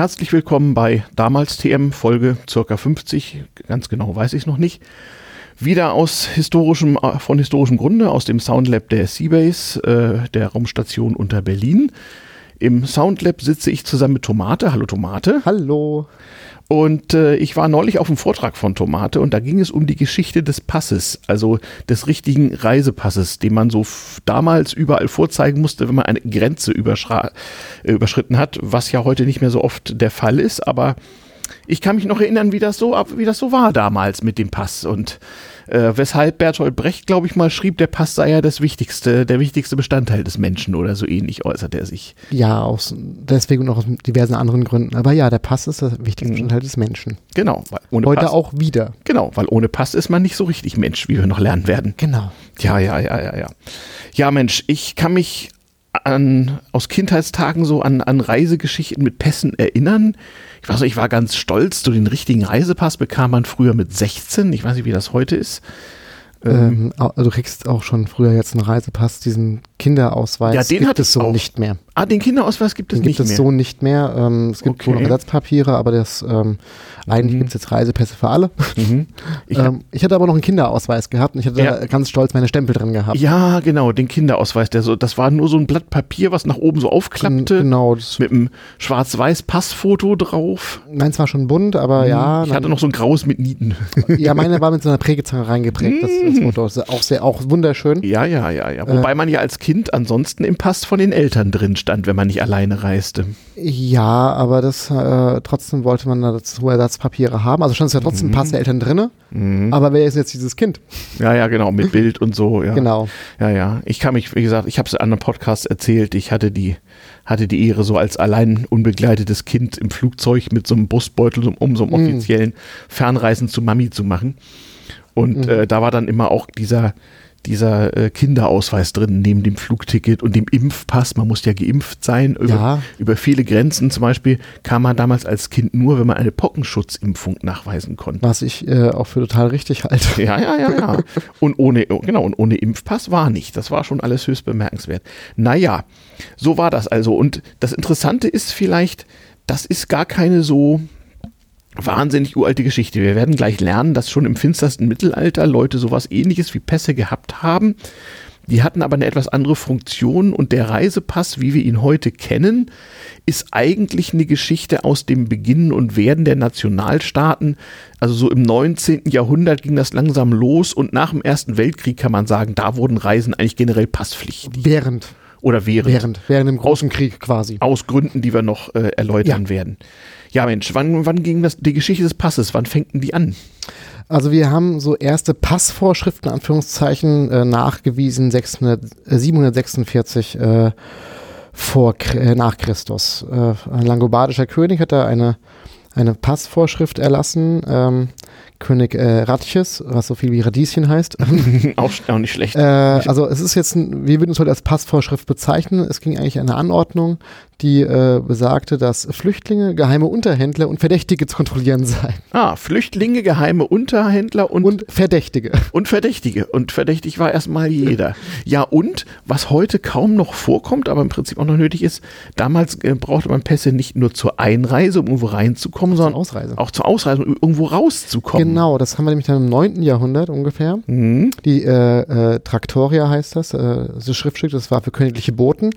Herzlich willkommen bei damals TM Folge circa 50, ganz genau weiß ich noch nicht. Wieder aus historischem, von historischem Grunde aus dem Soundlab der Seabase, äh, der Raumstation unter Berlin. Im Soundlab sitze ich zusammen mit Tomate. Hallo Tomate. Hallo. Und äh, ich war neulich auf dem Vortrag von Tomate und da ging es um die Geschichte des Passes, also des richtigen Reisepasses, den man so damals überall vorzeigen musste, wenn man eine Grenze äh, überschritten hat, was ja heute nicht mehr so oft der Fall ist. Aber ich kann mich noch erinnern, wie das so, wie das so war damals mit dem Pass und äh, weshalb Bertolt Brecht, glaube ich mal, schrieb, der Pass sei ja das wichtigste, der wichtigste Bestandteil des Menschen oder so ähnlich äußert er sich. Ja, aus, deswegen und auch aus diversen anderen Gründen. Aber ja, der Pass ist das wichtigste mhm. Bestandteil des Menschen. Genau. Heute Pass, auch wieder. Genau, weil ohne Pass ist man nicht so richtig Mensch, wie wir noch lernen werden. Genau. Ja, ja, ja, ja, ja. Ja, Mensch, ich kann mich an, aus Kindheitstagen so an, an Reisegeschichten mit Pässen erinnern. Ich weiß nicht, ich war ganz stolz, so den richtigen Reisepass bekam man früher mit 16. Ich weiß nicht, wie das heute ist. Ähm, also du kriegst auch schon früher jetzt einen Reisepass, diesen Kinderausweis. Ja, den hat es so auch. nicht mehr. Ah, den Kinderausweis gibt es den nicht gibt es so nicht mehr. Ähm, es gibt okay. wohl noch Ersatzpapiere, aber das ähm, eigentlich mhm. gibt es jetzt Reisepässe für alle. Mhm. Ich, ähm, ich, hatte aber noch einen Kinderausweis gehabt und ich hatte ja. ganz stolz meine Stempel drin gehabt. Ja, genau, den Kinderausweis. Der so, das war nur so ein Blatt Papier, was nach oben so aufklappte. Genau. Mit einem schwarz-weiß Passfoto drauf. Meins war schon bunt, aber mhm. ja. Ich hatte noch so ein graues mit Nieten. Ja, meine war mit so einer Prägezange reingeprägt. Das, das Foto ist auch sehr, auch wunderschön. Ja, ja, ja, ja. Wobei äh, man ja als Kind ansonsten im Pass von den Eltern drin stand, wenn man nicht alleine reiste. Ja, aber das äh, trotzdem wollte man dazu Ersatzpapiere haben. Also stand es ja trotzdem mhm. Pass der Eltern drinne. Mhm. Aber wer ist jetzt dieses Kind? Ja, ja, genau, mit Bild und so. Ja. Genau. Ja, ja. Ich kann mich, wie gesagt, ich habe es an einem Podcast erzählt. Ich hatte die hatte die Ehre, so als allein unbegleitetes Kind im Flugzeug mit so einem Busbeutel, um, um so einem mhm. offiziellen Fernreisen zu Mami zu machen. Und mhm. äh, da war dann immer auch dieser, dieser äh, Kinderausweis drin, neben dem Flugticket und dem Impfpass. Man muss ja geimpft sein. Über, ja. über viele Grenzen zum Beispiel kam man damals als Kind nur, wenn man eine Pockenschutzimpfung nachweisen konnte. Was ich äh, auch für total richtig halte. Ja, ja, ja, ja. Und ohne, genau, und ohne Impfpass war nicht. Das war schon alles höchst bemerkenswert. Naja, so war das also. Und das Interessante ist vielleicht, das ist gar keine so wahnsinnig uralte Geschichte. Wir werden gleich lernen, dass schon im finstersten Mittelalter Leute sowas ähnliches wie Pässe gehabt haben. Die hatten aber eine etwas andere Funktion und der Reisepass, wie wir ihn heute kennen, ist eigentlich eine Geschichte aus dem Beginn und Werden der Nationalstaaten. Also so im 19. Jahrhundert ging das langsam los und nach dem Ersten Weltkrieg kann man sagen, da wurden Reisen eigentlich generell passpflichtig. Während. Oder während. Während, während dem Großen Krieg quasi. Aus Gründen, die wir noch äh, erläutern ja. werden. Ja, Mensch, wann, wann ging das, die Geschichte des Passes, wann fängten die an? Also wir haben so erste Passvorschriften, Anführungszeichen, äh, nachgewiesen 600, äh, 746 äh, vor, äh, nach Christus. Äh, ein langobardischer König hat da eine, eine Passvorschrift erlassen, ähm, König äh, Ratches, was so viel wie Radieschen heißt. auch, auch nicht schlecht. Äh, also es ist jetzt, ein, wir würden es heute als Passvorschrift bezeichnen. Es ging eigentlich eine Anordnung, die äh, besagte, dass Flüchtlinge, geheime Unterhändler und Verdächtige zu kontrollieren seien. Ah, Flüchtlinge, geheime Unterhändler und, und Verdächtige. Und Verdächtige. Und verdächtig war erstmal jeder. Ja, und was heute kaum noch vorkommt, aber im Prinzip auch noch nötig ist, damals äh, brauchte man Pässe nicht nur zur Einreise, um irgendwo reinzukommen, sondern Ausreise. auch zur Ausreise, um irgendwo rauszukommen. Genau, das haben wir nämlich dann im 9. Jahrhundert ungefähr. Mhm. Die äh, äh, Traktoria heißt das, äh, das Schriftstück, das war für königliche Boten.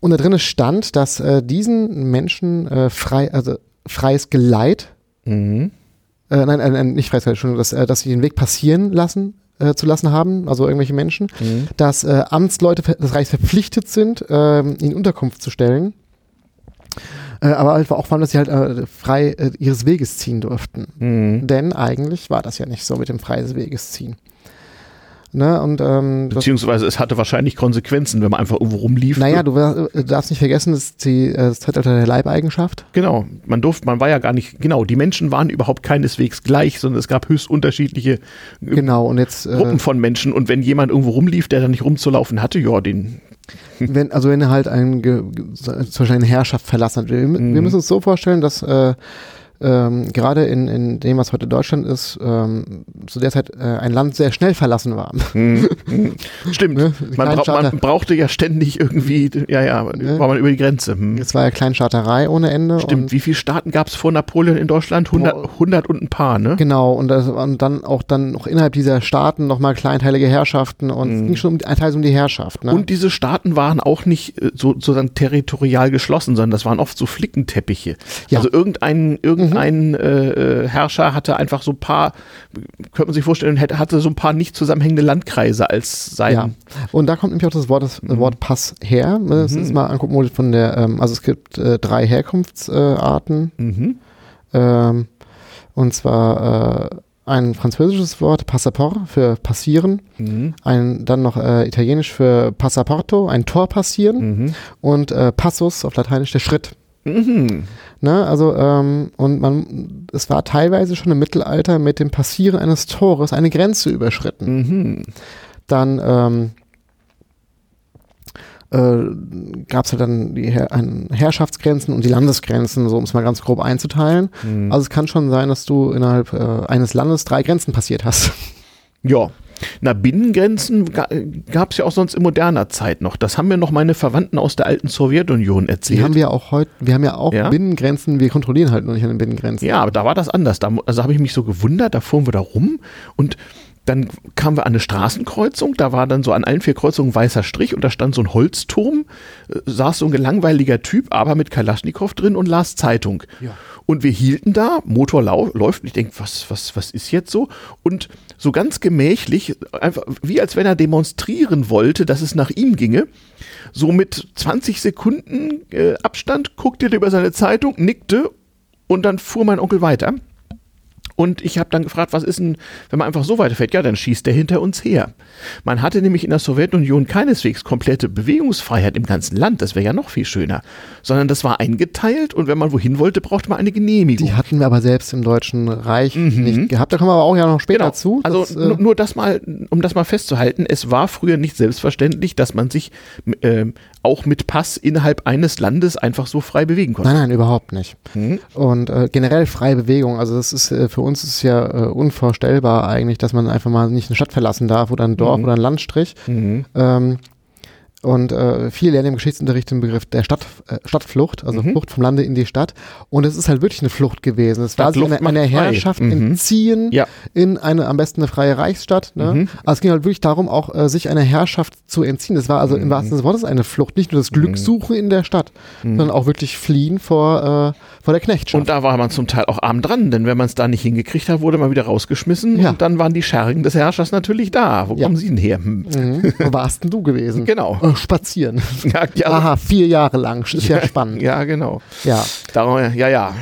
Und da drin stand, dass äh, diesen Menschen äh, frei, also freies Geleit, mhm. äh, nein, äh, nicht freies Geleit, Entschuldigung, dass, äh, dass sie den Weg passieren lassen, äh, zu lassen haben, also irgendwelche Menschen, mhm. dass Amtsleute des Reichs verpflichtet sind, äh, ihnen Unterkunft zu stellen. Äh, aber halt auch vor allem, dass sie halt äh, frei äh, ihres Weges ziehen durften. Mhm. Denn eigentlich war das ja nicht so mit dem freies Weges ziehen. Ne, und, ähm, Beziehungsweise es hatte wahrscheinlich Konsequenzen, wenn man einfach irgendwo rumlief. Naja, du äh, darfst nicht vergessen, das ist die, äh, das Zeitalter der Leibeigenschaft. Genau, man durfte, man war ja gar nicht, genau, die Menschen waren überhaupt keineswegs gleich, sondern es gab höchst unterschiedliche äh, genau, und jetzt, Gruppen äh, von Menschen und wenn jemand irgendwo rumlief, der da nicht rumzulaufen hatte, ja, den wenn, also wenn er halt ein, zum Beispiel eine Herrschaft verlassen hat. Wir, mhm. wir müssen uns so vorstellen, dass äh, ähm, gerade in, in dem, was heute Deutschland ist, ähm, zu der Zeit äh, ein Land sehr schnell verlassen war. Mhm. Stimmt. Ne? Man, brauch, man brauchte ja ständig irgendwie, ja, ja, Ne? war man über die Grenze. Hm. Es war ja Kleinstaaterei ohne Ende. Stimmt. Wie viele Staaten gab es vor Napoleon in Deutschland? 100, Boah. 100 und ein paar, ne? Genau, und, das, und dann auch dann noch innerhalb dieser Staaten nochmal kleinteilige Herrschaften und es ging schon um, teils um die Herrschaft. Ne? Und diese Staaten waren auch nicht äh, so, sozusagen territorial geschlossen, sondern das waren oft so Flickenteppiche. Ja. Also irgendein, irgendein äh, äh, Herrscher hatte einfach so ein paar, könnte man sich vorstellen, hätte, hatte so ein paar nicht zusammenhängende Landkreise als sein. Ja, und da kommt nämlich auch das Wort, das Mhm. Wort Pass her. Das ist mal angucken von der, ähm, also es gibt äh, drei Herkunftsarten. Arten. Mhm. ähm, und zwar äh, ein französisches Wort, Passaport, für passieren. Mhm. Ein, dann noch äh, italienisch für Passaporto, ein Tor passieren. Mhm. Und äh, Passus auf Lateinisch der Schritt. Mhm. Ne, also, ähm, und man, es war teilweise schon im Mittelalter mit dem Passieren eines Tores eine Grenze überschritten. Mhm. Dann ähm, äh, gab es halt dann die Her Herrschaftsgrenzen und die Landesgrenzen, so um es mal ganz grob einzuteilen. Mhm. Also es kann schon sein, dass du innerhalb äh, eines Landes drei Grenzen passiert hast. Ja. Na, Binnengrenzen gab es ja auch sonst in moderner Zeit noch. Das haben mir noch meine Verwandten aus der alten Sowjetunion erzählt. Die haben wir auch heute, wir haben ja auch Ja. Binnengrenzen, wir kontrollieren halt nur nicht an den Binnengrenzen. Ja, aber da war das anders. Da, also habe ich mich so gewundert, da fuhren wir da rum und dann kamen wir an eine Straßenkreuzung, da war dann so an allen vier Kreuzungen ein weißer Strich und da stand so ein Holzturm, äh, saß so ein gelangweiliger Typ, aber mit Kalaschnikow drin und las Zeitung. Ja. Und wir hielten da, Motor läuft, und ich denke, was, was, was ist jetzt so? Und so ganz gemächlich, einfach wie als wenn er demonstrieren wollte, dass es nach ihm ginge, so mit 20 Sekunden äh, Abstand guckte er über seine Zeitung, nickte und dann fuhr mein Onkel weiter. Und ich habe dann gefragt, was ist denn, wenn man einfach so weiterfährt? Ja, dann schießt der hinter uns her. Man hatte nämlich in der Sowjetunion keineswegs komplette Bewegungsfreiheit im ganzen Land. Das wäre ja noch viel schöner. Sondern das war eingeteilt und wenn man wohin wollte, brauchte man eine Genehmigung. Die hatten wir aber selbst im Deutschen Reich nicht gehabt. Da kommen wir aber auch ja noch später Mhm. Genau. zu. Also Das, äh, nur das mal, um das mal festzuhalten, es war früher nicht selbstverständlich, dass man sich ähm, auch mit Pass innerhalb eines Landes einfach so frei bewegen konnte. Nein, nein, überhaupt nicht. Mhm. Und äh, generell freie Bewegung, also das ist äh, für uns ist ja äh, unvorstellbar eigentlich, dass man einfach mal nicht eine Stadt verlassen darf oder ein Dorf Mhm. oder ein Landstrich. Mhm. Ähm, und äh, viele lernen im Geschichtsunterricht den Begriff der Stadt, äh, Stadtflucht, also Mhm. Flucht vom Lande in die Stadt. Und es ist halt wirklich eine Flucht gewesen. Es war eine, eine. Herrschaft Mhm. entziehen Ja. in eine am besten eine freie Reichsstadt. Ne? Mhm. Also es ging halt wirklich darum, auch äh, sich einer Herrschaft zu entziehen. Das war also Mhm. im wahrsten Sinne des Wortes eine Flucht, nicht nur das Glück suchen in der Stadt, sondern auch wirklich fliehen vor, äh, vor der Knechtschaft. Und da war man zum Teil auch arm dran, denn wenn man es da nicht hingekriegt hat, wurde man wieder rausgeschmissen Ja. und dann waren die Schergen des Herrschers natürlich da. Wo Ja. kommen sie denn her? Hm. Mhm. Wo warst denn du gewesen? Genau. Spazieren. Ja, ja, Aha, vier Jahre lang. Ist ja, spannend. Ja, genau. Ja. Darum, ja, ja.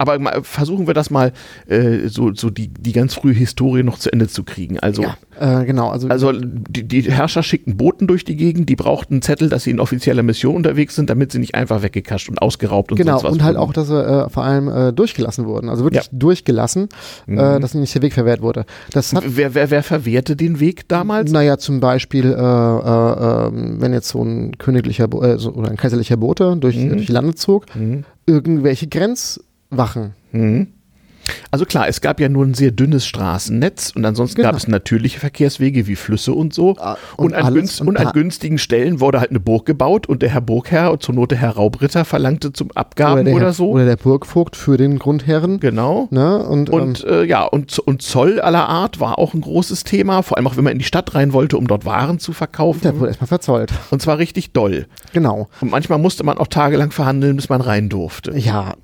Aber versuchen wir das mal, äh, so, so die, die ganz frühe Historie noch zu Ende zu kriegen. Also, ja. Äh, genau. Also, also die, die Herrscher schickten Boten durch die Gegend, die brauchten einen Zettel, dass sie in offizieller Mission unterwegs sind, damit sie nicht einfach weggekascht und ausgeraubt und genau. sonst was Und halt wurden. auch, dass sie äh, vor allem äh, durchgelassen wurden. Also wirklich Ja. durchgelassen, äh, dass nicht der Weg verwehrt wurde. Das hat Wer, wer, wer verwehrte den Weg damals? Naja, zum Beispiel, äh, äh, ähm, wenn jetzt so ein königlicher so, oder ein kaiserlicher Bote durch, Mhm. durch die Lande zog, Mhm. irgendwelche Grenzwachen. Mhm. Also klar, es gab ja nur ein sehr dünnes Straßennetz und ansonsten Genau. gab es natürliche Verkehrswege wie Flüsse und so. Ah, und, und an, günst, und und an günstigen Stellen wurde halt eine Burg gebaut und der Herr Burgherr und zur Not der Herr Raubritter verlangte zum Abgaben der, oder, Herr- so. Oder der Burgvogt für den Grundherren. genau. Ne? Und, Und ähm, äh, ja, und, und Zoll aller Art war auch ein großes Thema, vor allem auch wenn man in die Stadt rein wollte, um dort Waren zu verkaufen. der wurde erstmal verzollt. Und zwar richtig doll. Genau. Und manchmal musste man auch tagelang verhandeln, bis man rein durfte. Ja,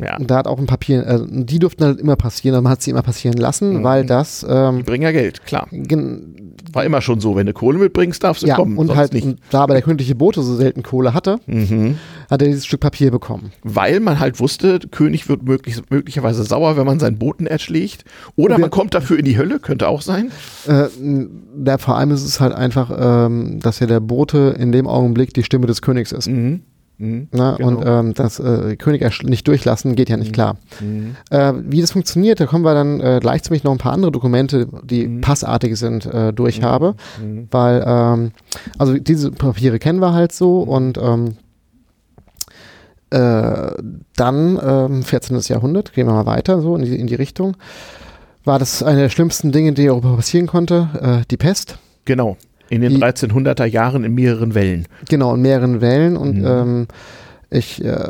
Ja. und da hat auch ein Papier, äh, die durften halt immer passieren, aber man hat sie immer passieren lassen, Mhm. weil das, ähm, Bringen ja Geld, klar. War immer schon so, wenn du Kohle mitbringst, darfst du ja, kommen. und halt, nicht. und da aber der königliche Bote so selten Kohle hatte, Mhm. hat er dieses Stück Papier bekommen. Weil man halt wusste, König wird möglich, möglicherweise sauer, wenn man seinen Boten erschlägt. Oder Wir- man kommt dafür in die Hölle, könnte auch sein. Äh, der, vor allem ist es halt einfach, ähm, dass ja der Bote in dem Augenblick die Stimme des Königs ist. Mhm. Mhm. Ne? genau. Und ähm, das äh, König nicht durchlassen geht ja nicht klar. Mhm. Äh, wie das funktioniert, da kommen wir dann äh, gleich zu mich noch ein paar andere Dokumente, die Mhm. passartig sind, äh, durch Mhm. habe. Mhm. Weil, ähm, also diese Papiere kennen wir halt so und ähm, Äh, dann, ähm, 14. Jahrhundert, gehen wir mal weiter, so in die, in die Richtung, war das eine der schlimmsten Dinge, die Europa passieren konnte, äh, die Pest. Genau. In den Die- 1300er Jahren in mehreren Wellen. Genau, in mehreren Wellen und Mhm. ähm, ich äh,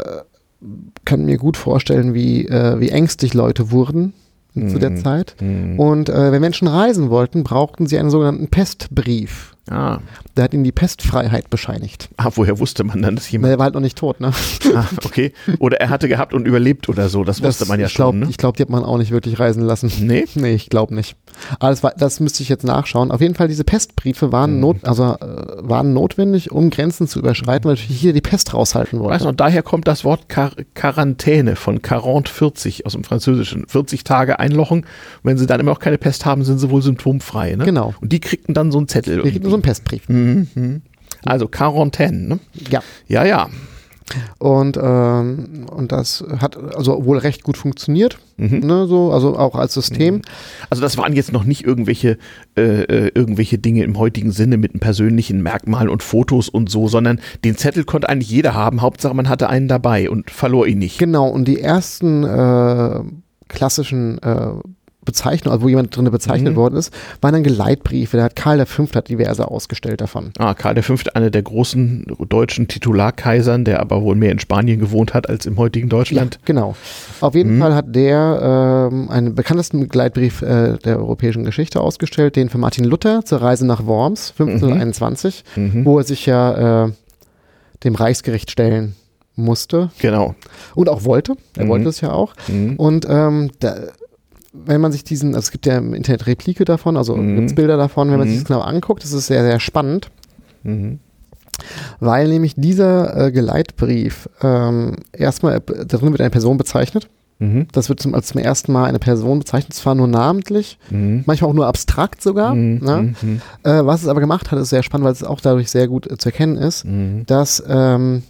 kann mir gut vorstellen, wie, äh, wie ängstlich Leute wurden zu der Mhm. Zeit. Mhm. Und äh, wenn Menschen reisen wollten, brauchten sie einen sogenannten Pestbrief. Ah. Der hat ihnen die Pestfreiheit bescheinigt. ah, woher wusste man dann, dass jemand. Er war halt noch nicht tot, ne? Ah, okay. Oder er hatte gehabt und überlebt oder so. Das wusste man ja ich glaub, schon. Ne? Ich glaube, die hat man auch nicht wirklich reisen lassen. Nee? Nee, ich glaube nicht. Aber das, war, das müsste ich jetzt nachschauen. Auf jeden Fall, diese Pestbriefe waren, Mhm. not, also, äh, waren notwendig, um Grenzen zu überschreiten, weil hier die Pest raushalten Weißt wollten. du, daher kommt das Wort Quar Quarantäne von 40, 40 aus dem Französischen. 40 Tage einlochen. Und wenn sie dann immer noch keine Pest haben, sind sie wohl symptomfrei. Ne? Genau. Und die kriegten dann so einen Zettel. Kriegen irgendwie. so einen Pestbrief. Mhm. Also Quarantäne. Ne? Ja. Ja, ja. Und, ähm, und das hat also wohl recht gut funktioniert, Mhm. ne, so, also auch als System. Also das waren jetzt noch nicht irgendwelche, äh, äh, irgendwelche Dinge im heutigen Sinne mit einem persönlichen Merkmal und Fotos und so, sondern den Zettel konnte eigentlich jeder haben. Hauptsache man hatte einen dabei und verlor ihn nicht. Genau, und die ersten äh, klassischen äh, Bezeichnungen, also wo jemand drin bezeichnet Mhm. worden ist, waren dann Geleitbriefe. Da hat Karl V. hat diverse ausgestellt davon. Ah, Karl V., einer der großen deutschen Titularkaisern, der aber wohl mehr in Spanien gewohnt hat als im heutigen Deutschland. Genau. Auf jeden Mhm. Fall hat der ähm, einen bekanntesten Geleitbrief äh, der europäischen Geschichte ausgestellt, den für Martin Luther zur Reise nach Worms 1521, Mhm. wo er sich ja äh, dem Reichsgericht stellen musste Genau. und auch wollte. Er Mhm. wollte es ja auch. Mhm. Und ähm, da, wenn man sich diesen, also es gibt ja im Internet Replike davon, also Mhm. gibt's Bilder davon, wenn man Mhm. sich das genau anguckt, das ist sehr, sehr spannend, Mhm. weil nämlich dieser äh, Geleitbrief ähm, erstmal, äh, darin wird eine Person bezeichnet. Mhm. Das wird zum, als zum ersten Mal eine Person bezeichnet, zwar nur namentlich, Mhm. manchmal auch nur abstrakt sogar. Mhm. Ne? Mhm. Äh, was es aber gemacht hat, ist sehr spannend, weil es auch dadurch sehr gut äh, zu erkennen ist, Mhm. dass ähm,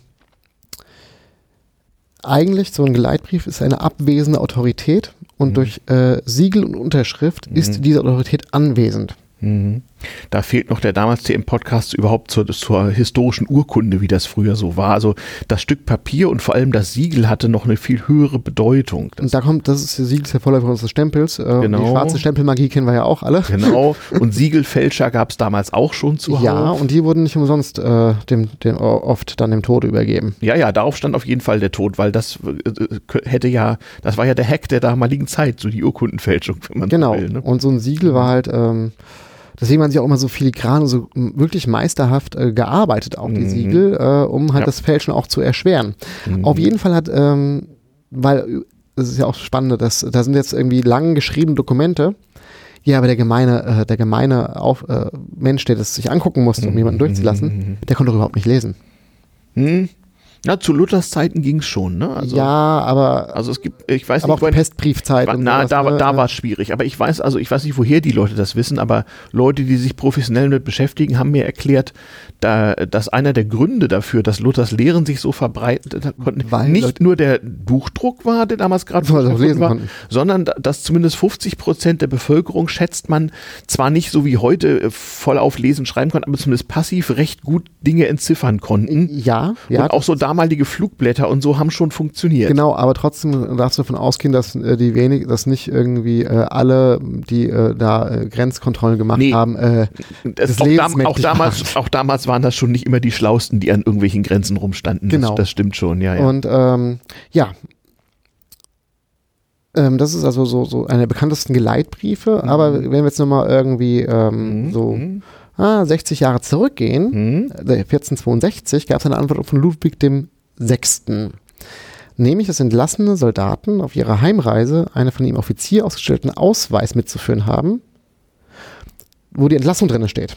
eigentlich so ein Geleitbrief ist eine abwesende Autorität und Mhm. durch äh, Siegel und Unterschrift Mhm. ist diese Autorität anwesend. Mhm. Da fehlt noch der damals TM-Podcast überhaupt zur, zur historischen Urkunde, wie das früher so war. Also das Stück Papier und vor allem das Siegel hatte noch eine viel höhere Bedeutung. Das, Und da kommt, das ist der Siegel, ist der Vorläufer unseres Stempels. Äh, Genau. Die schwarze Stempelmagie kennen wir ja auch alle. genau. Und Siegelfälscher gab es damals auch schon zuhauf. Ja, und die wurden nicht umsonst äh, dem, dem, oft dann dem Tode übergeben. Ja, ja, darauf stand auf jeden Fall der Tod, weil das äh, äh, hätte ja, das war ja der Hack der damaligen Zeit, so die Urkundenfälschung, wenn man Genau. so will. Ne? Und so ein Siegel war halt, ähm, deswegen waren sie auch immer so filigran und so wirklich meisterhaft äh, gearbeitet, auch die Mhm. Siegel, äh, um halt Ja. das Fälschen auch zu erschweren. Mhm. Auf jeden Fall hat, ähm, weil das ist ja auch spannend, dass da sind jetzt irgendwie lang geschriebene Dokumente. Ja, aber der gemeine, äh, der gemeine Auf, äh, Mensch, der das sich angucken musste, um jemanden durchzulassen, der konnte doch überhaupt nicht lesen. Hm? Na, zu Luthers Zeiten ging es schon, ne? Also, ja, aber, also es gibt, ich weiß aber nicht, auch die woher- Pestbriefzeit. und na, sowas, da, ne? da war es schwierig. Aber ich weiß, also ich weiß nicht, woher die Leute das wissen, aber Leute, die sich professionell damit beschäftigen, haben mir erklärt, da, dass einer der Gründe dafür, dass Luthers Lehren sich so verbreitet konnten, Weil nicht Leute- nur der Buchdruck war, der damals gerade lesen war, konnten. sondern da- dass zumindest 50 Prozent der Bevölkerung schätzt man zwar nicht so wie heute äh, voll auf Lesen, schreiben konnten, aber zumindest passiv recht gut Dinge entziffern konnten. Ja, ja. und auch so damalige Flugblätter und so haben schon funktioniert. Genau, aber trotzdem darfst du davon ausgehen, dass äh, die wenig, dass nicht irgendwie äh, alle, die äh, da äh, Grenzkontrollen gemacht Nee. haben, äh, Das auch, dam auch, damals, auch damals waren das schon nicht immer die Schlausten, die an irgendwelchen Grenzen rumstanden. Genau. Das, das stimmt schon, ja. ja. Und ähm, ja. Ähm, das ist also so, so eine der bekanntesten Geleitbriefe, aber wenn wir jetzt nochmal irgendwie ähm, Mhm, so mhm, ah, 60 Jahre zurückgehen, mhm. äh, 1462 gab es eine Antwort von Ludwig dem Sechsten. Nämlich, dass entlassene Soldaten auf ihrer Heimreise einen von ihm Offizier ausgestellten Ausweis mitzuführen haben, wo die Entlassung drin steht.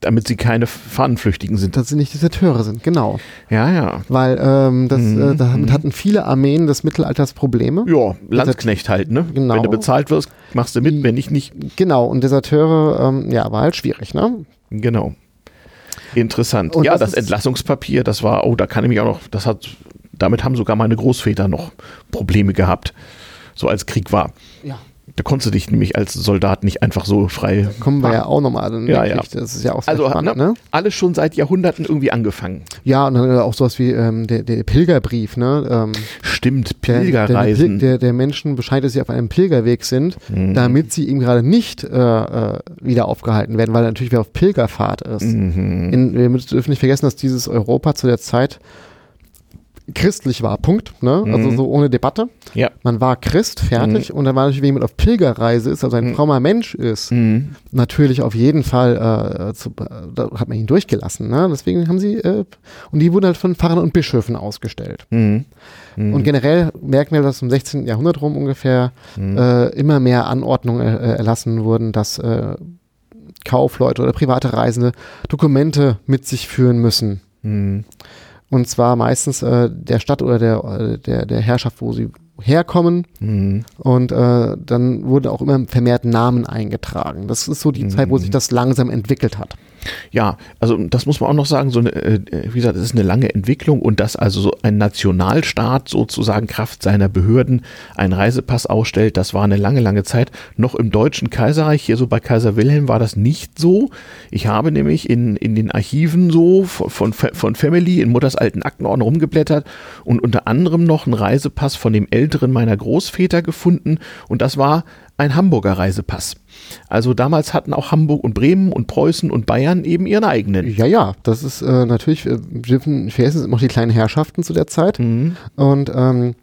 Damit sie keine Fahnenflüchtigen sind. Dass sie nicht Deserteure sind, genau. Ja, ja. Weil ähm, das, Mhm, äh, damit mhm. hatten viele Armeen des Mittelalters Probleme. Ja, Landsknecht halt, ne? Genau. Wenn du bezahlt wirst, machst du mit, wenn nicht, nicht. Genau, und Deserteure, ähm, ja, war halt schwierig, ne? Genau. Interessant. Und ja, das das, Entlassungspapier, das war, oh, da kann ich mich auch noch, das hat, damit haben sogar meine Großväter noch Probleme gehabt, so als Krieg war. Ja. Da konntest du dich nämlich als Soldat nicht einfach so frei. Kommen wir ja auch nochmal an. Ja, ja. Das ist ja auch sehr Also spannend, ne, alles schon seit Jahrhunderten irgendwie angefangen. Ja, und dann auch sowas wie ähm, der, der Pilgerbrief, ne? Ähm, Stimmt, Pilgerreisen. Der, der, der Menschen Bescheid, dass sie auf einem Pilgerweg sind, Mhm. damit sie eben gerade nicht äh, äh, wieder aufgehalten werden, weil er natürlich wer auf Pilgerfahrt ist. Mhm. In, wir dürfen nicht vergessen, dass dieses Europa zu der Zeit christlich war, Punkt. Ne? Also Mhm. so ohne Debatte. Ja. Man war Christ, fertig. Und dann war natürlich, wenn jemand auf Pilgerreise ist, also ein Mhm. frommer Mensch ist, Mhm. natürlich auf jeden Fall, äh, zu, da hat man ihn durchgelassen. Ne? Deswegen haben sie, äh, und die wurden halt von Pfarrern und Bischöfen ausgestellt. Mhm. Mhm. Und generell merken wir, dass im 16. Jahrhundert rum ungefähr Mhm. äh, immer mehr Anordnungen äh, erlassen wurden, dass äh, Kaufleute oder private Reisende Dokumente mit sich führen müssen. Mhm. Und zwar meistens äh, der Stadt oder der, äh, der, der Herrschaft, wo sie herkommen. Mhm. Und äh, dann wurden auch immer vermehrt Namen eingetragen. Das ist so die Zeit, wo sich das langsam entwickelt hat. Ja, also das muss man auch noch sagen, so eine, äh, wie gesagt, es ist eine lange Entwicklung und dass also so ein Nationalstaat sozusagen Kraft seiner Behörden einen Reisepass ausstellt, das war eine lange, lange Zeit. Noch im Deutschen Kaiserreich, hier so bei Kaiser Wilhelm war das nicht so. Ich habe nämlich in, in den Archiven so von, von, Family in Mutters alten Aktenordner rumgeblättert und unter anderem noch einen Reisepass von dem älteren meiner Großväter gefunden und das war ein Hamburger Reisepass. Also damals hatten auch Hamburg und Bremen und Preußen und Bayern eben ihren eigenen. Ja, ja, das ist äh, natürlich, äh, vergessen, es sind noch die kleinen Herrschaften zu der Zeit. Mhm. Und ähm,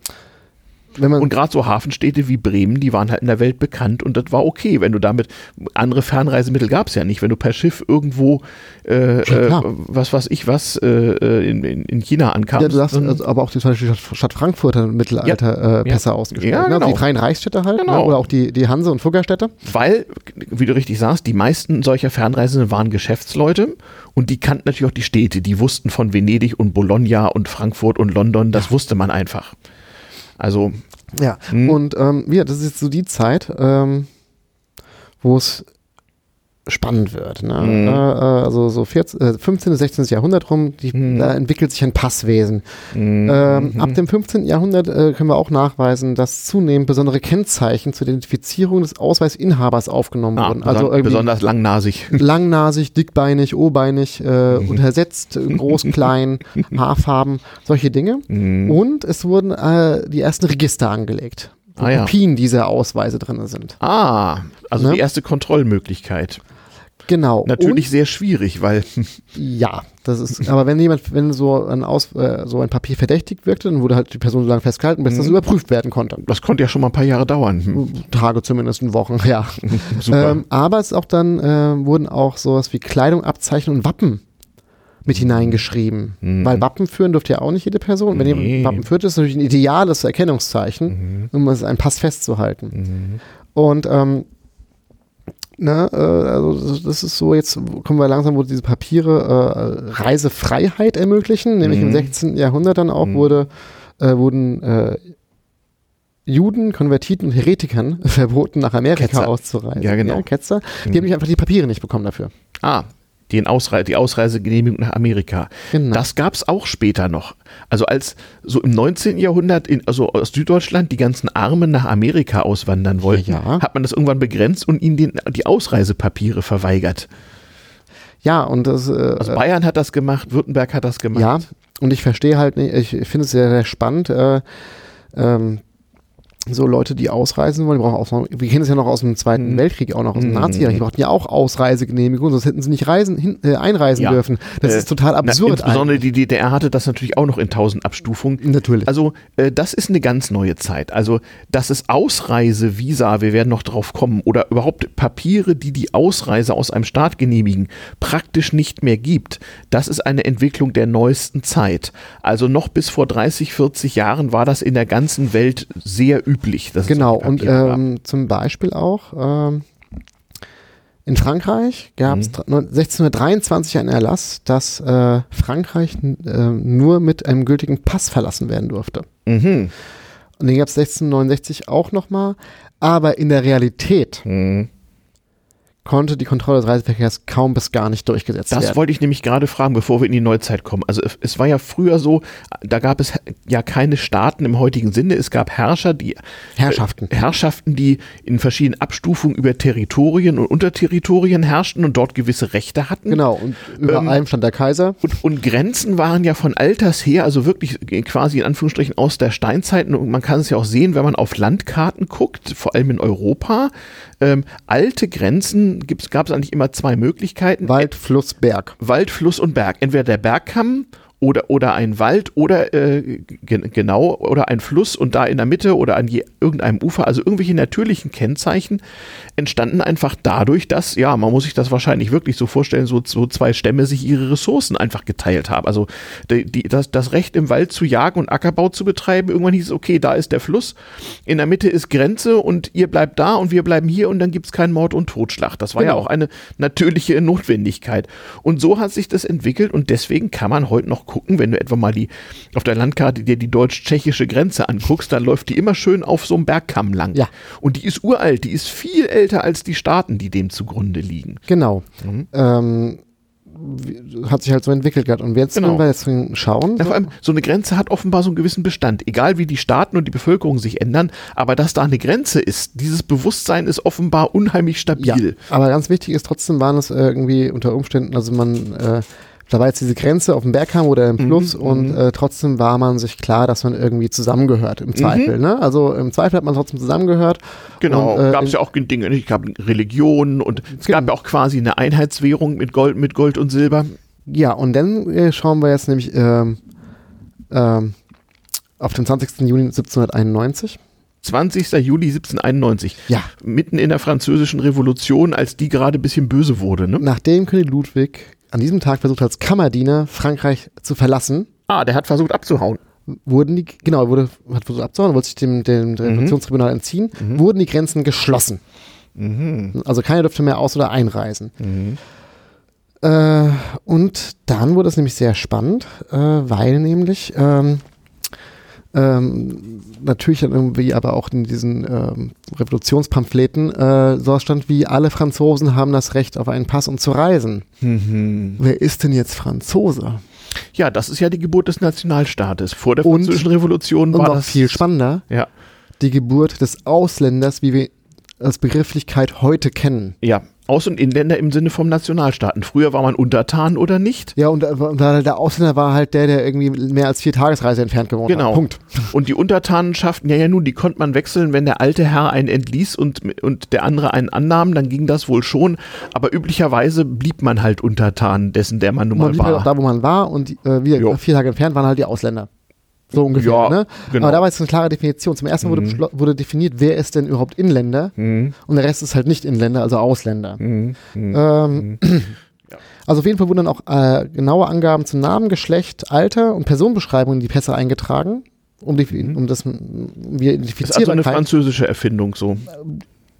Und gerade so Hafenstädte wie Bremen, die waren halt in der Welt bekannt und das war okay, wenn du damit, andere Fernreisemittel gab es ja nicht, wenn du per Schiff irgendwo, äh, äh, was weiß ich was, äh, äh, in, in, in China ankamst. ja, du sagst, dann- also, aber auch die, zum Beispiel Stadt, Stadt Frankfurt hat im Mittelalter äh, Pässe ausgestellt. Ja, ne? also genau. die freien Reichsstädte halt, Genau. ne? oder auch die, die Hanse- und Fuggerstädte. Weil, wie du richtig sagst, die meisten solcher Fernreisenden waren Geschäftsleute und die kannten natürlich auch die Städte. Die wussten von Venedig und Bologna und Frankfurt und London, das wusste man einfach. Also, Ja, Hm. und ähm, ja, das ist jetzt so die Zeit, ähm, wo es spannend wird. Ne? Mhm. Äh, äh, also so 14, äh, 15. 16. Jahrhundert rum, die, Mhm. da entwickelt sich ein Passwesen. mhm. Ähm, ab dem 15. Jahrhundert äh, können wir auch nachweisen, dass zunehmend besondere Kennzeichen zur Identifizierung des Ausweisinhabers aufgenommen ah, wurden. Also irgendwie besonders langnasig. langnasig, dickbeinig, obeinig, äh, untersetzt, äh, groß, klein, Haarfarben, solche Dinge. Mhm. Und es wurden äh, die ersten Register angelegt, wo Ah, ja. Kopien dieser Ausweise drin sind. Ah, also Ne? die erste Kontrollmöglichkeit. Genau. Natürlich sehr schwierig, weil Und, ja, das ist. aber wenn jemand, wenn so ein Aus, äh, so ein Papier verdächtigt wirkte, dann wurde halt die Person so lange festgehalten, bis das Mhm. überprüft werden konnte. das konnte ja schon mal ein paar Jahre dauern. Hm, Tage zumindest, Wochen, ja. Super. Ähm, aber es ist auch dann äh, wurden auch sowas wie Kleidung, Abzeichen und Wappen mit hineingeschrieben. Mhm. Weil Wappen führen dürfte ja auch nicht jede Person. Wenn Nee. jemand Wappen führt, ist es natürlich ein ideales Erkennungszeichen, Mhm. um es einen Pass festzuhalten. Mhm. Und ähm, ne, äh, also das- ist so, jetzt kommen wir langsam, wo diese Papiere äh, Reisefreiheit ermöglichen, nämlich im Mhm. 16. Jahrhundert dann auch Mhm. wurde, äh, wurden äh, Juden, Konvertiten und Heretikern verboten, nach Amerika Ketzer. auszureisen. Ja, genau. Ketzer. Die Mhm. haben nicht einfach die Papiere nicht bekommen dafür. Ah, den Ausrei die Ausreisegenehmigung nach Amerika. Genau. Das gab es auch später noch. Also als so im 19. Jahrhundert in, also aus Süddeutschland die ganzen Armen nach Amerika auswandern wollten, Ja. hat man das irgendwann begrenzt und ihnen den, die Ausreisepapiere verweigert. ja, und das, äh, Also Bayern hat das gemacht, Württemberg hat das gemacht. ja, und ich verstehe halt nicht, ich, ich finde es sehr, sehr spannend, äh, ähm, so Leute, die ausreisen wollen, die brauchen auch noch, wir kennen es ja noch aus dem Zweiten Mhm. Weltkrieg, auch noch aus dem Mhm. Nazireich, die brauchten ja auch Ausreisegenehmigung, sonst hätten sie nicht reisen, hin, äh, einreisen Ja. dürfen. Das Äh, ist total Na, absurd insbesondere die DDR hatte das natürlich auch noch in tausend Abstufungen. Natürlich. Also äh, das ist eine ganz neue Zeit. Also dass es Ausreisevisa, wir werden noch drauf kommen, oder überhaupt Papiere, die die Ausreise aus einem Staat genehmigen, praktisch nicht mehr gibt, das ist eine Entwicklung der neuesten Zeit. Also noch bis vor 30, 40 Jahren war das in der ganzen Welt sehr üblich. Es Genau, und ähm, zum Beispiel auch ähm, in Frankreich gab es Mhm. 1623 einen Erlass, dass äh, Frankreich äh, nur mit einem gültigen Pass verlassen werden durfte. mhm. Und den gab es 1669 auch nochmal. Aber in der Realität Mhm. Konnte die Kontrolle des Reiseverkehrs kaum bis gar nicht durchgesetzt Das werden. wollte ich nämlich gerade fragen, bevor wir in die Neuzeit kommen. Also es, es war ja früher so, da gab es ja keine Staaten im heutigen Sinne. Es gab Herrscher, die Herrschaften. äh, Herrschaften, die in verschiedenen Abstufungen über Territorien und Unterterritorien herrschten und dort gewisse Rechte hatten. Genau, und über Ähm, allem stand der Kaiser. Und, und Grenzen waren ja von alters her, also wirklich quasi in Anführungsstrichen aus der Steinzeit. Und man kann es ja auch sehen, wenn man auf Landkarten guckt, vor allem in Europa. Ähm, alte Grenzen gab es eigentlich immer zwei Möglichkeiten. Wald, Fluss, Berg. Wald, Fluss und Berg. Entweder der Bergkamm oder, oder ein Wald oder äh, gen genau oder ein Fluss und da in der Mitte oder an je, irgendeinem Ufer, also irgendwelche natürlichen Kennzeichen entstanden einfach dadurch, dass, ja, man muss sich das wahrscheinlich wirklich so vorstellen, so, so zwei Stämme sich ihre Ressourcen einfach geteilt haben. Also die, die, das, das Recht im Wald zu jagen und Ackerbau zu betreiben, irgendwann hieß es, okay, da ist der Fluss, in der Mitte ist Grenze und ihr bleibt da und wir bleiben hier und dann gibt es keinen Mord und Totschlag. Das war ja Genau. auch eine natürliche Notwendigkeit. Und so hat sich das entwickelt und deswegen kann man heute noch gucken, wenn du etwa mal die auf der Landkarte dir die deutsch-tschechische Grenze anguckst, dann läuft die immer schön auf so einem Bergkamm lang. Ja. Und die ist uralt, die ist viel älter als die Staaten, die dem zugrunde liegen. Genau. Mhm. Ähm, hat sich halt so entwickelt gehabt. Und jetzt, Genau. wenn wir jetzt schauen, Ja, vor allem, so eine Grenze hat offenbar so einen gewissen Bestand. Egal wie die Staaten und die Bevölkerung sich ändern, aber dass da eine Grenze ist, dieses Bewusstsein ist offenbar unheimlich ja, stabil. aber ganz wichtig ist trotzdem, waren es irgendwie unter Umständen, also man, äh, da war jetzt diese Grenze auf dem Berghang oder im Mhm, Fluss und äh, trotzdem war man sich klar, dass man irgendwie zusammengehört, im Zweifel. Ne? Also im Zweifel hat man trotzdem zusammengehört. Genau, äh, gab es ja auch Dinge, nicht? es gab Religionen und es gab ja auch quasi eine Einheitswährung mit Gold, mit Gold und Silber. Ja, und dann äh, schauen wir jetzt nämlich ähm, ähm, auf den 20. Juni 1791. 20. Juli 1791. Ja. Mitten in der französischen Revolution, als die gerade ein bisschen böse wurde. Ne? Nachdem König Ludwig an diesem Tag versucht als Kammerdiener Frankreich zu verlassen, Ah, der hat versucht abzuhauen. wurden die, genau, wurde, hat versucht abzuhauen, wollte sich dem, dem, dem Revolutionstribunal entziehen, wurden die Grenzen geschlossen. Also keiner dürfte mehr aus- oder einreisen. Äh, und dann wurde es nämlich sehr spannend, äh, weil nämlich ähm, ähm, natürlich dann irgendwie aber auch in diesen ähm, Revolutionspamphleten äh, so stand wie alle Franzosen haben das Recht auf einen Pass um zu reisen. Wer ist denn jetzt Franzose? Ja, das ist ja die Geburt des Nationalstaates. Vor der Und- französischen Revolution Und war noch das viel spannender, Ja, die Geburt des Ausländers, wie wir als Begrifflichkeit heute kennen. ja. Aus- und Inländer im Sinne vom Nationalstaaten. Früher war man untertan oder nicht. Ja, und, äh, und da- der Ausländer war halt der, der irgendwie mehr als vier Tagesreise entfernt gewohnt Genau. hat. Punkt. Und die Untertanenschaften, ja, ja, nun, die konnte man wechseln, wenn der alte Herr einen entließ und, und der andere einen annahm, dann ging das wohl schon. Aber üblicherweise blieb man halt untertan dessen, der man nun Man mal blieb halt auch war. da, wo man war und äh, wir Jo. vier Tage entfernt waren halt die Ausländer. So ungefähr, Ja, ne? genau. Aber da war jetzt eine klare Definition. Zum ersten wurde, beschlo- wurde definiert, wer ist denn überhaupt Inländer Mhm. und der Rest ist halt nicht Inländer, also Ausländer. Mhm. Mhm. Ähm, Also auf jeden Fall wurden dann auch äh, genaue Angaben zu Namen, Geschlecht, Alter und Personenbeschreibungen in die Pässe eingetragen, um, die, um das wir Das ist also eine französische Erfindung so.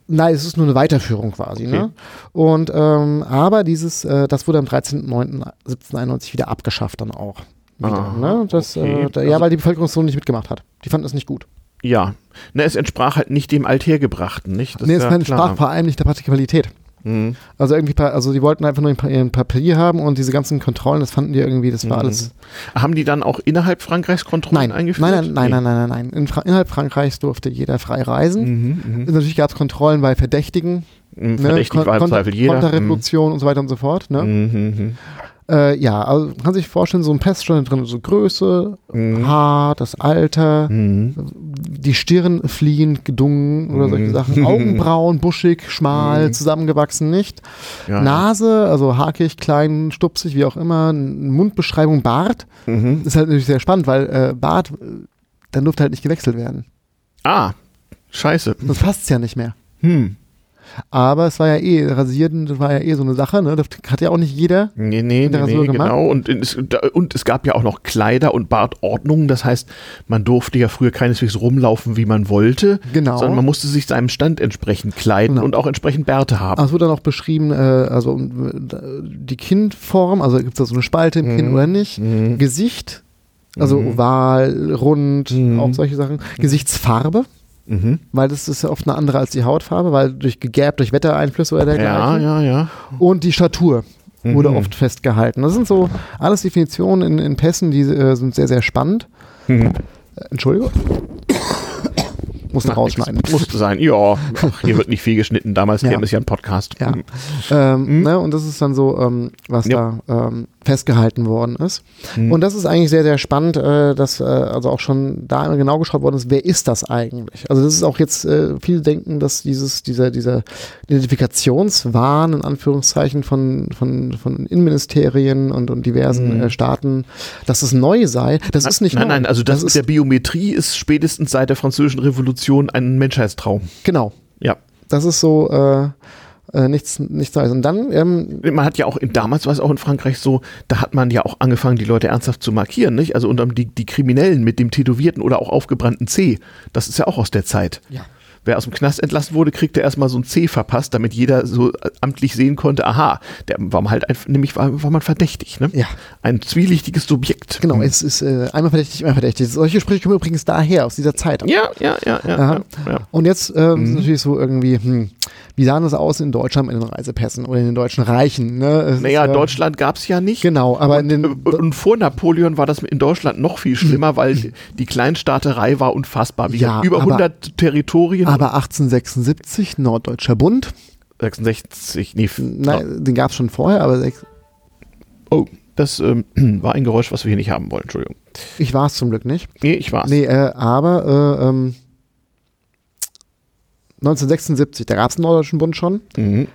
Nein, es ist nur eine Weiterführung quasi. Okay. Ne? Und ähm, aber dieses, äh, das wurde am 13.09.1791 wieder abgeschafft dann auch. Wieder, ne? das, okay. äh, da, ja, Also- weil die Bevölkerung so nicht mitgemacht hat. Die fanden es nicht gut. Ja. Ne, es entsprach halt nicht dem Althergebrachten, nicht? Das nee, es ja meine, klar. sprach vor allem nicht der Praktikabilität. Mhm. Also irgendwie, also die wollten einfach nur ein, Pa- ein Papier haben und diese ganzen Kontrollen, das fanden die irgendwie, das war Mhm. alles. Haben die dann auch innerhalb Frankreichs Kontrollen Nein, eingeführt? nein, nein, nein, nein, nein, nein. In Fra innerhalb Frankreichs durfte jeder frei reisen. Mhm, Natürlich gab es Kontrollen bei Verdächtigen, mhm. ne? Verdächtig war im Kon- Zweifel jeder. Konterrevolution und so weiter und so fort. Ne? Äh, ja, also man kann sich vorstellen, so ein Pass stand drin, so Größe, Mhm. Haar, das Alter, mhm. die Stirn fliehend, gedungen oder solche Mhm. Sachen. Augenbrauen, buschig, schmal, Mhm. zusammengewachsen, nicht. Ja. Nase, also hakig, klein, stupsig, wie auch immer. Mundbeschreibung, Bart. Mhm. Ist halt natürlich sehr spannend, weil äh, Bart, äh, dann durfte halt nicht gewechselt werden. Ah, scheiße. Sonst passt es ja nicht mehr. Hm. Aber es war ja eh, rasieren, das war ja eh so eine Sache, ne? Das hat ja auch nicht jeder. Nee, nee, nee, nee genau. Und und es gab ja auch noch Kleider- und Bartordnungen. Das heißt, man durfte ja früher keineswegs rumlaufen, wie man wollte, Genau. sondern man musste sich seinem Stand entsprechend kleiden Genau. und auch entsprechend Bärte haben. Es wurde dann auch beschrieben, äh, also äh, die Kindform, also gibt es da so eine Spalte im Kinn Mhm. oder nicht? Gesicht, also Mhm. oval, rund, Mhm. auch solche Sachen. Gesichtsfarbe, Mhm. weil das ist ja oft eine andere als die Hautfarbe, weil durch gegäbt, durch Wettereinflüsse oder Ja, dergleichen. ja, ja. Und die Statur wurde Mhm. oft festgehalten. Das sind so alles Definitionen in, in Pässen, die äh, sind sehr, sehr spannend. Mhm. Äh, Entschuldigung. Muss noch rausschneiden. Musste sein. Ja, Ach, hier wird nicht viel geschnitten. Damals Ja. käme es ja ein Podcast. Ja. Mhm. Ähm, ne, und das ist dann so, ähm, was Ja. da ähm, festgehalten worden ist. Mhm. Und das ist eigentlich sehr, sehr spannend, äh, dass äh, also auch schon da genau geschaut worden ist, wer ist das eigentlich? Also das ist auch jetzt, äh, viele denken, dass dieses, dieser, dieser Identifikationswahn in Anführungszeichen von, von, von Innenministerien und, und diversen Mhm. äh, Staaten, dass es neu sei. Das ist nicht nein, neu. nein, also das, das ist, der Biometrie ist spätestens seit der Französischen Revolution ein Menschheitstraum. genau. Ja. Das ist so äh, äh, nichts, nichts Neues. Und dann, ähm, Man hat ja auch, in, damals war es auch in Frankreich so, da hat man ja auch angefangen, die Leute ernsthaft zu markieren, nicht? Also unter die, die Kriminellen mit dem tätowierten oder auch aufgebrannten C, das ist ja auch aus der Zeit. ja. Wer aus dem Knast entlassen wurde, kriegte erstmal so ein C verpasst, damit jeder so äh, amtlich sehen konnte, aha, der war halt einfach, nämlich war, war man verdächtig, ne? Ja. Ein zwielichtiges Subjekt. Genau, es ist äh, einmal verdächtig, immer verdächtig. Solche Sprüche kommen übrigens daher, aus dieser Zeit. Ja, ja, ja, ja. Ja. Und jetzt ähm, Mhm. ist natürlich so irgendwie, hm, wie sah das aus in Deutschland in den Reisepässen oder in den deutschen Reichen? Ne? Es Naja, ist, äh, Deutschland gab es ja nicht. Genau, aber in den. Und, und vor Napoleon war das in Deutschland noch viel schlimmer, weil die Kleinstaaterei war unfassbar. Wie Ja, über aber- 100 Territorien. Aber 1876, Norddeutscher Bund, 66, nee, nein, den gab es schon vorher, aber sechs, oh, das ähm, war ein Geräusch, was wir hier nicht haben wollen, Entschuldigung. ich war es zum Glück nicht. Nee, ich war's. Nee, äh, aber äh, ähm, 1976, da gab es den Norddeutschen Bund schon, Mhm.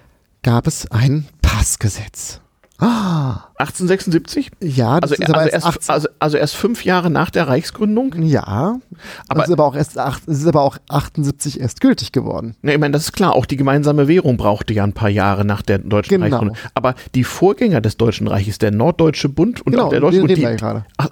gab es ein Passgesetz. Ah, 1876? ja, das Also, ist aber also, erst erst, 18, also, also erst fünf Jahre nach der Reichsgründung? Ja, Aber- es ist aber auch erst acht, es ist aber auch 78 erst gültig geworden. Ne, ich meine, das ist klar, auch die gemeinsame Währung brauchte ja ein paar Jahre nach der Deutschen Genau. Reichsgründung. Aber die Vorgänger des Deutschen Reiches, der Norddeutsche Bund und Genau, der Deutsche Bund, die. Ach,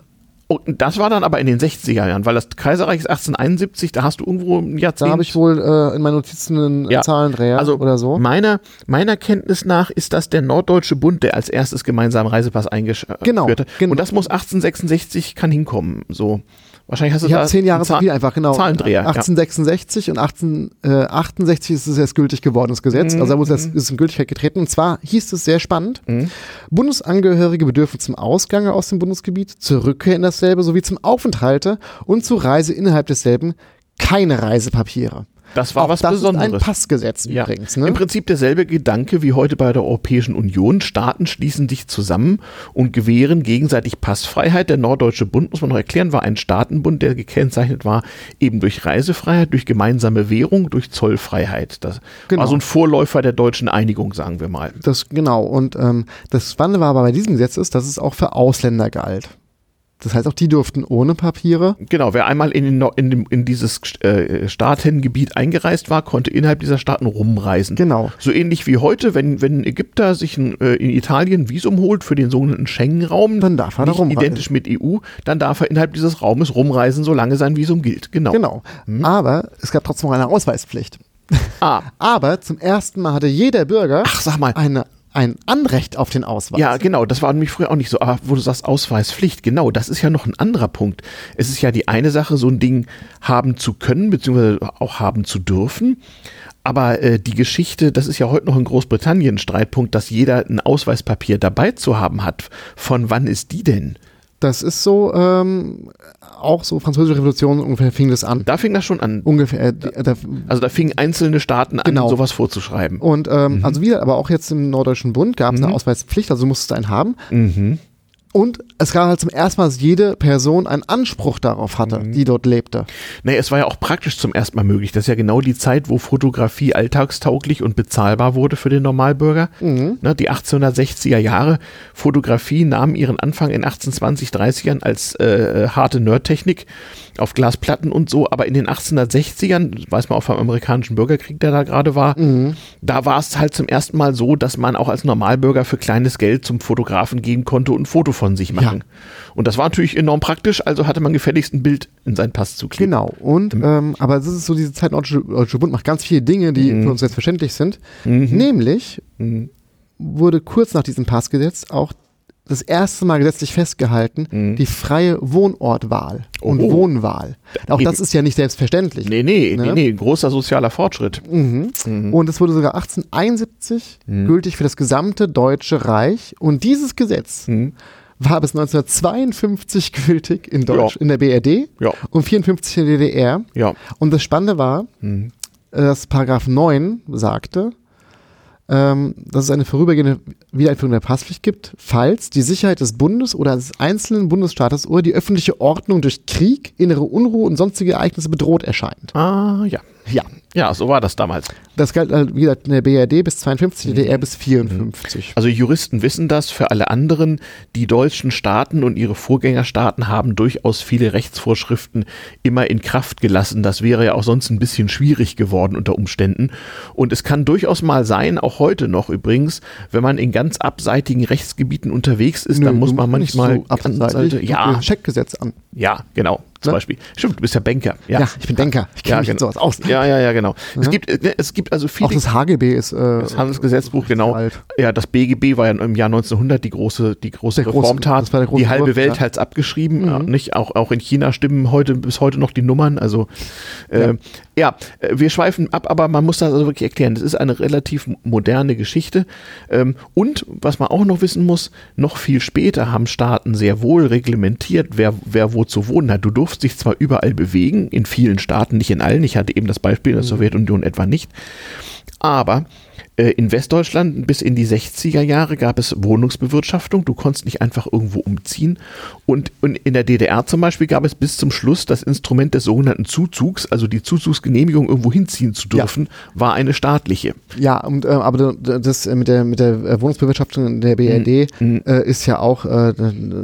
oh, das war dann aber in den 60er Jahren, weil das Kaiserreich ist 1871, da hast du irgendwo ein Jahrzehnt. Da habe ich wohl äh, in meinen Notizen einen Ja. Zahlendreher also oder so. Meiner, meiner Kenntnis nach ist das der Norddeutsche Bund, der als erstes gemeinsamen Reisepass eingeführt Genau, hat. genau. Und das muss 1866 kann hinkommen. So. Wahrscheinlich hast du Ich da habe zehn Jahre Zahl- viel einfach, genau. Zahlendreher. ja. 1866 und 1868 ist es erst gültig geworden, das Gesetz. Mhm, Also da wurde es ist in Gültigkeit getreten. Und zwar hieß es sehr spannend, Mhm. Bundesangehörige bedürfen zum Ausgang aus dem Bundesgebiet, zur Rückkehr in dasselbe sowie zum Aufenthalte und zur Reise innerhalb desselben keine Reisepapiere. Das war Auch was das Besonderes. ist ein Passgesetz Ja. übrigens. Ne? Im Prinzip derselbe Gedanke wie heute bei der Europäischen Union. Staaten schließen sich zusammen und gewähren gegenseitig Passfreiheit. Der Norddeutsche Bund, muss man noch erklären, war ein Staatenbund, der gekennzeichnet war eben durch Reisefreiheit, durch gemeinsame Währung, durch Zollfreiheit. Das Genau. war so ein Vorläufer der deutschen Einigung, sagen wir mal. Das genau. Und ähm, das Spannende war aber bei diesem Gesetz ist, dass es auch für Ausländer galt. Das heißt, auch die durften ohne Papiere. Genau, wer einmal in, den, in, dem, in dieses äh, Staatengebiet eingereist war, konnte innerhalb dieser Staaten rumreisen. Genau. So ähnlich wie heute, wenn, wenn ein Ägypter sich ein, äh, in Italien ein Visum holt für den sogenannten Schengen-Raum, Dann darf er da nicht rumreisen. identisch mit EU, dann darf er innerhalb dieses Raumes rumreisen, solange sein Visum gilt. Genau. Genau. Aber es gab trotzdem noch eine Ausweispflicht. Ah, Aber zum ersten Mal hatte jeder Bürger ach, sag mal. eine, ein Anrecht auf den Ausweis. Ja, genau, das war nämlich früher auch nicht so. Aber wo du sagst Ausweispflicht, genau, das ist ja noch ein anderer Punkt. Es ist ja die eine Sache, so ein Ding haben zu können, beziehungsweise auch haben zu dürfen. Aber äh, die Geschichte, das ist ja heute noch in Großbritannien ein Streitpunkt, dass jeder ein Ausweispapier dabei zu haben hat. Von wann ist die denn? Das ist so, ähm, auch so französische Revolution ungefähr fing das an. Da fing das schon an. Ungefähr. Äh, da, Also da fingen einzelne Staaten Genau. an, sowas vorzuschreiben. und ähm, also wieder, aber auch jetzt im Norddeutschen Bund gab es eine Ausweispflicht, also du musstest einen haben. Mhm. Und es gab halt zum ersten Mal, dass jede Person einen Anspruch darauf hatte, die dort lebte. Nee, es war ja auch praktisch zum ersten Mal möglich. Das ist ja genau die Zeit, wo Fotografie alltagstauglich und bezahlbar wurde für den Normalbürger. Ne, die 1860er Jahre. Fotografie nahm ihren Anfang in 1820, 30ern als äh, harte Nerdtechnik auf Glasplatten und so. Aber in den 1860ern, weiß man auch vom amerikanischen Bürgerkrieg, der da gerade war, da war es halt zum ersten Mal so, dass man auch als Normalbürger für kleines Geld zum Fotografen gehen konnte und ein Foto von sich machen. Und das war natürlich enorm praktisch, also hatte man gefälligst ein Bild in seinen Pass zu kleben. Genau. Und, ähm, aber es ist so, diese Zeit, Norddeutsche Deutsche Bund macht ganz viele Dinge, die für uns selbstverständlich sind. Nämlich wurde kurz nach diesem Passgesetz auch das erste Mal gesetzlich festgehalten, die freie Wohnortwahl und Mhm. Oh. Wohnwahl. Auch das ist ja nicht selbstverständlich. Nee, nee, Ne? nee, nee, großer sozialer Fortschritt. Mhm. Und es wurde sogar 1871 Mhm. gültig für das gesamte Deutsche Reich. Und dieses Gesetz Mhm. War bis 1952 gültig in, Deutsch, Ja. in der BRD Ja. und 54 in der DDR. Ja. Und das Spannende war, Mhm. dass Paragraph 9 sagte, ähm, dass es eine vorübergehende Wiedereinführung der Passpflicht gibt, falls die Sicherheit des Bundes oder des einzelnen Bundesstaates oder die öffentliche Ordnung durch Krieg, innere Unruhe und sonstige Ereignisse bedroht erscheint. Ah, ja. Ja. Ja, so war das damals. Das galt, äh, wie gesagt, in der BRD bis 52, in der Mhm. DDR bis 54. Also Juristen wissen das, für alle anderen, die deutschen Staaten und ihre Vorgängerstaaten haben durchaus viele Rechtsvorschriften immer in Kraft gelassen. Das wäre ja auch sonst ein bisschen schwierig geworden unter Umständen. Und es kann durchaus mal sein, auch heute noch übrigens, wenn man in ganz abseitigen Rechtsgebieten unterwegs ist, Nö, dann muss man manchmal so abseitig, ja, Scheckgesetz an. ja, genau, zum Ne? Beispiel. Stimmt, du bist ja Banker. Ja, Ja, ich bin Denker. Ich kenne Ja, mich genau. sowas aus. ja, ja, ja genau. Es Mhm. gibt, äh, es gibt also viele Auch das HGB ist äh, das Handelsgesetzbuch, genau. alt. Ja, das BGB war ja im Jahr 1900 die große, die große Der große- Reformtat. der große die halbe Welt ja. hat's abgeschrieben. Mhm. Ja, nicht? Auch, auch in China stimmen heute bis heute noch die Nummern. Also äh, ja. äh, wir schweifen ab, aber man muss das also wirklich erklären. Das ist eine relativ moderne Geschichte. Ähm, und was man auch noch wissen muss, noch viel später haben Staaten sehr wohl reglementiert, wer, wer wo zu wohnen hat. Du durfst dich zwar überall bewegen, in vielen Staaten, nicht in allen. Ich hatte eben das Beispiel in der Sowjetunion etwa nicht. Aber in Westdeutschland bis in die 60er Jahre gab es Wohnungsbewirtschaftung. Du konntest nicht einfach irgendwo umziehen. Und, und in der DDR zum Beispiel gab es bis zum Schluss das Instrument des sogenannten Zuzugs, also die Zuzugsgenehmigung irgendwo hinziehen zu Ja. dürfen, war eine staatliche. Ja, und, äh, aber das äh, mit der, mit der äh, Wohnungsbewirtschaftung in der BRD Mhm. äh, ist ja auch, äh,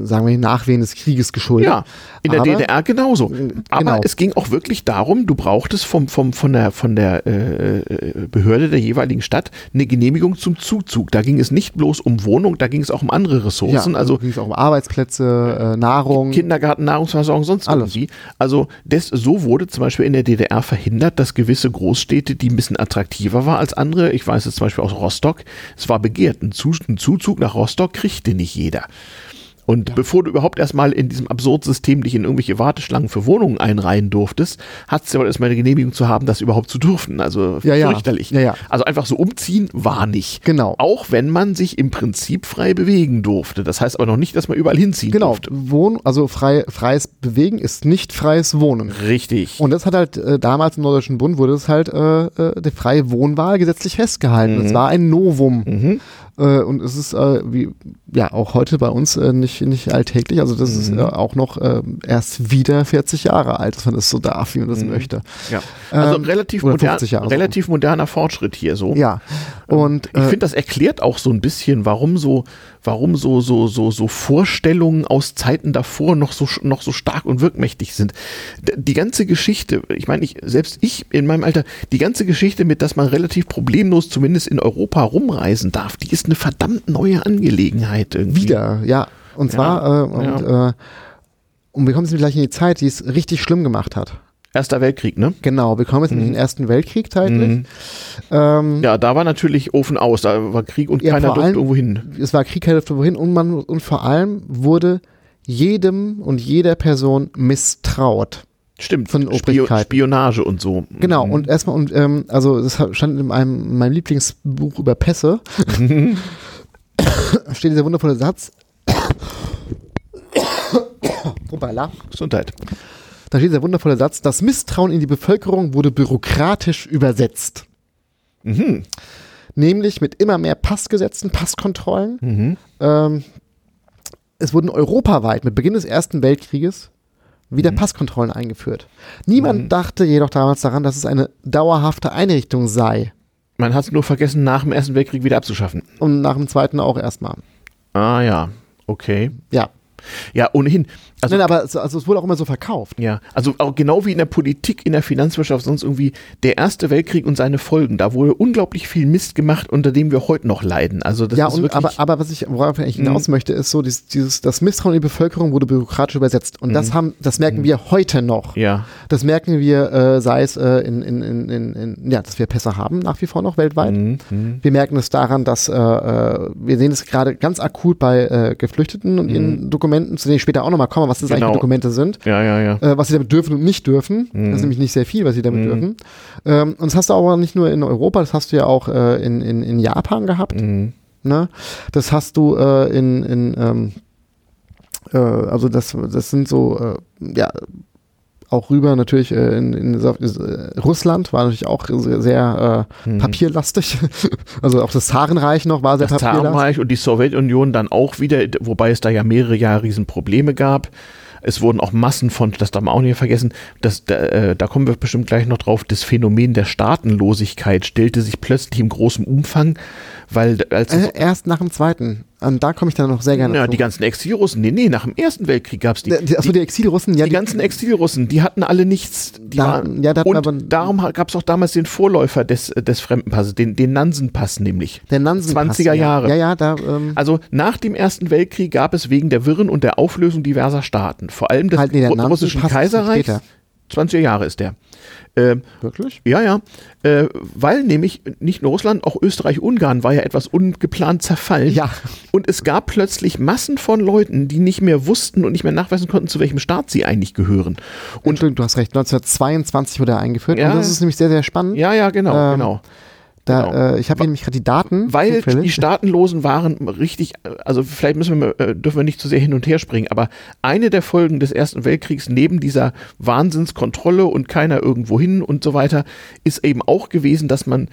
sagen wir, nach Nachwehen des Krieges geschuldet. Ja, in der Aber- DDR genauso. Aber genau. es ging auch wirklich darum, du brauchtest vom, vom, von der, von der äh, äh, Behörde der jeweiligen Stadt eine Genehmigung zum Zuzug. Da ging es nicht bloß um Wohnung, da ging es auch um andere Ressourcen. Ja, also ging es auch um Arbeitsplätze, äh, Nahrung. Kindergarten, Nahrungsversorgung, sonst Alles. irgendwie. Also das, so wurde zum Beispiel in der DDR verhindert, dass gewisse Großstädte, die ein bisschen attraktiver war als andere, ich weiß es zum Beispiel aus Rostock, es war begehrt, ein Zuzug nach Rostock kriegte nicht jeder. Und bevor du überhaupt erstmal in diesem Absurdsystem dich in irgendwelche Warteschlangen für Wohnungen einreihen durftest, hattest du aber erstmal eine Genehmigung zu haben, das überhaupt zu dürfen. Also Ja, ja. fürchterlich. Ja, ja. Also einfach so umziehen war nicht. Genau. Auch wenn man sich im Prinzip frei bewegen durfte. Das heißt aber noch nicht, dass man überall hinziehen Genau, durfte. Wohn, also frei, freies Bewegen ist nicht freies Wohnen. Richtig. Und das hat halt äh, damals im Norddeutschen Bund wurde es halt äh, äh, die freie Wohnwahl gesetzlich festgehalten. Mhm. Das war ein Novum. Äh, und es ist äh, wie ja auch heute bei uns äh, nicht nicht alltäglich. Also das ist Mhm. äh, auch noch äh, erst wieder 40 Jahre alt, dass man das so darf, wie man das möchte. Ja. Also Ähm, relativ, oder modern, 50 Jahre so. relativ moderner Fortschritt hier so. Ja. Und Ich äh, finde, das erklärt auch so ein bisschen, warum so, warum so, so, so, so Vorstellungen aus Zeiten davor noch so, noch so stark und wirkmächtig sind. D- Die ganze Geschichte, ich meine, ich, selbst ich in meinem Alter, die ganze Geschichte mit, dass man relativ problemlos zumindest in Europa rumreisen darf, die ist eine verdammt neue Angelegenheit irgendwie. wieder, ja. Und zwar äh, und äh, und wir kommen jetzt gleich in die Zeit, die es richtig schlimm gemacht hat. Erster Weltkrieg, ne? Genau, wir kommen jetzt in den Ersten Weltkrieg zeitlich. Mhm. Ähm, Ja, da war natürlich Ofen aus, da war Krieg und Ja, keiner durfte allem- irgendwo hin. es war Krieg, keiner durfte wohin und man und vor allem wurde jedem und jeder Person misstraut. Stimmt, von Spio Obrigkeiten. Spionage und so. Genau, Mhm. und erstmal, und ähm, also das stand in meinem, in meinem Lieblingsbuch über Pässe, steht dieser wundervolle Satz. Hoppala. Gesundheit. Da steht dieser wundervolle Satz, das Misstrauen in die Bevölkerung wurde bürokratisch übersetzt. Mhm. Nämlich mit immer mehr Passgesetzen, Passkontrollen. Mhm. Ähm, es wurden europaweit mit Beginn des Ersten Weltkrieges wieder Mhm. Passkontrollen eingeführt. Niemand dachte jedoch damals daran, dass es eine dauerhafte Einrichtung sei. Man hat es nur vergessen, nach dem Ersten Weltkrieg wieder abzuschaffen. Und nach dem Zweiten auch erstmal. Ah ja, okay. Ja. Ja, ohnehin. Also, Nein, aber also, also es wurde auch immer so verkauft. Ja, also auch genau wie in der Politik, in der Finanzwirtschaft, sonst irgendwie der Erste Weltkrieg und seine Folgen. Da wurde unglaublich viel Mist gemacht, unter dem wir heute noch leiden. Also das ja, ist und, wirklich, aber, aber was ich, worauf ich hinaus mhm. möchte, ist so, dieses, dieses, das Misstrauen in die Bevölkerung wurde bürokratisch übersetzt. Und mhm. das haben, das merken mhm. wir heute noch. Ja. Das merken wir, äh, sei es äh, in, in, in, in, in, ja, dass wir Pässe haben nach wie vor noch weltweit. Mhm. Mhm. Wir merken es daran, dass äh, äh wir sehen es gerade ganz akut bei äh, Geflüchteten und ihren Dokumenten, zu denen ich später auch nochmal komme, was das genau. eigentlich Dokumente sind. Ja, ja, ja. Äh, was sie damit dürfen und nicht dürfen. Mhm. Das ist nämlich nicht sehr viel, was sie damit mhm. dürfen. Ähm, und das hast du aber nicht nur in Europa, das hast du ja auch äh, in, in, in Japan gehabt. Mhm. Ne? Das hast du äh, in, in ähm, äh, also das, das sind so, äh, ja, auch rüber natürlich äh, in, in, äh, Russland war natürlich auch sehr, sehr äh, mhm. papierlastig. also auch das Zarenreich noch war sehr das papierlastig. Das Zarenreich und die Sowjetunion dann auch wieder, wobei es da ja mehrere Jahre Riesenprobleme gab. Es wurden auch Massen von, das darf man auch nicht vergessen, das, da, äh, da kommen wir bestimmt gleich noch drauf, das Phänomen der Staatenlosigkeit stellte sich plötzlich im großen Umfang, weil als äh, erst nach dem zweiten. Und da komme ich dann noch sehr gerne Ja, die ganzen Exilrussen. Nee, nee, nach dem Ersten Weltkrieg gab es die. Achso, die, die Exilrussen, ja. Die, die, ganzen Exilrussen, die hatten alle nichts. Die da, waren, ja, da und aber, darum gab es auch damals den Vorläufer des, des Fremdenpasses, den, den Nansenpass nämlich. Der Nansenpass. 20er Jahre. Ja, ja, da. Ähm, also nach dem Ersten Weltkrieg gab es wegen der Wirren und der Auflösung diverser Staaten, vor allem des halt, nee, russischen Kaiserreichs. 20er Jahre ist der. Äh, Wirklich? Ja, ja. Äh, weil nämlich nicht nur Russland, auch Österreich-Ungarn war ja etwas ungeplant zerfallen. Ja. Und es gab plötzlich Massen von Leuten, die nicht mehr wussten und nicht mehr nachweisen konnten, zu welchem Staat sie eigentlich gehören. Und du hast recht, 1922 wurde er eingeführt. Ja, und das ist nämlich sehr, sehr spannend. Ja, ja, genau, ähm, genau. Da, genau. äh, ich habe nämlich gerade die Daten. Weil zufällig. die Staatenlosen waren richtig, also vielleicht müssen wir, äh, dürfen wir nicht zu sehr hin und her springen, aber eine der Folgen des Ersten Weltkriegs neben dieser Wahnsinnskontrolle und keiner irgendwo hin und so weiter, ist eben auch gewesen, dass man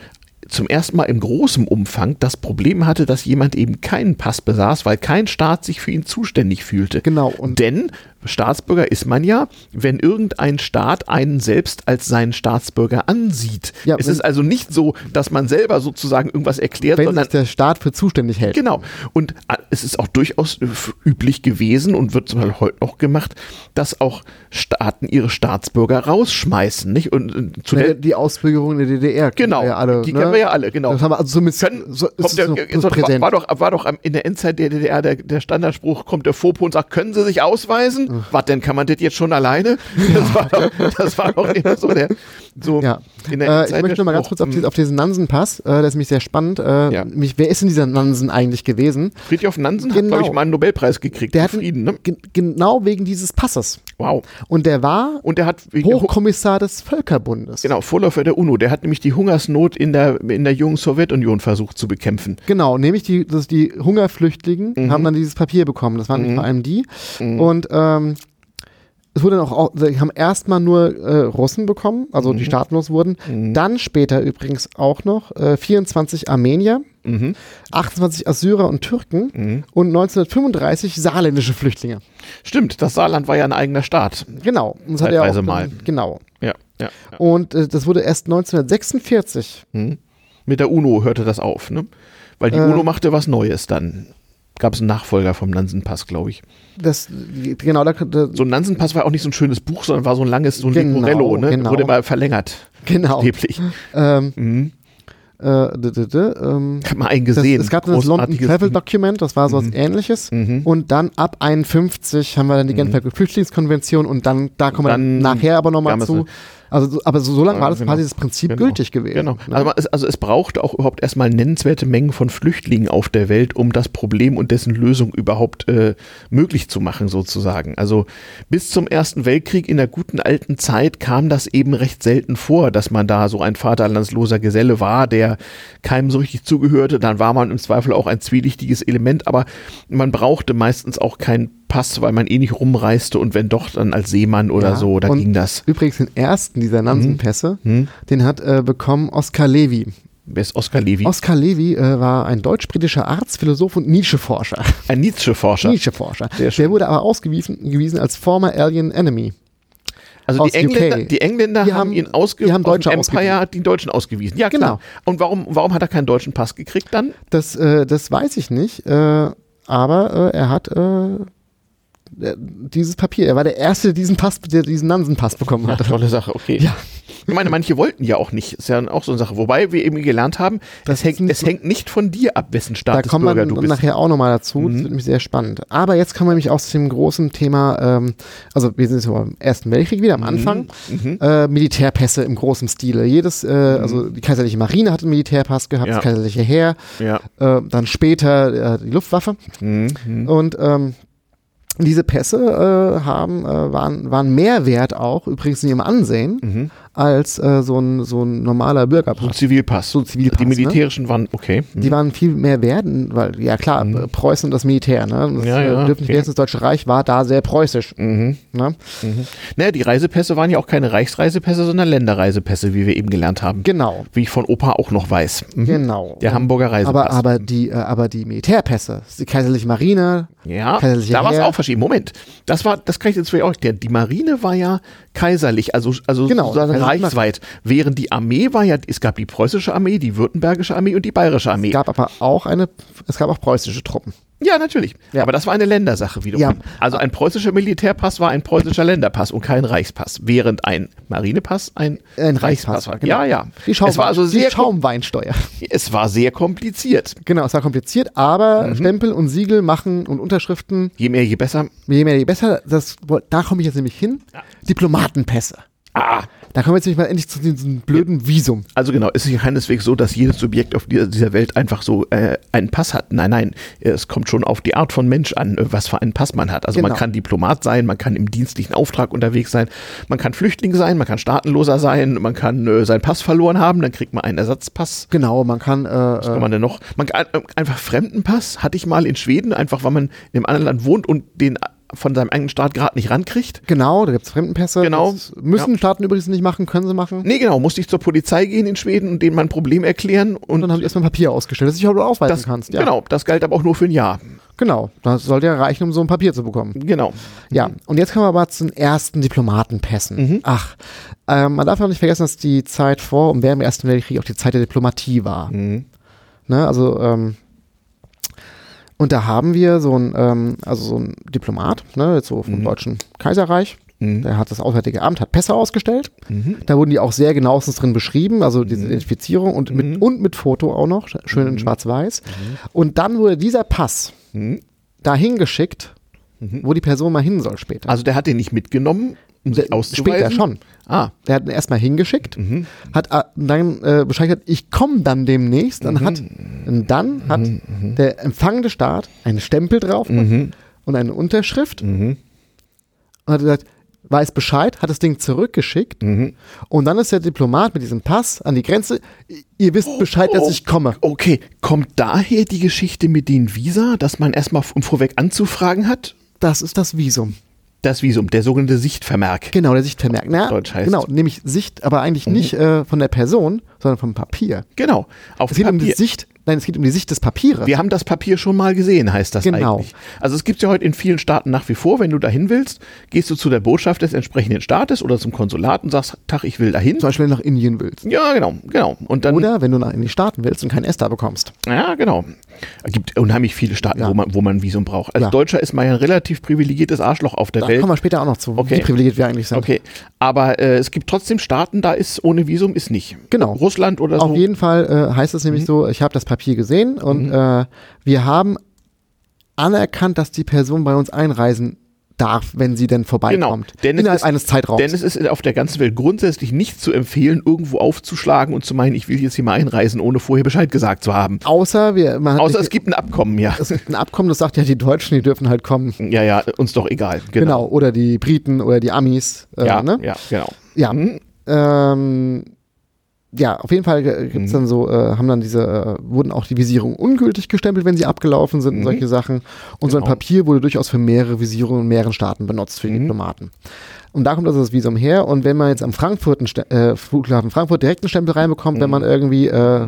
zum ersten Mal im großen Umfang das Problem hatte, dass jemand eben keinen Pass besaß, weil kein Staat sich für ihn zuständig fühlte. Genau. Und Denn Staatsbürger ist man ja, wenn irgendein Staat einen selbst als seinen Staatsbürger ansieht. Ja, es ist also nicht so, dass man selber sozusagen irgendwas erklärt, wenn sondern sich der Staat für zuständig hält. Genau. Und äh, es ist auch durchaus üblich gewesen und wird zum Beispiel heute noch gemacht, dass auch Staaten ihre Staatsbürger rausschmeißen, nicht? Und, und zu ja, die Ausbürgerung in der DDR. Genau. Ja alle, die ne? Wir ja alle, genau. Das haben wir also zumindest Können, so, ist der, so, war, war, doch, war doch in der Endzeit der DDR der, der Standardspruch, kommt der Fopo und sagt, können Sie sich ausweisen? Was denn, kann man das jetzt schon alleine? Das war doch, das war doch immer so der, so ja. in der äh, Ich möchte noch mal ganz kurz auf, die, auf diesen Nansen-Pass, äh, das ist nämlich sehr spannend. Äh, ja. mich, wer ist denn dieser Nansen eigentlich gewesen? Friedrich Nansen genau. hat, glaube ich, mal einen Nobelpreis gekriegt. Der hat Frieden, ne? genau wegen dieses Passes. Wow. Und der war und der hat Hochkommissar des Völkerbundes. Genau, Vorläufer der UNO. Der hat nämlich die Hungersnot in der, in der jungen Sowjetunion versucht zu bekämpfen. Genau, nämlich die, das, die Hungerflüchtigen mhm. haben dann dieses Papier bekommen. Das waren mhm. vor allem die. Mhm. Und ähm, es wurde dann auch, sie haben erstmal nur äh, Russen bekommen, also mhm. die staatenlos wurden. Mhm. Dann später übrigens auch noch äh, 24 Armenier, mhm. 28 Assyrer und Türken mhm. und 1935 saarländische Flüchtlinge. Stimmt, das Saarland war ja ein eigener Staat. Genau. Das hat ja auch, mal. Genau. Ja, ja, ja. Und äh, das wurde erst 1946. Mhm. Mit der UNO hörte das auf, ne? Weil die äh, UNO machte was Neues dann gab es einen Nachfolger vom Nansenpass, glaube ich. Das, genau, da, da, so ein Nansenpass war auch nicht so ein schönes Buch, sondern war so ein langes, so ein genau, Leporello, ne? Genau. Wurde mal verlängert. Genau. Leblich. Ähm, mhm. Äh, ähm, ich habe mal einen gesehen. Das, es gab das London Travel Document, das war so was mhm. ähnliches. Mhm. Und dann ab 51 haben wir dann die Genfer mhm. Flüchtlingskonvention und dann, da kommen wir dann, dann nachher aber nochmal zu. Also, aber so, so lange war das genau. quasi das Prinzip genau. gültig gewesen. Genau. Ne? Also, es, also es brauchte auch überhaupt erstmal nennenswerte Mengen von Flüchtlingen auf der Welt, um das Problem und dessen Lösung überhaupt äh, möglich zu machen, sozusagen. Also bis zum Ersten Weltkrieg in der guten alten Zeit kam das eben recht selten vor, dass man da so ein vaterlandsloser Geselle war, der keinem so richtig zugehörte. Dann war man im Zweifel auch ein zwielichtiges Element, aber man brauchte meistens auch kein Pass, weil man eh nicht rumreiste und wenn doch, dann als Seemann oder ja, so, da ging das. Übrigens den ersten dieser Nansenpässe, hm. den hat äh, bekommen Oskar Levy. Wer ist Oskar Levy? Oskar Levy äh, war ein deutsch-britischer Arzt, Philosoph und Nietzsche-Forscher. Ein Nietzsche-Forscher? Nietzsche-Forscher. Der wurde aber ausgewiesen gewiesen als former Alien Enemy. Also die Engländer, die Engländer die haben, haben ihn ausge die haben Deutsche Empire hat den Deutschen ausgewiesen. Ja, klar. Genau. Und warum, warum hat er keinen deutschen Pass gekriegt dann? Das, äh, das weiß ich nicht. Äh, aber äh, er hat äh, dieses Papier. Er war der Erste, der diesen Pass, der diesen Nansen-Pass bekommen Ja, hatte. tolle Sache, okay. Ja. Ich meine, manche wollten ja auch nicht. Ist ja auch so eine Sache. Wobei wir eben gelernt haben, Das es hängt, es so- hängt nicht von dir ab, wessen Da Staat kommen wir du bist. Mhm. nachher auch nochmal dazu. Das wird nämlich sehr spannend. Aber jetzt kommen wir nämlich auch zu dem großen Thema, ähm, also wir sind jetzt am Ersten Weltkrieg wieder am Anfang, Mhm. äh, Militärpässe im großen Stile. Jedes, äh, also die kaiserliche Marine hat einen Militärpass gehabt, Ja. das kaiserliche Heer, Ja. äh, dann später äh, die Luftwaffe. Mhm. Und ähm, diese Pässe äh, haben, äh, waren, waren mehr wert auch, übrigens in ihrem Ansehen, Mhm. Als äh, so, ein, so ein normaler So ein Bürgerpass. Zivilpass. So ein Zivilpass, Die ne? militärischen waren, okay. Mhm. Die waren viel mehr wert, weil, ja klar, Preußen und das Militär, ne? Das Ja, ja, äh, dürfen nicht okay. das Deutsche Reich war da sehr preußisch. Mhm. Ne? Naja, die Reisepässe waren ja auch keine Reichsreisepässe, sondern Länderreisepässe, wie wir eben gelernt haben. Genau, Wie ich von Opa auch noch weiß. Mhm. genau. Der Hamburger Reisepass. aber, aber, die, äh, aber die Militärpässe, die kaiserliche Marine, Ja, Kaiserliche da war es auch verschieden. Moment, das war, das kann ich jetzt auch erklären. Die Marine war ja kaiserlich, also, also Genau, sozusagen kaiserliche reichsweit. Während die Armee war ja, es gab die preußische Armee, die württembergische Armee und die bayerische Armee. es gab aber auch eine, es gab auch preußische Truppen. Ja, natürlich. Ja. Aber das war eine Ländersache wiederum. Ja. Also ein preußischer Militärpass war ein preußischer Länderpass und kein Reichspass, während ein Marinepass ein, Ein Reichspass Reichspass, war. genau. Ja, ja. Die, Schaum, es war also sehr, Schaumweinsteuer. es war sehr kompliziert. Genau, es war kompliziert, aber Mhm. Stempel und Siegel machen und Unterschriften, Je mehr, je besser. je mehr, je besser. Das, da komme ich jetzt nämlich hin. Diplomatenpässe. Ah, Da kommen wir jetzt nämlich mal endlich zu diesem blöden Visum. Also genau, es ist ja keineswegs so, dass jedes Subjekt auf dieser, Welt einfach so äh, einen Pass hat. Nein, nein, es kommt schon auf die Art von Mensch an, äh, was für einen Pass man hat. Also man Genau. kann Diplomat sein, man kann im dienstlichen Auftrag unterwegs sein, man kann Flüchtling sein, man kann Staatenloser sein, man kann äh, seinen Pass verloren haben, dann kriegt man einen Ersatzpass. Genau, man kann, äh, Was kann man denn noch? Man kann äh, einfach Fremdenpass hatte ich mal in Schweden, einfach weil man in einem anderen Land wohnt und den von seinem eigenen Staat gerade nicht rankriegt. genau, da gibt es Fremdenpässe. Genau. Das müssen Staaten übrigens nicht machen, können sie machen. Nee, genau, musste ich zur Polizei gehen in Schweden und denen mein Problem erklären und Und dann haben die erstmal ein Papier ausgestellt, das du dich auch ausweisen das, kannst. Ja. Genau, das galt aber auch nur für ein Jahr. Genau, das sollte ja reichen, um so ein Papier zu bekommen. Genau. Ja, und jetzt kommen wir aber zu den ersten Diplomatenpässen. Mhm. Ach, ähm, man darf auch nicht vergessen, dass die Zeit vor und während dem Ersten Weltkrieg auch die Zeit der Diplomatie war. Mhm. Ne, also, ähm, und da haben wir so ein, ähm, also so ein Diplomat, ne, jetzt so vom Deutschen Kaiserreich, Mhm. der hat das Auswärtige Amt, hat Pässe ausgestellt. Mhm. Da wurden die auch sehr genauestens drin beschrieben, also diese Identifizierung und mit, und mit Foto auch noch, schön in schwarz-weiß. Und dann wurde dieser Pass Mhm. dahin geschickt, wo die Person mal hin soll später. Also der hat den nicht mitgenommen, um sich auszuweisen? Später schon. Ah, Der hat ihn erstmal hingeschickt, Mhm. hat äh, dann äh, Bescheid gesagt, ich komme dann demnächst. Dann hat, und dann hat der empfangende Staat einen Stempel drauf Mhm. und eine Unterschrift Mhm. und hat gesagt, weiß Bescheid, hat das Ding zurückgeschickt Mhm. und dann ist der Diplomat mit diesem Pass an die Grenze. Ihr wisst Bescheid, dass Oh, ich komme. Okay, kommt daher die Geschichte mit den Visa, dass man erstmal um vorweg anzufragen hat? Das ist das Visum. Das Visum, der sogenannte Sichtvermerk. Genau, der Sichtvermerk. Na, Deutsch heißt- Genau, nämlich Sicht, aber eigentlich Mhm. nicht äh, von der Person, sondern vom Papier. Genau, auf Es geht um die Papier. Sicht, nein, es geht um die Sicht des Papieres. Wir haben das Papier schon mal gesehen, heißt das Genau. eigentlich. Also es gibt ja heute in vielen Staaten nach wie vor, wenn du dahin willst, gehst du zu der Botschaft des entsprechenden Staates oder zum Konsulat und sagst, Tag, ich will dahin. Zum Beispiel nach Indien willst. Ja, genau, genau. Und dann, Oder wenn du nach in die Staaten willst und kein ESTA bekommst. ja, genau. Es gibt unheimlich viele Staaten, Ja. wo, man, wo man ein Visum braucht. Als Ja. Deutscher ist man ja ein relativ privilegiertes Arschloch auf der Da Welt. kommen wir später auch noch zu, Okay. wie privilegiert wir eigentlich sind. Okay, aber äh, es gibt trotzdem Staaten, da ist ohne Visum ist nicht. Genau. Russland oder Auf so. jeden Fall äh, heißt es Mhm. nämlich so, ich habe das Papier gesehen und äh, wir haben anerkannt, dass die Person bei uns einreisen darf, wenn sie denn vorbeikommt. Genau, denn es Innerhalb ist- eines Zeitraums. Denn es ist auf der ganzen Welt grundsätzlich nicht zu empfehlen, irgendwo aufzuschlagen und zu meinen, ich will jetzt hier mal einreisen, ohne vorher Bescheid gesagt zu haben. Außer wir, Außer nicht- es gibt ein Abkommen, ja. es gibt ein Abkommen, das sagt ja, die Deutschen, die dürfen halt kommen. Ja, ja, uns doch egal. Genau. Oder die Briten oder die Amis. Äh, Ja, ne? ja, genau. Ja. Mhm. Ähm, ja, auf jeden Fall gibt Mhm. es dann so, äh, haben dann diese, äh, wurden auch die Visierungen ungültig gestempelt, wenn sie abgelaufen sind und solche Sachen. Und so ein Mhm. Genau. Papier wurde durchaus für mehrere Visierungen in mehreren Staaten benutzt für die Mhm. Diplomaten. Und da kommt also das Visum her. Und wenn man jetzt am Frankfurt, äh, Flughafen Frankfurt direkt einen Stempel reinbekommt, mhm. wenn man irgendwie äh,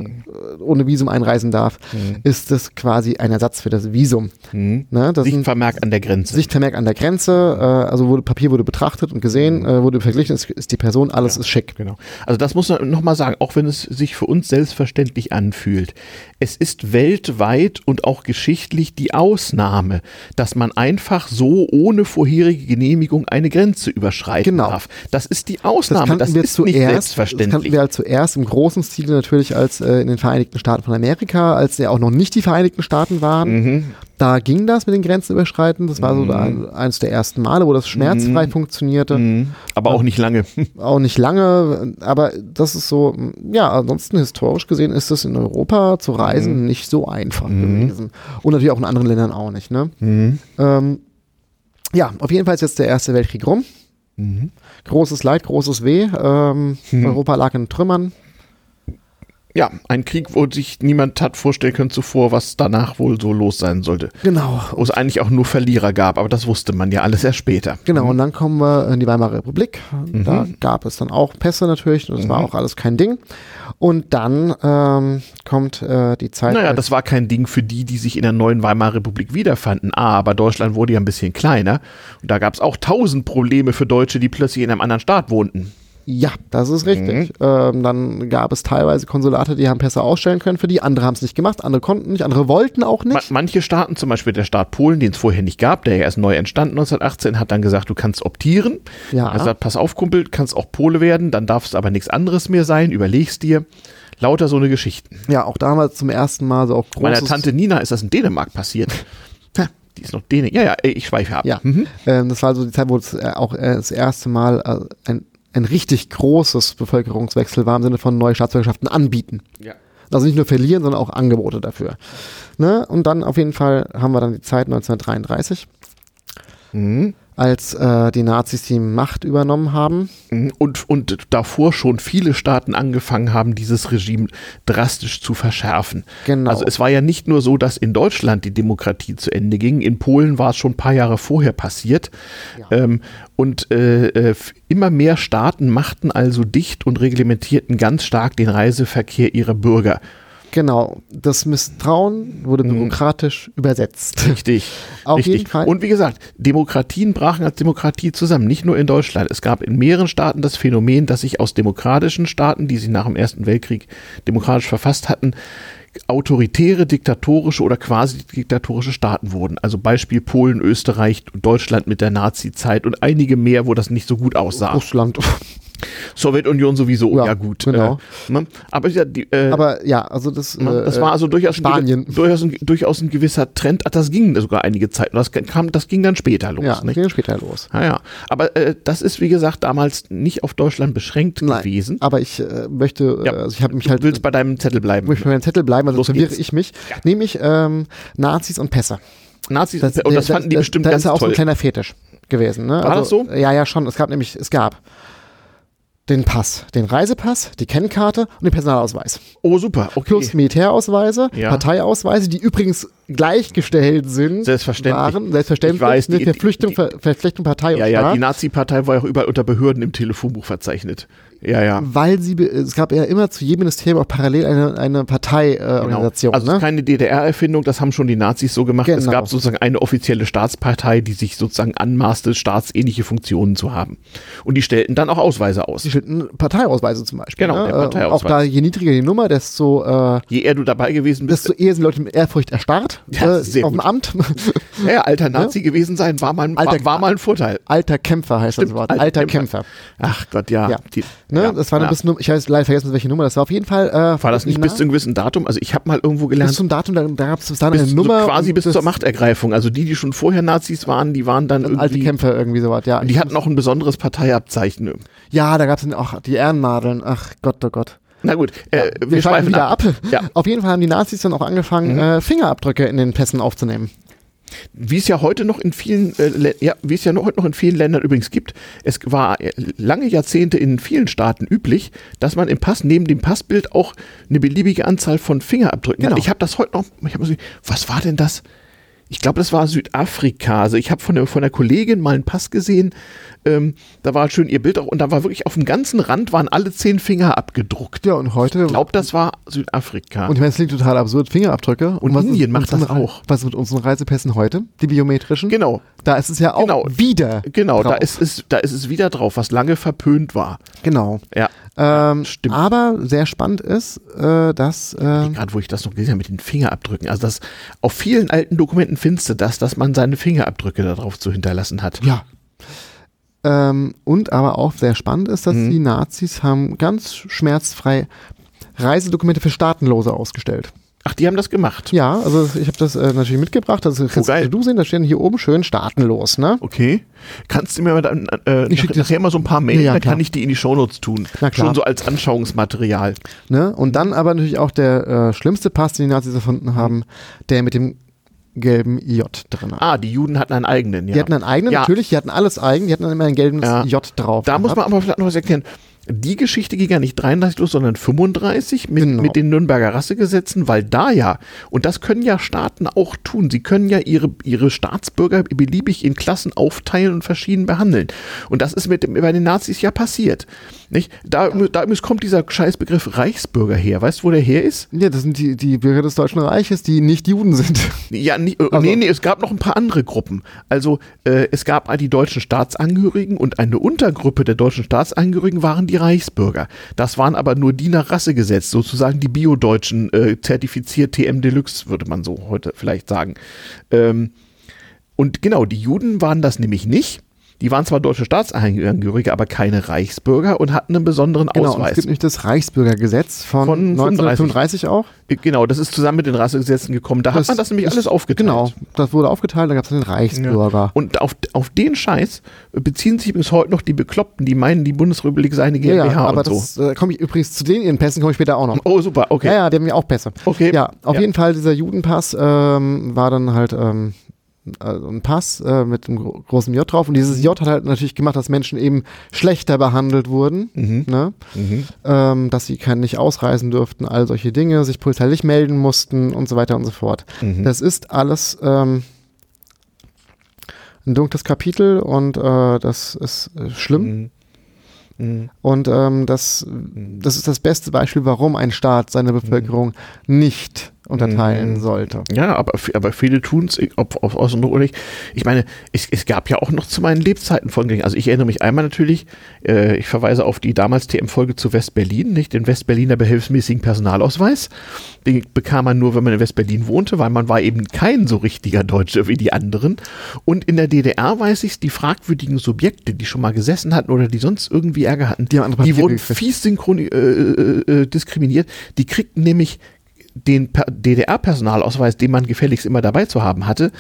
ohne Visum einreisen darf, mhm. ist das quasi ein Ersatz für das Visum. Mhm. Ne, das Sichtvermerk an der Grenze. Sichtvermerk an der Grenze. Äh, also wurde, Papier wurde betrachtet und gesehen, mhm. äh, wurde verglichen, ist, ist, die Person, alles ja, ist schick. Genau. Also das muss man nochmal sagen, auch wenn es sich für uns selbstverständlich anfühlt. Es ist weltweit und auch geschichtlich die Ausnahme, dass man einfach so ohne vorherige Genehmigung eine Grenze überschreiten genau. darf. Das ist die Ausnahme, das, das ist zuerst, nicht selbstverständlich. Das kannten wir halt zuerst im großen Stile natürlich als äh, in den Vereinigten Staaten von Amerika, als ja auch noch nicht die Vereinigten Staaten waren. Mhm. Da ging das mit den Grenzen überschreiten. Das war so mhm. eines der ersten Male, wo das schmerzfrei mhm. funktionierte. Mhm. Aber auch nicht lange. Auch nicht lange. Aber das ist so, ja, ansonsten historisch gesehen ist es in Europa zu reisen mhm. nicht so einfach mhm. gewesen. Und natürlich auch in anderen Ländern auch nicht. Ne? Mhm. Ähm, ja, auf jeden Fall ist jetzt der Erste Weltkrieg rum. Großes Leid, großes Weh. Ähm, Europa lag in Trümmern ja, ein Krieg, wo sich niemand hat vorstellen können zuvor, was danach wohl so los sein sollte. Genau. Wo es eigentlich auch nur Verlierer gab, aber das wusste man ja alles erst später. Genau, und dann kommen wir in die Weimarer Republik. Mhm. Da gab es dann auch Pässe natürlich, das mhm. war auch alles kein Ding. Und dann ähm, kommt äh, die Zeit. Naja, das war kein Ding für die, die sich in der neuen Weimarer Republik wiederfanden. Ah, aber Deutschland wurde ja ein bisschen kleiner. Und da gab es auch tausend Probleme für Deutsche, die plötzlich in einem anderen Staat wohnten. Ja, das ist richtig. Mhm. Ähm, dann gab es teilweise Konsulate, die haben Pässe ausstellen können für die, andere haben es nicht gemacht, andere konnten nicht, andere wollten auch nicht. Ma manche Staaten, zum Beispiel der Staat Polen, den es vorher nicht gab, der ja erst neu entstanden 1918, hat dann gesagt, du kannst optieren. Ja. Er sagt, pass auf, Kumpel, kannst auch Pole werden, dann darf es aber nichts anderes mehr sein, überlegst dir. Lauter so eine Geschichten. Ja, auch damals zum ersten Mal so auch großes... Meiner Tante Nina ist das in Dänemark passiert. die ist noch Dänemark. Ja, ja, ich schweife ab. Ja, mhm. ähm, das war so die Zeit, wo es äh, auch äh, das erste Mal äh, ein ein richtig großes Bevölkerungswechsel war im Sinne von neue Staatsbürgerschaften anbieten. Ja. Also nicht nur verlieren, sondern auch Angebote dafür. Ne? Und dann auf jeden Fall haben wir dann die Zeit 1933. Mhm als äh, die Nazis die Macht übernommen haben. Mhm. Und, und davor schon viele Staaten angefangen haben, dieses Regime drastisch zu verschärfen. Genau. Also es war ja nicht nur so, dass in Deutschland die Demokratie zu Ende ging. In Polen war es schon ein paar Jahre vorher passiert. Ja. Ähm, und äh, äh, immer mehr Staaten machten also dicht und reglementierten ganz stark den Reiseverkehr ihrer Bürger. Genau, das Misstrauen wurde demokratisch mhm. übersetzt. Richtig. Auf richtig. jeden Fall. Und wie gesagt, Demokratien brachen als Demokratie zusammen, nicht nur in Deutschland. Es gab in mehreren Staaten das Phänomen, dass sich aus demokratischen Staaten, die sich nach dem Ersten Weltkrieg demokratisch verfasst hatten, autoritäre, diktatorische oder quasi diktatorische Staaten wurden. Also Beispiel Polen, Österreich, Deutschland mit der Nazi-Zeit und einige mehr, wo das nicht so gut aussah. Russland. Sowjetunion sowieso, ja, ja gut. Genau. Äh, ne? aber, ja, die, äh, aber ja, also das, ne? das war also durchaus Spanien. Ein, durchaus, ein, durchaus ein gewisser Trend. Das ging sogar einige Zeit. Das, kam, das ging dann später los. Ja, das ging später los. Ja, ja. Aber äh, das ist, wie gesagt, damals nicht auf Deutschland beschränkt Nein, gewesen. Aber ich äh, möchte, ja, also ich habe mich halt. Du willst bei deinem Zettel bleiben. Möchte bei meinem Zettel bleiben, also verwirre ich mich. Ja. Nämlich ähm, Nazis und Pässe. Nazis das, und das fanden die das, bestimmt da ganz toll. Ist ja auch so ein kleiner Fetisch gewesen. Ne? War also, das so? Ja, ja, schon. Es gab nämlich, es gab den Pass, den Reisepass, die Kennkarte und den Personalausweis. Oh, super. Okay. Plus Militärausweise, ja. Parteiausweise, die übrigens gleichgestellt sind. Selbstverständlich. Waren, selbstverständlich. Ich weiß, die, Verpflichtung, Ver, Verpflichtung Partei ja, und Ja, ja, die Nazi-Partei war auch überall unter Behörden im Telefonbuch verzeichnet. Ja, ja. Weil sie, es gab ja immer zu jedem Ministerium auch parallel eine, eine Parteiorganisation. Äh, genau. Also ne? keine DDR-Erfindung, das haben schon die Nazis so gemacht. Genau. Es gab sozusagen eine offizielle Staatspartei, die sich sozusagen anmaßte, staatsähnliche Funktionen zu haben. Und die stellten dann auch Ausweise aus. Die stellten Parteiausweise zum Beispiel. Genau, ne? Parteiausweis. Auch da, je niedriger die Nummer, desto äh, je eher du dabei gewesen bist, desto eher sind Leute mit Ehrfurcht erstarrt ja, äh, auf dem Amt. Ja, alter Nazi ja? gewesen sein war mal, alter, war, war, mal ein Vorteil. Alter Kämpfer heißt Stimmt, das Wort. Alter, alter Kämpfer. Kämpfer. Ach Gott, ja. ja. Die, ne? Das war eine bisschen ich weiß leider vergessen, welche Nummer das war. Auf jeden Fall. Äh, war das nicht bis zu einem gewissen Datum? Also ich habe mal irgendwo gelernt. Bis zum Datum, da, da gab es dann eine Nummer. So quasi bis zur Machtergreifung. Also die, die schon vorher Nazis waren, die waren dann irgendwie. Alte Kämpfer irgendwie sowas, ja. Die hatten auch ein besonderes Parteiabzeichen. Ja, da gab es dann auch die Ehrennadeln. Ach Gott, oh Gott. Na gut, äh, ja, wir, wir schweifen wieder ab. ab. Ja. Auf jeden Fall haben die Nazis dann auch angefangen, mhm. äh, Fingerabdrücke in den Pässen aufzunehmen wie es ja heute noch in vielen, äh, ja, wie es ja heute noch in vielen Ländern übrigens gibt. Es war äh, lange Jahrzehnte in vielen Staaten üblich, dass man im Pass neben dem Passbild auch eine beliebige Anzahl von Fingerabdrücken genau. hat. Ich habe das heute noch, ich hab, was war denn das? Ich glaube, das war Südafrika. Also ich habe von der, von der Kollegin mal einen Pass gesehen, ähm, da war schön ihr Bild auch und da war wirklich auf dem ganzen Rand waren alle zehn Finger abgedruckt. Ja, und heute. Ich glaube, das war Südafrika. Und ich meine, es klingt total absurd, Fingerabdrücke. Und was Indien macht das auch. Was mit unseren Reisepässen heute? Die biometrischen? genau, Da ist es ja auch Genau. wieder. genau, da drauf. ist, es, da ist es wieder drauf, was lange verpönt war. Genau. Ja. Ähm, stimmt. Aber sehr spannend ist, äh, dass. Äh, Gerade wo ich das noch gesehen habe mit den Fingerabdrücken. Also das auf vielen alten Dokumenten findest du das, dass man seine Fingerabdrücke darauf zu hinterlassen hat. ja. Ähm, und aber auch sehr spannend ist, dass Mhm. die Nazis haben ganz schmerzfrei Reisedokumente für Staatenlose ausgestellt. Ach, die haben das gemacht. Ja, also ich habe das äh, natürlich mitgebracht. Also kannst geil. du sehen, da stehen hier oben schön staatenlos, ne? Okay. Kannst du mir mal dann äh, Ich nach, dir- nachher mal so ein paar Mails, Ja, dann kann ich die in die Shownotes tun. Na klar. Schon so als Anschauungsmaterial. ne? Und dann aber natürlich auch der äh, schlimmste Pass, den die Nazis erfunden haben, der mit dem gelben J drin. Ah, die Juden hatten einen eigenen, ja. Die hatten einen eigenen, Ja. natürlich, die hatten alles eigen, die hatten dann immer ein gelbes Ja. J drauf. Da muss gehabt. man aber vielleicht noch was erklären. Die Geschichte ging ja nicht 33 los, sondern 35 mit, Genau. mit den Nürnberger Rassegesetzen, weil da ja, und das können ja Staaten auch tun, sie können ja ihre, ihre Staatsbürger beliebig in Klassen aufteilen und verschieden behandeln. Und das ist mit bei den Nazis ja passiert. Nicht? Da, da kommt dieser Scheißbegriff Reichsbürger her. Weißt du, wo der her ist? Ja, das sind die, die Bürger des Deutschen Reiches, die nicht Juden sind. Ja, nie, äh, Also- nee, nee, es gab noch ein paar andere Gruppen. Also äh, es gab die deutschen Staatsangehörigen und eine Untergruppe der deutschen Staatsangehörigen waren die Reichsbürger. Das waren aber nur die nach Rassegesetz, sozusagen die Bio-Deutschen, äh, zertifiziert TM Deluxe, würde man so heute vielleicht sagen. Ähm, und genau, die Juden waren das nämlich nicht. Die waren zwar deutsche Staatsangehörige, aber keine Reichsbürger und hatten einen besonderen Genau, und es Ausweis. gibt nämlich das Reichsbürgergesetz von, Von 1935 auch. Genau, das ist zusammen mit den Rassegesetzen gekommen. Da hat man das nämlich alles aufgeteilt. Genau, das wurde aufgeteilt, da gab es den Reichsbürger. Und auf, auf den Scheiß beziehen sich bis heute noch die Bekloppten, die meinen, die Bundesrepublik sei eine Ja, GmbH ja, aber und so. das äh, komme ich übrigens zu den ihren Pässen komme ich später auch noch. Oh, super, okay. Ja, ja, die haben ja auch Pässe. Okay. Ja, auf Ja. jeden Fall, dieser Judenpass ähm, war dann halt ähm, ein Pass äh, mit einem gro großen J drauf. Und dieses J hat halt natürlich gemacht, dass Menschen eben schlechter behandelt wurden, Mhm. ne? Mhm. ähm, dass sie kann nicht ausreisen dürften, all solche Dinge, sich polizeilich melden mussten und so weiter und so fort. Mhm. Das ist alles ähm, ein dunkles Kapitel und äh, das ist äh, schlimm. Mhm. Mhm. Und ähm, das, das ist das beste Beispiel, warum ein Staat seine Bevölkerung nicht unterteilen Mhm. sollte. Ja, aber, aber viele tun es, ob auf aus und oder nicht. Ich meine, es, es gab ja auch noch zu meinen Lebzeiten Folgen. Also ich erinnere mich einmal natürlich, äh, ich verweise auf die damals TM-Folge zu West-Berlin, nicht? Den Westberliner behelfsmäßigen Personalausweis. Den bekam man nur, wenn man in West-Berlin wohnte, weil man war eben kein so richtiger Deutscher wie die anderen. Und in der DDR weiß ich, die fragwürdigen Subjekte, die schon mal gesessen hatten oder die sonst irgendwie Ärger hatten, Die die wurden fies synchroni äh, äh, äh, diskriminiert. Die kriegten nämlich den Per- DDR-Personalausweis, den man gefälligst immer dabei zu haben hatte,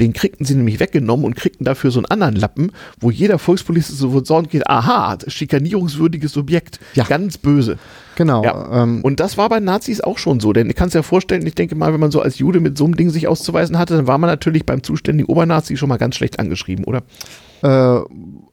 den kriegten sie nämlich weggenommen und kriegten dafür so einen anderen Lappen, wo jeder Volkspolizist so Sorgen geht, aha, schikanierungswürdiges Subjekt, Ja. ganz böse. Genau. Ja. Ähm, Und das war bei Nazis auch schon so, denn ich kann es ja vorstellen, ich denke mal, wenn man so als Jude mit so einem Ding sich auszuweisen hatte, dann war man natürlich beim zuständigen Obernazi schon mal ganz schlecht angeschrieben, oder? äh,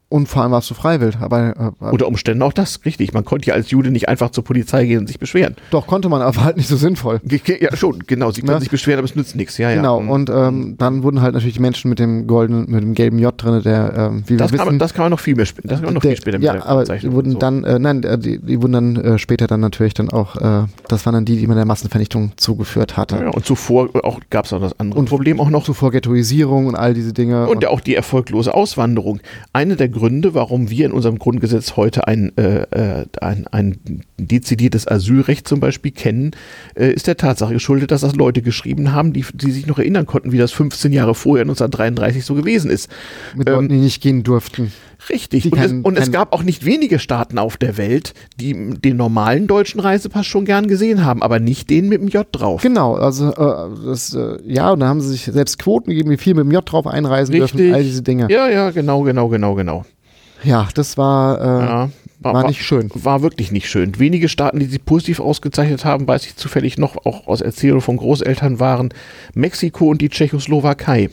und vor allem warst du freiwillig. Aber äh, Unter Umständen auch das, richtig. Man konnte ja als Jude nicht einfach zur Polizei gehen und sich beschweren. doch konnte man, aber halt nicht so sinnvoll. Ja, schon, genau. Sie können Ne? sich beschweren, aber es nützt nichts. Ja, ja. Genau, Mhm. und ähm, dann wurden halt natürlich die Menschen mit dem goldenen, mit dem gelben J drin, der, ähm, wie das, wir kann wissen, man, das kann man noch viel mehr später. Das kann man noch der, viel später ja, der aber die wurden so. dann, äh, nein, äh, die, die wurden dann äh, später dann natürlich dann auch, äh, das waren dann die, die man der Massenvernichtung zugeführt hatte. Ja, und zuvor auch gab es auch das andere Und- Problem auch noch. Zuvor Ghettoisierung und all diese Dinge. Und ja auch die erfolglose Auswanderung. Eine der Gründe, warum wir in unserem Grundgesetz heute ein, äh, äh, ein, ein dezidiertes Asylrecht zum Beispiel kennen, äh, ist der Tatsache geschuldet, dass das Leute geschrieben haben, die, die sich noch erinnern konnten, wie das 15 Jahre vorher 1933 so gewesen ist. mit ähm, Leuten, die nicht gehen durften. Richtig. Und, es, kein- und es gab auch nicht wenige Staaten auf der Welt, die den normalen deutschen Reisepass schon gern gesehen haben, aber nicht den mit dem J drauf. Genau, also äh, das, äh, ja, und da haben sie sich selbst Quoten gegeben, wie viel mit dem J drauf einreisen dürfen, Richtig. all diese Dinge. Ja, ja, genau, genau, genau, genau. Ja, das war, äh, Ja, war nicht schön. War wirklich nicht schön. Wenige Staaten, die sich positiv ausgezeichnet haben, weiß ich zufällig noch, auch aus Erzählungen von Großeltern, waren Mexiko und die Tschechoslowakei.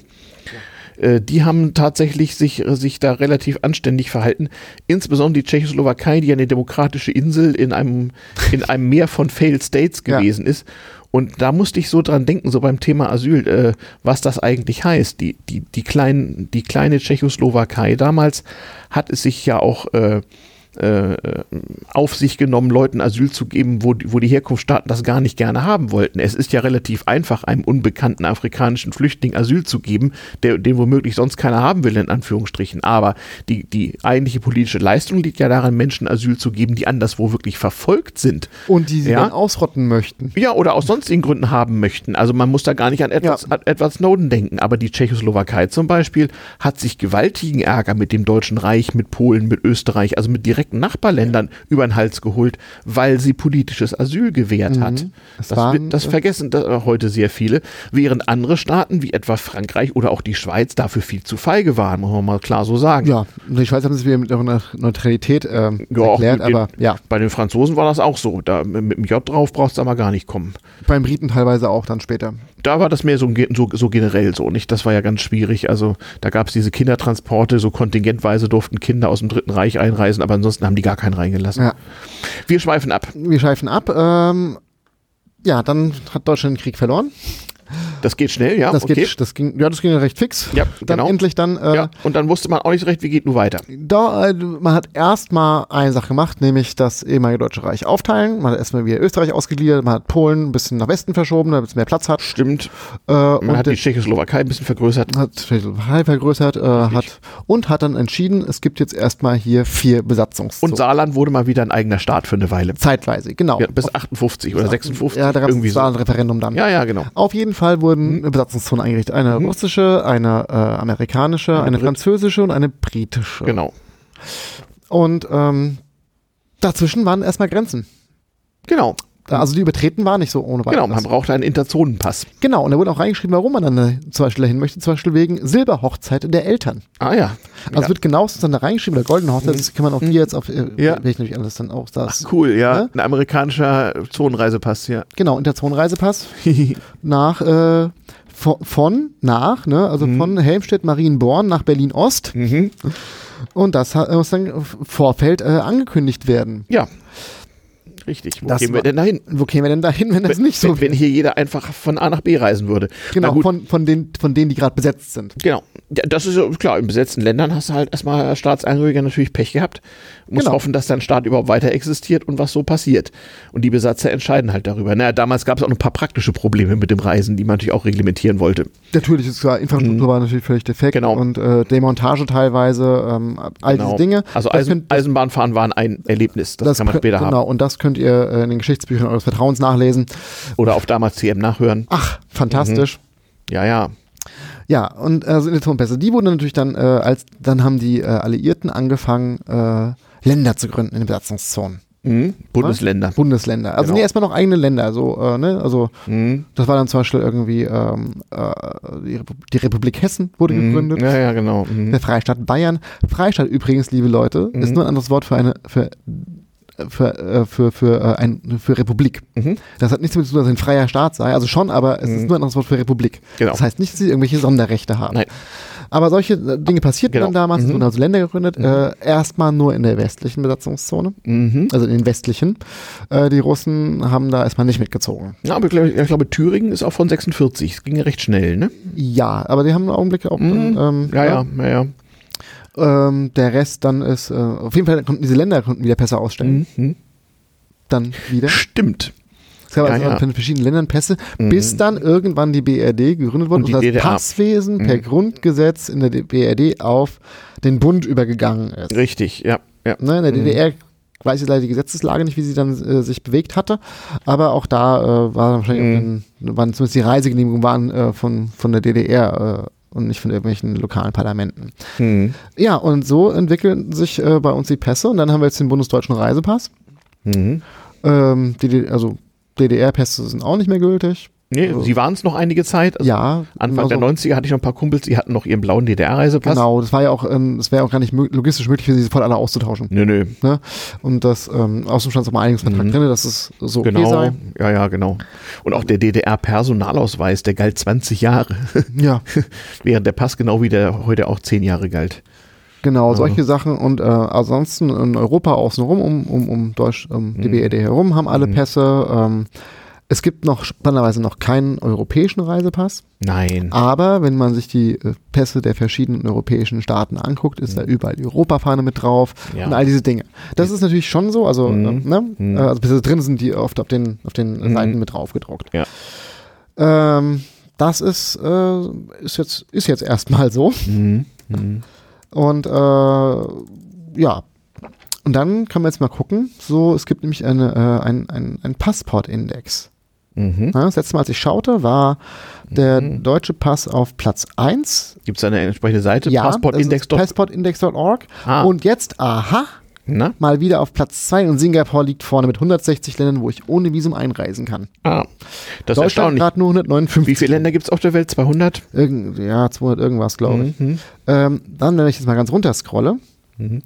Äh, die haben tatsächlich sich, äh, sich da relativ anständig verhalten. Insbesondere die Tschechoslowakei, die eine demokratische Insel in einem, in einem Meer von Failed States Ja. gewesen ist. Und da musste ich so dran denken, so beim Thema Asyl, äh, was das eigentlich heißt. Die, die, die, kleinen, die kleine Tschechoslowakei damals hat es sich ja auch äh, auf sich genommen, Leuten Asyl zu geben, wo, die- wo die Herkunftsstaaten das gar nicht gerne haben wollten. Es ist ja relativ einfach, einem unbekannten afrikanischen Flüchtling Asyl zu geben, der, den womöglich sonst keiner haben will, in Anführungsstrichen. Aber die, die eigentliche politische Leistung liegt ja daran, Menschen Asyl zu geben, die anderswo wirklich verfolgt sind. Und die sie Ja. dann ausrotten möchten. Ja, oder aus sonstigen Gründen haben möchten. Also man muss da gar nicht an Edward, Ja. Edward Snowden denken. Aber die Tschechoslowakei zum Beispiel hat sich gewaltigen Ärger mit dem Deutschen Reich, mit Polen, mit Österreich, also mit direkten Nachbarländern über den Hals geholt, weil sie politisches Asyl gewährt hat. Mhm. Es Das, waren, das äh, vergessen da heute sehr viele, während andere Staaten wie etwa Frankreich oder auch die Schweiz dafür viel zu feige waren, muss man mal klar so sagen. Ja, die Schweiz haben sich wieder mit ihrer Neutralität ähm, Ja, erklärt, den- aber ja, Bei den Franzosen war das auch so. Da, mit dem J drauf brauchst du aber gar nicht kommen. beim Briten teilweise auch dann später. da war das mehr so, so, so generell so, nicht? Das war ja ganz schwierig. Also da gab es diese Kindertransporte, so kontingentweise durften Kinder aus dem Dritten Reich einreisen, aber ansonsten haben die gar keinen reingelassen. Ja. Wir schweifen ab. Wir schweifen ab. Ähm, ja, dann hat Deutschland den Krieg verloren. Das geht schnell, ja. Das, okay. geht, das, ging, ja, das ging recht fix. Ja, dann genau. endlich dann. Äh, ja, und dann wusste man auch nicht so recht, wie geht nun weiter. Da, äh, man hat erstmal eine Sache gemacht, nämlich das ehemalige Deutsche Reich aufteilen. Man hat erstmal wieder Österreich ausgegliedert, man hat Polen ein bisschen nach Westen verschoben, damit es mehr Platz hat. Stimmt. Äh, Man und hat die Tschechoslowakei ein bisschen vergrößert. hat Tschechoslowakei vergrößert äh, hat, und hat dann entschieden, es gibt jetzt erstmal hier vier Besatzungszonen. Und Saarland wurde mal wieder ein eigener Staat für eine Weile. Zeitweise, genau. Ja, bis 58 oder 56. Ja, da gab es so. ein Referendum dann. Ja, ja, genau. Auf jeden Fall wurden Besatzungszonen eingerichtet. Eine Mhm. russische, eine äh, amerikanische, eine, Brit- französische und eine britische. Genau. Und ähm, dazwischen waren erstmal Grenzen. Genau. Also die übertreten war nicht so ohne Genau, man weiteres. brauchte einen Interzonenpass. Genau, und da wurde auch reingeschrieben, warum man dann äh, zum Beispiel dahin möchte, zum Beispiel wegen Silberhochzeit der Eltern. Ah ja. Also ja. wird genauestens dann da reingeschrieben, oder goldene Hochzeit, das kann man auch hier jetzt auf, äh, Ja. ich natürlich alles dann auch das. Cool, ja. Ne? Ein amerikanischer Zonenreisepass, ja. Genau, Interzonenreisepass nach, äh, von, von, nach, ne, also von Helmstedt Marienborn nach Berlin-Ost. mhm. Und das muss dann im Vorfeld äh, angekündigt werden. Ja. Richtig. Wo Das gehen wir denn dahin? Wo kämen wir denn dahin, wenn das wenn, nicht so wenn, wenn hier jeder einfach von A nach B reisen würde. Genau, von, von, den, von denen, die gerade besetzt sind. genau. Das ist ja klar. In besetzten Ländern hast du halt erstmal als Staatsangehöriger natürlich Pech gehabt. Du musst Genau. hoffen, dass dein Staat überhaupt weiter existiert und was so passiert. Und die Besatzer entscheiden halt darüber. Naja, damals gab es auch noch ein paar praktische Probleme mit dem Reisen, die man natürlich auch reglementieren wollte. Natürlich ist klar, Infrastruktur war natürlich völlig defekt Mhm. Genau. und äh, Demontage teilweise, ähm, all Genau. diese Dinge. Also Das Eisen, könnt- Eisenbahnfahren war ein Erlebnis. Das, kann man später genau, haben. und das könnt ihr äh, in den Geschichtsbüchern eures Vertrauens nachlesen. Oder auf damals TM nachhören. Ach, fantastisch. Ja, ja. Ja, und also in der Tonpässe, die wurden natürlich dann, äh, als dann haben die äh, Alliierten angefangen, äh, Länder zu gründen in den Besatzungszonen. Mhm. Bundesländer. Bundesländer. Also Genau. nee, erstmal noch eigene Länder. So, äh, ne? Also Mhm. das war dann zum Beispiel irgendwie ähm, äh, die, Repu die Republik Hessen wurde gegründet. Ja, ja, genau. Mhm. Der Freistaat Bayern. Freistaat übrigens, liebe Leute, ist nur ein anderes Wort für eine für für, äh, für, für, äh, ein, für Republik. Mhm. Das hat nichts damit zu tun, dass es ein freier Staat sei. Also schon, aber es ist nur ein anderes Wort für Republik. Genau. Das heißt nicht, dass sie irgendwelche Sonderrechte haben. Nein. Aber solche äh, Dinge passierten Genau. dann damals. Es Mhm. wurden also Länder gegründet. Äh, erstmal nur in der westlichen Besatzungszone. Mhm. Also in den westlichen. Äh, die Russen haben da erstmal nicht mitgezogen. Ja, aber ich glaube, ich glaube, Thüringen ist auch von 46. Es ging ja recht schnell, ne? Ja, aber die haben im Augenblick auch. Mhm. Ähm, Ja, ja, ja, ja. Ähm, der Rest dann ist, äh, auf jeden Fall konnten diese Länder konnten wieder Pässe ausstellen. Mhm. Dann wieder. Stimmt. Es gab Ja, also ja. von verschiedenen Ländern Pässe, Mhm. bis dann irgendwann die BRD gegründet wurde Und und, das DDR. Passwesen per Mhm. Grundgesetz in der BRD auf den Bund übergegangen ist. Richtig, ja. ja. Ne, in der Mhm. DDR weiß ich leider die Gesetzeslage nicht, wie sie dann äh, sich bewegt hatte, aber auch da äh, war wahrscheinlich Mhm. dann, waren zumindest die Reisegenehmigungen waren äh, von, von der DDR äh, und nicht von irgendwelchen lokalen Parlamenten. Mhm. Ja, und so entwickeln sich äh, bei uns die Pässe und dann haben wir jetzt den bundesdeutschen Reisepass. Mhm. Ähm, die, also DDR-Pässe sind auch nicht mehr gültig. Nee, Also- sie waren es noch einige Zeit. Also ja, Anfang also- der 90er hatte ich noch ein paar Kumpels, die hatten noch ihren blauen DDR-Reisepass. Genau, das war ja auch, ähm, es wäre auch gar nicht mö- logistisch möglich, für sie sofort alle auszutauschen. Nö, nö. Ne? Und das, ähm, außerdem stand es auch mal Einigungsvertrag drin, dass es so okay Mhm. Genau. sei. Ja, ja, genau. Und auch der DDR-Personalausweis, der galt 20 Jahre, Ja, während der Pass genau wie der heute auch 10 Jahre galt. genau, solche Sachen. Und äh, ansonsten in Europa außenrum, um, um, um Deutsch, um die Mhm. BRD herum, haben alle Pässe. Ähm, es gibt noch spannenderweise noch keinen europäischen Reisepass. Nein. Aber wenn man sich die äh, Pässe der verschiedenen europäischen Staaten anguckt, ist da überall die Europafahne mit drauf Mhm. Ja. und all diese Dinge. Das ist natürlich schon so, also, Mhm. äh, ne? Mhm. Äh, also Pässe drin sind die oft auf den, auf den Mhm. Seiten mit drauf gedruckt. Ja. Ähm, das ist, äh, ist jetzt, ist jetzt erstmal so. Mhm. Mhm. Und äh, ja. Und dann können wir jetzt mal gucken. So, es gibt nämlich eine, äh, ein, ein, ein Passportindex. Mhm. Ja, das letzte Mal, als ich schaute, war der Mhm. deutsche Pass auf Platz 1 Gibt es eine entsprechende Seite? ja, Passportindex. das ist passportindex.org. Ah. Und jetzt, aha, Na? mal wieder auf Platz 2 und Singapur liegt vorne mit 160 Ländern, wo ich ohne Visum einreisen kann. Ah. Das ist Deutschland erstaunlich. gerade nur 159. Wie viele Länder gibt es auf der Welt? 200? Irgend, ja, 200 irgendwas, glaube ich. Mhm. Ähm, dann, wenn ich jetzt mal ganz runter scrolle, Mhm.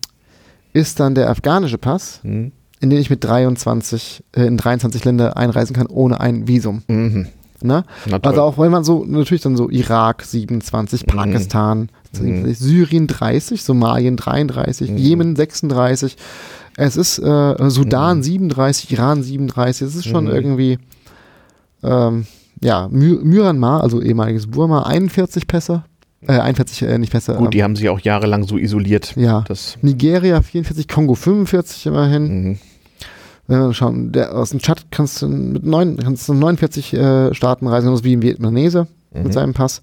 ist dann der afghanische Pass, Mhm. In den ich mit 23, äh, in 23 Länder einreisen kann, ohne ein Visum. Mhm. Ne? Also auch wenn man so, natürlich dann so Irak 27, Mhm. Pakistan, 27, Syrien 30, Somalien 33, Mhm. Jemen 36, es ist äh, Sudan 37, Iran 37, es ist schon Mhm. irgendwie, ähm, ja, My Myanmar, also ehemaliges Burma, 41 Pässe, äh, 41, äh, nicht Pässe, Gut, die ähm, haben sich auch jahrelang so isoliert. ja. Nigeria 44, Kongo 45 immerhin. mhm. Wenn wir schauen, der, aus dem Chat kannst du mit neun, kannst du 49 äh, Staaten reisen, genauso wie ein Vietnamese Mhm. mit seinem Pass.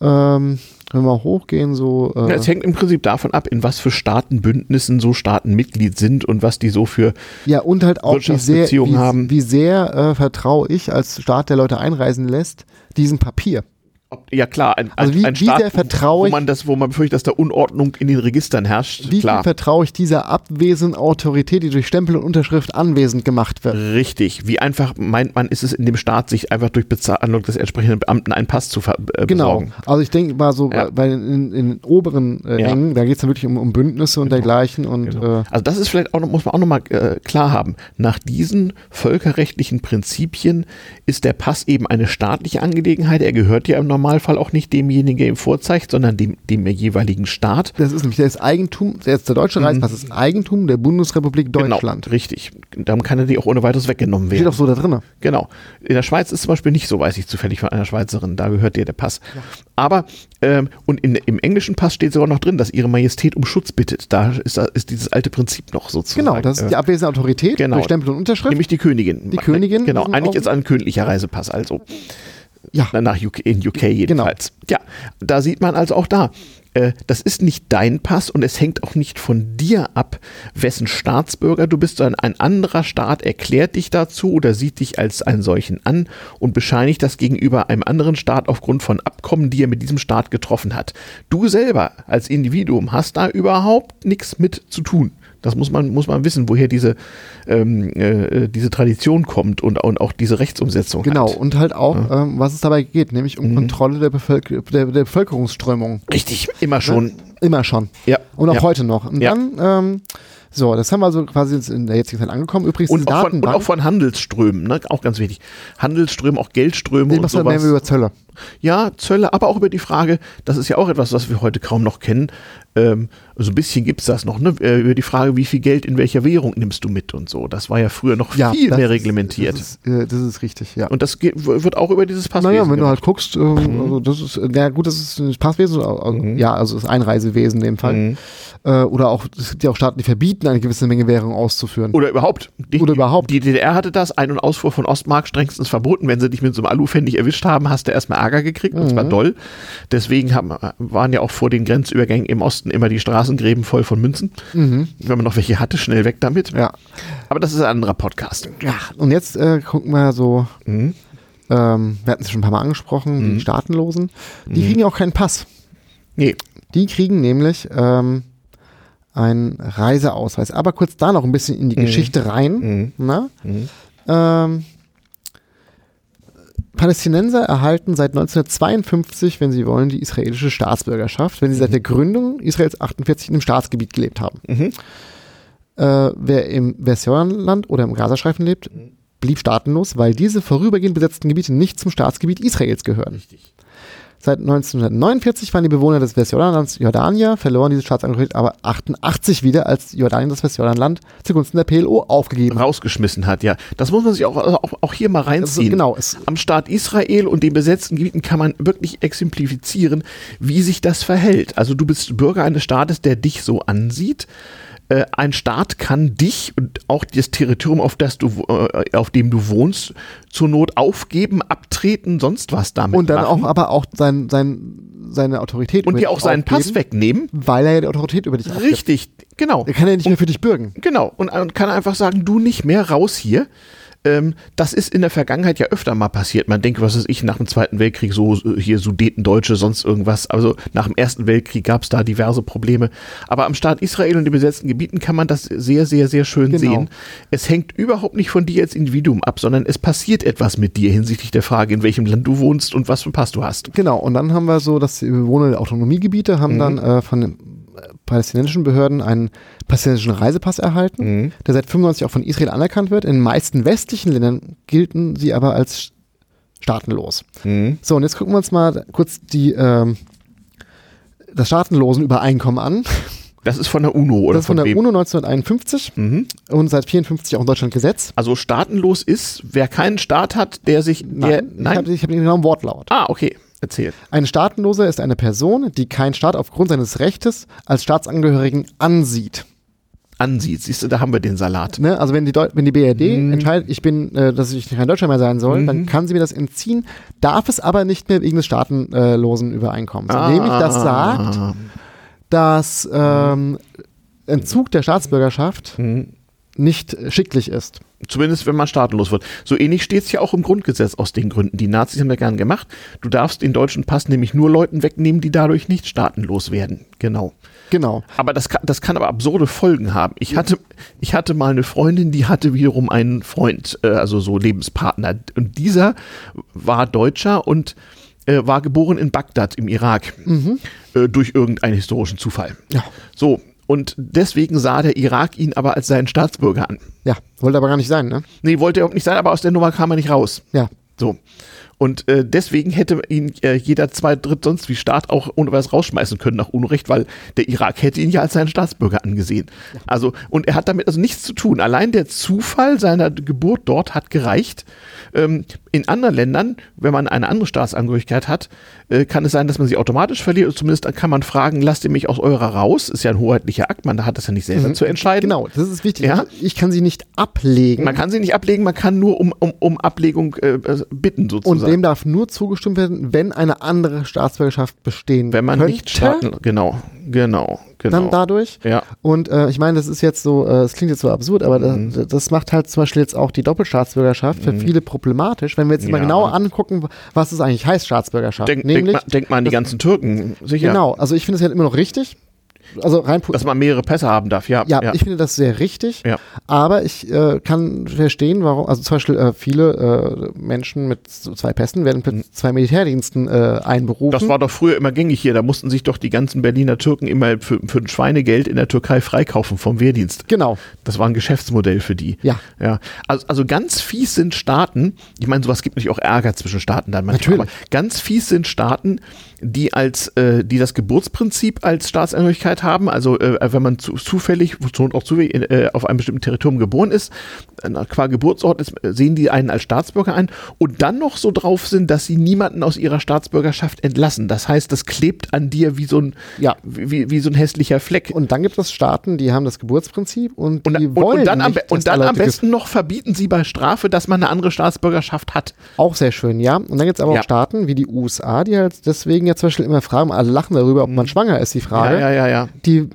Ähm, wenn wir hochgehen, so. Äh, Ja, es hängt im Prinzip davon ab, in was für Staatenbündnissen so Staaten Mitglied sind und was die so für. ja, und halt auch, wie sehr, wie, haben. wie sehr äh, vertraue ich als Staat, der Leute einreisen lässt, diesem Papier. Ob, ja klar, ein, Also wie- ein wie Staat, sehr vertraue wo ich- man das, wo man befürchtet, dass da Unordnung in den Registern herrscht. Wie klar. viel vertraue ich dieser abwesenden Autorität, die durch Stempel und Unterschrift anwesend gemacht wird? Richtig. Wie einfach meint man, ist es in dem Staat, sich einfach durch Bezahlung des entsprechenden Beamten einen Pass zu äh, Genau. besorgen? Also ich denke mal so, Ja. bei, bei in, in den oberen äh, Ja. Rängen, da geht es dann wirklich um, um Bündnisse und dergleichen und Genau. äh, Also das ist vielleicht auch noch, muss man auch nochmal äh, klar haben. Nach diesen völkerrechtlichen Prinzipien ist der Pass eben eine staatliche Angelegenheit. Er gehört ja im Normalfall auch nicht demjenigen, der ihm vorzeigt, sondern dem, dem jeweiligen Staat. Das ist nämlich das Eigentum, jetzt der deutsche Reisepass ist Eigentum der Bundesrepublik Deutschland. Genau, richtig. Darum kann er dir auch ohne weiteres weggenommen Steht werden. doch so da drin. Genau. In der Schweiz ist zum Beispiel nicht so, weiß ich zufällig von einer Schweizerin, da gehört dir der Pass. Aber, ähm, und in, im englischen Pass steht sogar noch drin, dass ihre Majestät um Schutz bittet. Da ist, da ist dieses alte Prinzip noch sozusagen. Genau, das ist äh, die abwesende Autorität genau. durch Stempel und Unterschrift. Nämlich die Königin. Die Königin Genau, eigentlich ist ein königlicher Reisepass, also. Ja. Na, Nach UK, in UK jedenfalls. Genau. Ja, da sieht man also auch da. äh, Das ist nicht dein Pass und es hängt auch nicht von dir ab, wessen Staatsbürger du bist, sondern ein anderer Staat erklärt dich dazu oder sieht dich als einen solchen an und bescheinigt das gegenüber einem anderen Staat aufgrund von Abkommen, die er mit diesem Staat getroffen hat. Du selber als Individuum hast da überhaupt nichts mit zu tun. Das muss man, muss man wissen, woher diese, ähm, äh, diese Tradition kommt und, und auch diese Rechtsumsetzung Genau, hat. und halt auch, ähm, was es dabei geht, nämlich Mhm. um Kontrolle der, Bevölker der, der Bevölkerungsströmung. Richtig, immer schon. Immer schon. Ja. Und auch ja. heute noch. Und Ja. dann, ähm, so, das haben wir also quasi in der jetzigen Zeit angekommen. Übrigens, Und auch, von, und auch von Handelsströmen, ne? auch ganz wichtig. Handelsströme, auch Geldströme den und was wir mehr sowas. über Zölle. Ja, Zölle, aber auch über die Frage, das ist ja auch etwas, was wir heute kaum noch kennen. Ähm, so ein bisschen gibt es das noch, ne? Äh, über die Frage, wie viel Geld in welcher Währung nimmst du mit und so. Das war ja früher noch Ja, viel mehr ist- reglementiert. Das ist, äh, das ist richtig, ja. und das wird auch über dieses Passwesen Naja, wenn du gemacht. halt guckst, ähm, also das ist, äh, ja gut, das ist das Passwesen, Mhm. ja, also das Einreisewesen in dem Fall. Mhm. Äh, oder auch, es gibt ja auch Staaten, die verbieten, eine gewisse Menge Währung auszuführen. Oder überhaupt. Die, Oder überhaupt. Die DDR hatte das, Ein- und Ausfuhr von Ostmark strengstens verboten. Wenn sie dich mit so einem Alupfennig erwischt haben, hast du erstmal Ärger gekriegt, und Mhm. zwar doll. Deswegen haben, waren ja auch vor den Grenzübergängen im Osten immer die Straßengräben voll von Münzen. Mhm. Wenn man noch welche hatte, schnell weg damit. Ja. Aber das ist ein anderer Podcast. ja. Und jetzt äh, gucken wir so, Mhm. ähm, wir hatten es schon ein paar Mal angesprochen, die Staatenlosen, die kriegen ja auch keinen Pass. Nee, Die kriegen nämlich ähm, einen Reiseausweis. Aber kurz da noch ein bisschen in die Geschichte rein. Mhm. Na? Mhm. Ähm, Palästinenser erhalten seit 1952, wenn sie wollen, die israelische Staatsbürgerschaft, wenn sie seit der Gründung Israels 48 in einem Staatsgebiet gelebt haben. Mhm. Äh, wer im Westjordanland oder im Gazastreifen lebt, blieb staatenlos, weil diese vorübergehend besetzten Gebiete nicht zum Staatsgebiet Israels gehören. Richtig. Seit 1949 waren die Bewohner des Westjordanlands Jordanier, verloren diese Staatsangehörigkeit aber 88 wieder, als Jordanien das Westjordanland zugunsten der PLO aufgegeben. Rausgeschmissen hat, ja. Das muss man sich auch, auch, auch hier mal Also, reinziehen. genau, Am Staat Israel und den besetzten Gebieten kann man wirklich exemplifizieren, wie sich das verhält. Also du bist Bürger eines Staates, der dich so ansieht. Äh, ein Staat kann dich und auch das Territorium, auf, das du, äh, auf dem du wohnst, zur Not aufgeben, abtreten, sonst was damit und dann machen. auch aber auch sein, sein, seine Autorität und dir auch seinen Pass wegnehmen. weil er ja die Autorität über dich abgibt. Richtig, genau. Er kann ja nicht mehr für dich bürgen. Genau, und, und kann einfach sagen, du nicht mehr raus hier. Ähm, das ist in der Vergangenheit ja öfter mal passiert. Man denkt, was ist ich, nach dem Zweiten Weltkrieg so äh, hier Sudetendeutsche, sonst irgendwas. Also nach dem Ersten Weltkrieg gab es da diverse Probleme. Aber am Staat Israel und den besetzten Gebieten kann man das sehr, sehr, sehr schön Genau. sehen. Es hängt überhaupt nicht von dir als Individuum ab, sondern es passiert etwas mit dir hinsichtlich der Frage, in welchem Land du wohnst und was für einen Pass du hast. Genau, und dann haben wir so, dass die Bewohner der Autonomiegebiete haben Mhm. dann äh, von palästinensischen Behörden einen palästinensischen Reisepass erhalten, Mhm. der seit 95 auch von Israel anerkannt wird. In den meisten westlichen Ländern gelten sie aber als staatenlos. Mhm. So, und jetzt gucken wir uns mal kurz die, ähm, das Staatenlosenübereinkommen an. Das ist von der UNO oder das ist von der wem? UNO 1951 Mhm. und seit 54 auch in Deutschland Gesetz. Also staatenlos ist, wer keinen Staat hat, der sich, der, Nein, ich habe hab den genauen Wortlaut. Ah, okay. Erzähl. Ein Staatenloser ist eine Person, die kein Staat aufgrund seines Rechtes als Staatsangehörigen ansieht. Ansieht. Siehst du, da haben wir den Salat. Ne? Also wenn die, Deu wenn die BRD Mhm. entscheidet, ich bin, äh, dass ich kein Deutscher mehr sein soll, dann kann sie mir das entziehen, darf es aber nicht mehr wegen des staatenlosen Übereinkommens. Ah. Nämlich das sagt, dass ähm, Entzug der Staatsbürgerschaft Mhm. nicht schicklich ist. Zumindest wenn man staatenlos wird. So ähnlich steht es ja auch im Grundgesetz aus den Gründen. Die Nazis haben ja gern gemacht. Du darfst den deutschen Pass nämlich nur Leuten wegnehmen, die dadurch nicht staatenlos werden. Genau. Genau. Aber das kann, das kann aber absurde Folgen haben. Ich hatte, ich hatte mal eine Freundin, die hatte wiederum einen Freund, äh, also so Lebenspartner. Und dieser war Deutscher und äh, war geboren in Bagdad im Irak. Äh, durch irgendeinen historischen Zufall. Ja. So. Und deswegen sah der Irak ihn aber als seinen Staatsbürger an. Ja, wollte aber gar nicht sein, ne? Nee, wollte er überhaupt nicht sein, aber aus der Nummer kam er nicht raus. Ja. So. Und äh, deswegen hätte ihn äh, jeder zwei Dritt sonst wie Staat auch ohne was rausschmeißen können nach Unrecht, weil der Irak hätte ihn ja als seinen Staatsbürger angesehen. Also, und er hat damit also nichts zu tun. Allein der Zufall seiner Geburt dort hat gereicht. Ähm, in anderen Ländern, wenn man eine andere Staatsangehörigkeit hat, äh, kann es sein, dass man sie automatisch verliert. Oder zumindest kann man fragen, lasst ihr mich aus eurer raus? Ist ja ein hoheitlicher Akt, man hat das ja nicht selber zu entscheiden. Genau, das ist wichtig. Ja. Ich kann sie nicht ablegen. Man kann sie nicht ablegen, man kann nur um, um, um Ablegung äh, bitten sozusagen. und dem darf nur zugestimmt werden, wenn eine andere Staatsbürgerschaft bestehen Wenn man könnte, nicht Staaten, genau, genau, genau. dann dadurch. ja, Und äh, ich meine, das ist jetzt so, äh, es klingt jetzt so absurd, aber Mhm. das, das macht halt zum Beispiel jetzt auch die Doppelstaatsbürgerschaft für viele problematisch. Wenn wir jetzt mal Ja. genauer angucken, was es eigentlich heißt, Staatsbürgerschaft. denk, denk, Nämlich, mal, denk mal an die ganzen Türken, sicher, genau, also ich finde es halt immer noch richtig. Also rein dass man mehrere Pässe haben darf, ja. ja, ich finde das sehr richtig, Ja. aber ich äh, kann verstehen, warum, also zum Beispiel äh, viele äh, Menschen mit so zwei Pässen werden mit zwei Militärdiensten äh, einberufen. Mhm. das war doch früher immer gängig hier. Da mussten sich doch die ganzen Berliner Türken immer für, für ein Schweinegeld in der Türkei freikaufen vom Wehrdienst. genau, Das war ein Geschäftsmodell für die. Ja. ja. Also, also ganz fies sind Staaten, ich meine, sowas gibt natürlich auch Ärger zwischen Staaten dann manchmal, Natürlich. ganz fies sind Staaten, die als, äh, die das Geburtsprinzip als Staatsangehörigkeit haben, also äh, wenn man zu, zufällig, wozu und auch zufällig äh, auf einem bestimmten Territorium geboren ist, äh, qua Geburtsort ist, äh, sehen die einen als Staatsbürger ein und dann noch so drauf sind, dass sie niemanden aus ihrer Staatsbürgerschaft entlassen. Das heißt, das klebt an dir wie so ein, Ja. wie, wie so ein hässlicher Fleck. Und dann gibt es Staaten, die haben das Geburtsprinzip und Und, die und, wollen und dann, am, nicht, be- und dann am besten noch verbieten sie bei Strafe, dass man eine andere Staatsbürgerschaft hat. Auch sehr schön, ja. Und dann gibt es aber Ja. auch Staaten wie die USA, die halt deswegen ja zum Beispiel immer fragen, alle lachen darüber, ob man schwanger ist, die Frage. Mhm. Ja, ja, ja, ja. Ja. Die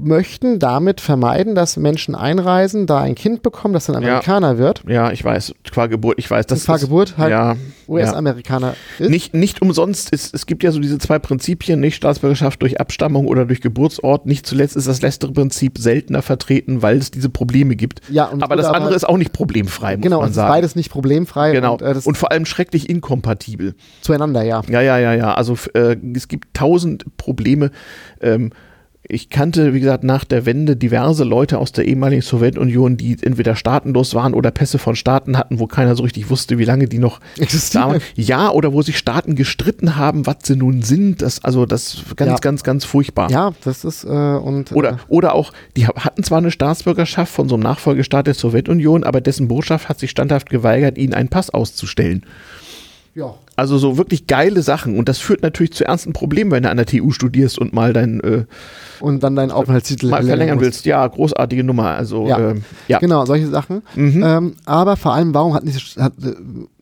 möchten damit vermeiden, dass Menschen einreisen, da ein Kind bekommen, das dann Amerikaner wird. Ja, ich weiß, qua Geburt, ich weiß. Das Qua Geburt halt ja, US-Amerikaner ist. Nicht, nicht umsonst, ist, es gibt ja so diese zwei Prinzipien, nicht Staatsbürgerschaft durch Abstammung oder durch Geburtsort. Nicht zuletzt ist das letztere Prinzip seltener vertreten, weil es diese Probleme gibt. Ja, und- aber das oder andere aber- ist auch nicht problemfrei, muss Genau, man es ist sagen. beides nicht problemfrei Genau. und äh, und vor allem schrecklich inkompatibel. zueinander, ja. Ja, ja, ja, ja. Also äh, es gibt tausend Probleme. Ähm, ich kannte, wie gesagt, nach der Wende diverse Leute aus der ehemaligen Sowjetunion, die entweder staatenlos waren oder Pässe von Staaten hatten, wo keiner so richtig wusste, wie lange die noch Existieren. Ja, oder wo sich Staaten gestritten haben, was sie nun sind. Das, also das ganz, Ja. ganz, ganz furchtbar. Ja, das ist äh, und Oder, äh, oder auch, die ha- hatten zwar eine Staatsbürgerschaft von so einem Nachfolgestaat der Sowjetunion, aber dessen Botschaft hat sich standhaft geweigert, ihnen einen Pass auszustellen. Ja. Also so wirklich geile Sachen. Und das führt natürlich zu ernsten Problemen, wenn du an der TU studierst und mal deinen äh, und dann deinen Aufenthaltstitel mal verlängern willst. Ja, großartige Nummer. Also Ja. ähm, ja. Genau, solche Sachen. Mhm. Ähm, aber vor allem, warum hat, nicht, hat äh,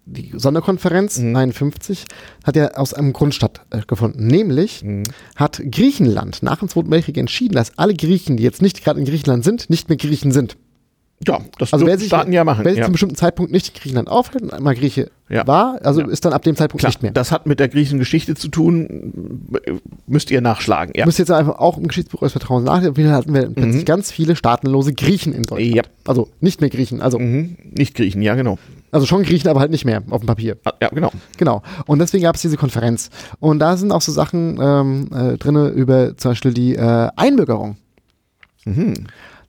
die Sonderkonferenz Mhm. 59 hat ja aus einem Grund stattgefunden. Nämlich Mhm. hat Griechenland nach dem Zweiten Weltkrieg entschieden, dass alle Griechen, die jetzt nicht gerade in Griechenland sind, nicht mehr Griechen sind. Ja, das Also wer sich, Staaten ja machen. wer sich ja. zu einem bestimmten Zeitpunkt nicht in Griechenland aufhält und einmal Grieche Ja. war, also Ja. ist dann ab dem Zeitpunkt Klar, nicht mehr. das hat mit der griechischen Geschichte zu tun. Müsst ihr nachschlagen. Ja. Müsst jetzt einfach auch im Geschichtsbuch eures Vertrauens nachdenken. Wir hatten wir plötzlich ganz viele staatenlose Griechen in Deutschland. Ja. Also nicht mehr Griechen, also, Mhm. Nicht Griechen, ja, genau. also schon Griechen, aber halt nicht mehr auf dem Papier. Ah, Ja, genau. Genau. Und deswegen gab es diese Konferenz. Und da sind auch so Sachen ähm, äh, drin über zum Beispiel die äh, Einbürgerung.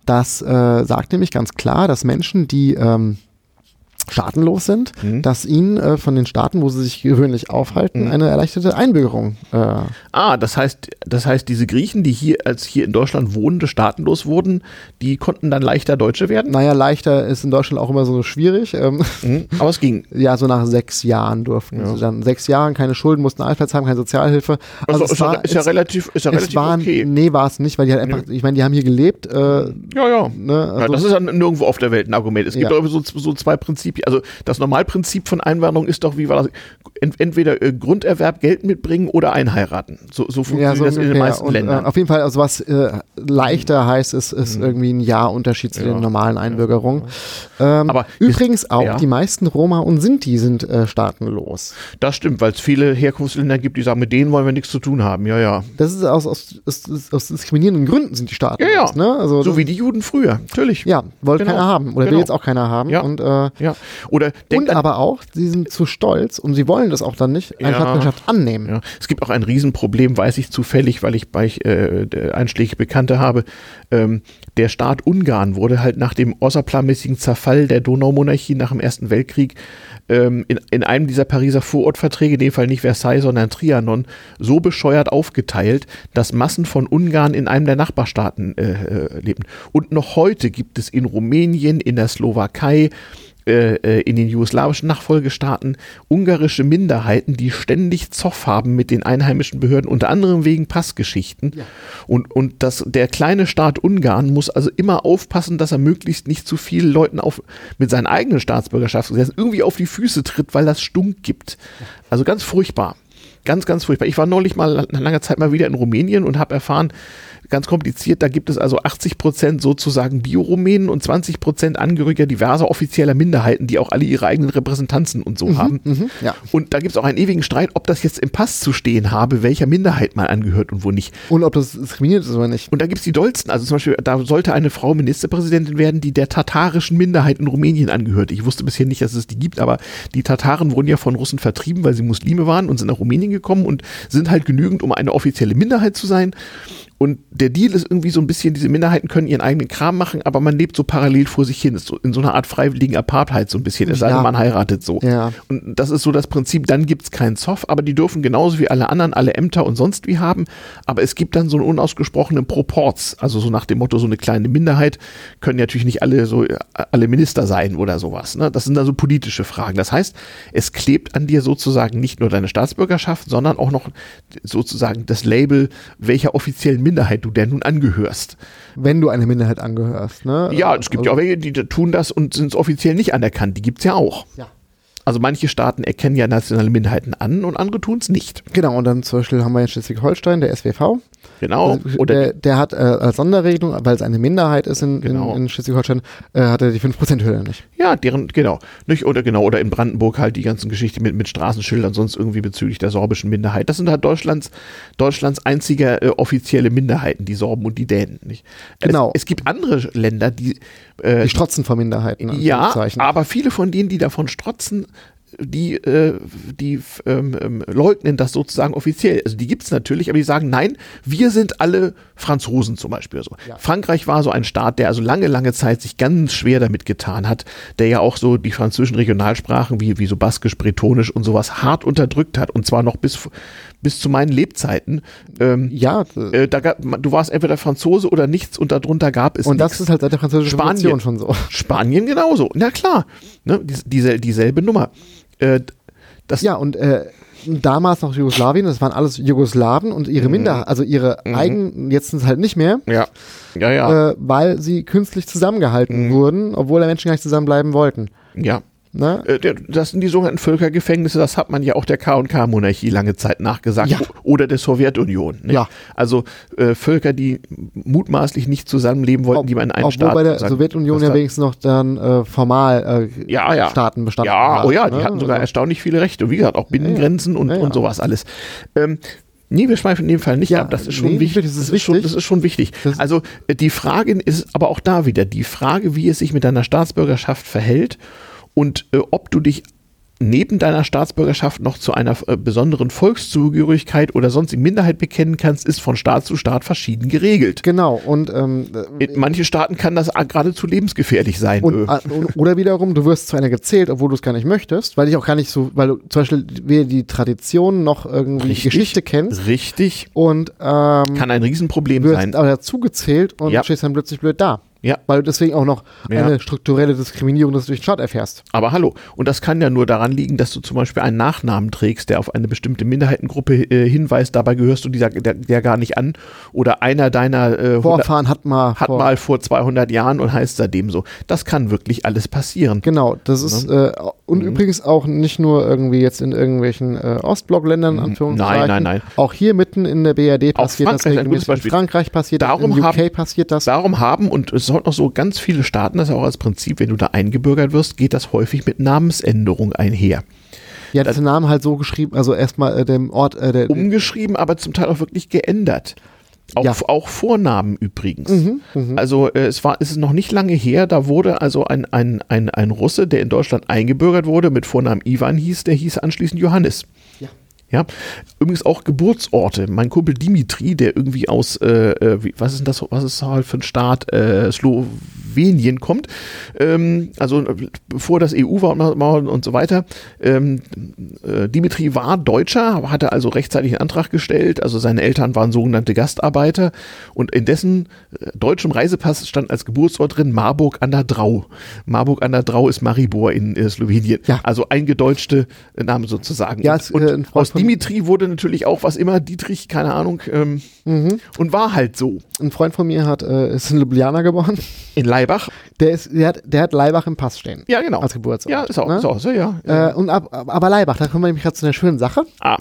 Das äh, sagt nämlich ganz klar, dass Menschen, die ähm, staatenlos sind, dass ihnen äh, von den Staaten, wo sie sich gewöhnlich aufhalten, eine erleichterte Einbürgerung. Äh, Ah, das heißt, das heißt, diese Griechen, die hier als hier in Deutschland wohnende staatenlos wurden, die konnten dann leichter Deutsche werden. naja, leichter ist in Deutschland auch immer so schwierig. Ähm, Mhm. Aber es ging. ja, so nach sechs Jahren durften sie dann sechs Jahren keine Schulden, mussten Arbeitsplatz haben, keine Sozialhilfe. Also, es ist, ja, war- ist ja es- relativ, ist ja es relativ waren, okay. Nee, war es nicht, weil die halt einfach, ich meine, die haben hier gelebt. Äh, Ja, ja. ne, ja. also, Das ist ja nirgendwo auf der Welt ein Argument. Es gibt Ja. so, so zwei Prinzipien. Also das Normalprinzip von Einwanderung ist doch, wie war das? Ent, entweder äh, Grunderwerb, Geld mitbringen oder einheiraten. So, so funktioniert ja, so das in den ungefähr. meisten Und, Ländern. Äh, auf jeden Fall, also was äh, leichter heißt, ist, ist irgendwie ein Jahr Unterschied zu Mhm. Ja. den normalen Einbürgerungen. Ähm, Aber übrigens auch, ja. die meisten Roma und Sinti sind äh, staatenlos. Das stimmt, weil es viele Herkunftsländer gibt, die sagen, mit denen wollen wir nichts zu tun haben. Ja, ja. Das ist aus, aus, aus, aus diskriminierenden Gründen sind die staatenlos. Ja, ja. Ne? Also, So wie die Juden früher. Natürlich. ja, wollte Genau. keiner haben oder will Genau. jetzt auch keiner haben. Ja. Und, äh, Ja. Oder und an, aber auch, sie sind zu stolz und sie wollen das auch dann nicht, eine Ja. Staatsbürgerschaft annehmen. Ja, es gibt auch ein Riesenproblem, weiß ich zufällig, weil ich bei äh, der einschlägige Bekannte habe. Ähm, der Staat Ungarn wurde halt nach dem außerplanmäßigen Zerfall der Donaumonarchie nach dem Ersten Weltkrieg ähm, in, in einem dieser Pariser Vorortverträge, in dem Fall nicht Versailles, sondern Trianon, so bescheuert aufgeteilt, dass Massen von Ungarn in einem der Nachbarstaaten äh, äh, leben. Und noch heute gibt es in Rumänien, in der Slowakei, äh, äh, in den jugoslawischen Nachfolgestaaten ungarische Minderheiten, die ständig Zoff haben mit den einheimischen Behörden, unter anderem wegen Passgeschichten. Und, und das, der kleine Staat Ungarn muss also immer aufpassen, dass er möglichst nicht zu vielen Leuten auf, mit seinen eigenen Staatsbürgerschaftsgesetzen irgendwie auf die Füße tritt, weil das Stunk gibt. Also ganz furchtbar. Ganz, ganz furchtbar. Ich war neulich mal nach langer Zeit mal wieder in Rumänien und habe erfahren, ganz kompliziert, da gibt es also 80 Prozent sozusagen Bio-Rumänen und 20 Prozent Angehöriger diverser offizieller Minderheiten, die auch alle ihre eigenen Repräsentanzen und so haben. ja. Und da gibt es auch einen ewigen Streit, ob das jetzt im Pass zu stehen habe, welcher Minderheit man angehört und wo nicht. Und ob das diskriminiert ist oder nicht. Und da gibt es die dollsten. Also zum Beispiel, da sollte eine Frau Ministerpräsidentin werden, die der tatarischen Minderheit in Rumänien angehört. Ich wusste bisher nicht, dass es die gibt, aber die Tataren wurden ja von Russen vertrieben, weil sie Muslime waren und sind nach Rumänien gekommen und sind halt genügend, um eine offizielle Minderheit zu sein. Und der Deal ist irgendwie so ein bisschen, diese Minderheiten können ihren eigenen Kram machen, aber man lebt so parallel vor sich hin. Ist so in so einer Art freiwilligen Apartheid so ein bisschen. Es sei denn, man heiratet so. Ja. Und das ist so das Prinzip, dann gibt's keinen Zoff, aber die dürfen genauso wie alle anderen alle Ämter und sonst wie haben. Aber es gibt dann so einen unausgesprochenen Proporz. Also so nach dem Motto, so eine kleine Minderheit können natürlich nicht alle so alle Minister sein oder sowas. Ne? Das sind dann so politische Fragen. Das heißt, es klebt an dir sozusagen nicht nur deine Staatsbürgerschaft, sondern auch noch sozusagen das Label, welcher offiziellen Minderheit du denn nun angehörst. Wenn du eine Minderheit angehörst. Ne? Ja, es gibt ja auch welche, die tun das und sind offiziell nicht anerkannt. Die gibt's ja auch. Ja. Also manche Staaten erkennen ja nationale Minderheiten an und andere tun es nicht. Genau, und dann zum Beispiel haben wir in Schleswig-Holstein, der SWV, Genau. Also, Oder der, der hat äh, als Sonderregelung, weil es eine Minderheit ist in, Genau. in, in Schleswig-Holstein, äh, hat er die 5%-Hürde nicht. Ja, deren, genau. Nicht, oder genau, oder in Brandenburg halt die ganzen Geschichten mit, mit Straßenschildern, sonst irgendwie bezüglich der sorbischen Minderheit. Das sind halt Deutschlands, Deutschlands einzige äh, offizielle Minderheiten, die Sorben und die Dänen. Nicht? Genau. Es, es gibt andere Länder, die, äh, Die strotzen vor Minderheiten. in ja, aber viele von denen, die davon strotzen, die, äh, die ähm, ähm, leugnen das sozusagen offiziell. Also die gibt es natürlich, aber die sagen, nein, wir sind alle Franzosen zum Beispiel. So. Ja. Frankreich war so ein Staat, der also lange, lange Zeit sich ganz schwer damit getan hat, der ja auch so die französischen Regionalsprachen wie, wie so Baskisch, Bretonisch und sowas hart unterdrückt hat und zwar noch bis, bis zu meinen Lebzeiten. Ähm, ja, äh, da gab, du warst entweder Franzose oder nichts und darunter gab es und nichts. das ist halt seit der französischen Spanien. Revolution schon so. Spanien genauso. Na klar, ne? Dies, diese, dieselbe Nummer. Äh, das, Ja, und äh, damals noch Jugoslawien, das waren alles Jugoslawen und Mhm. ihre Minderheit, also ihre eigenen, jetzt sind es halt nicht mehr, ja, ja, ja, äh, weil sie künstlich zusammengehalten Mhm. wurden, obwohl der Menschen gar nicht zusammenbleiben wollten. ja. Ne? Äh, Das sind die sogenannten Völkergefängnisse, das hat man ja auch der K&K-Monarchie lange Zeit nachgesagt. Ja. Oder der Sowjetunion. Nicht? Ja. Also äh, Völker, die mutmaßlich nicht zusammenleben wollten, die man in einen Obwohl Staat... bei der sagen- Sowjetunion das ja wenigstens noch dann äh, formal äh, ja, ja. Staaten bestanden Ja, hat, oh ja, die ne? hatten sogar Also- erstaunlich viele Rechte. Und wie gesagt, auch Binnengrenzen und, und sowas alles. Ähm, Nee, wir schweifen in dem Fall nicht Ja, ab. Das ist schon nee, wichtig. das ist schon, wichtig. das ist schon wichtig. Das- also äh, die Frage ist aber auch da wieder die Frage, wie es sich mit deiner Staatsbürgerschaft verhält und äh, ob du dich neben deiner Staatsbürgerschaft noch zu einer äh, besonderen Volkszugehörigkeit oder sonstigen Minderheit bekennen kannst, ist von Staat zu Staat verschieden geregelt. Genau, und, ähm, In manchen Staaten kann das äh, geradezu lebensgefährlich sein. und, äh. äh, oder wiederum, du wirst zu einer gezählt, obwohl du es gar nicht möchtest, weil dich auch gar nicht so, weil du zum Beispiel weder die Tradition noch irgendwie Richtig. Geschichte kennst Richtig. und ähm, Kann ein Riesenproblem wirst sein. aber dazugezählt und Ja. stehst dann plötzlich blöd da. Ja. Weil du deswegen auch noch Ja. eine strukturelle Diskriminierung des durch den Staat erfährst. Aber hallo, und das kann ja nur daran liegen, dass du zum Beispiel einen Nachnamen trägst, der auf eine bestimmte Minderheitengruppe äh, hinweist, dabei gehörst du dieser, der, der gar nicht an. Oder einer deiner äh, Vorfahren hat mal. hat vor, mal vor 200 Jahren und heißt seitdem so. Das kann wirklich alles passieren. Genau, das ist äh, und Mhm. übrigens auch nicht nur irgendwie jetzt in irgendwelchen äh, Ostblockländern, Anführungszeichen. Nein, nein, nein. Auch hier mitten in der BRD passiert das regelmäßig. In. Frankreich passiert Darum das, in UK haben- passiert das. Darum haben, und es sind noch so ganz viele Staaten, das ist auch als Prinzip, wenn du da eingebürgert wirst, geht das häufig mit Namensänderung einher. Ja, das ist der Name halt so geschrieben, also erstmal äh, dem Ort, äh, der, Umgeschrieben, aber zum Teil auch wirklich geändert. Auch, Ja. auch Vornamen übrigens. Mhm, Also äh, es war, es ist noch nicht lange her, da wurde also ein, ein, ein, ein Russe, der in Deutschland eingebürgert wurde, mit Vornamen Ivan hieß, der hieß anschließend Johannes. Ja. Ja, übrigens auch Geburtsorte. Mein Kumpel Dimitri, der irgendwie aus, äh, äh, wie, was ist denn das, was ist das halt für ein Staat, äh, Slowenien kommt, ähm, also äh, bevor das EU war und, und so weiter. Ähm, äh, Dimitri war Deutscher, hatte also rechtzeitig einen Antrag gestellt, also seine Eltern waren sogenannte Gastarbeiter und in dessen äh, deutschem Reisepass stand als Geburtsort drin Marburg an der Drau. Marburg an der Drau ist Maribor in Slowenien. Ja. Also eingedeutschte äh, Name sozusagen. Ja, und und äh, Freund aus Dimitri wurde natürlich auch was immer, Dietrich, keine Ahnung, ähm, Mhm. und war halt so. Ein Freund von mir hat, äh, ist in Ljubljana geboren. In Laibach. Der, ist, der, hat, der hat Leibach im Pass stehen. Ja, genau. Als Geburtsort. Ja, ist auch, ne? ist auch so, ja. Äh, und ab, aber Leibach, da kommen wir nämlich gerade zu einer schönen Sache. ah,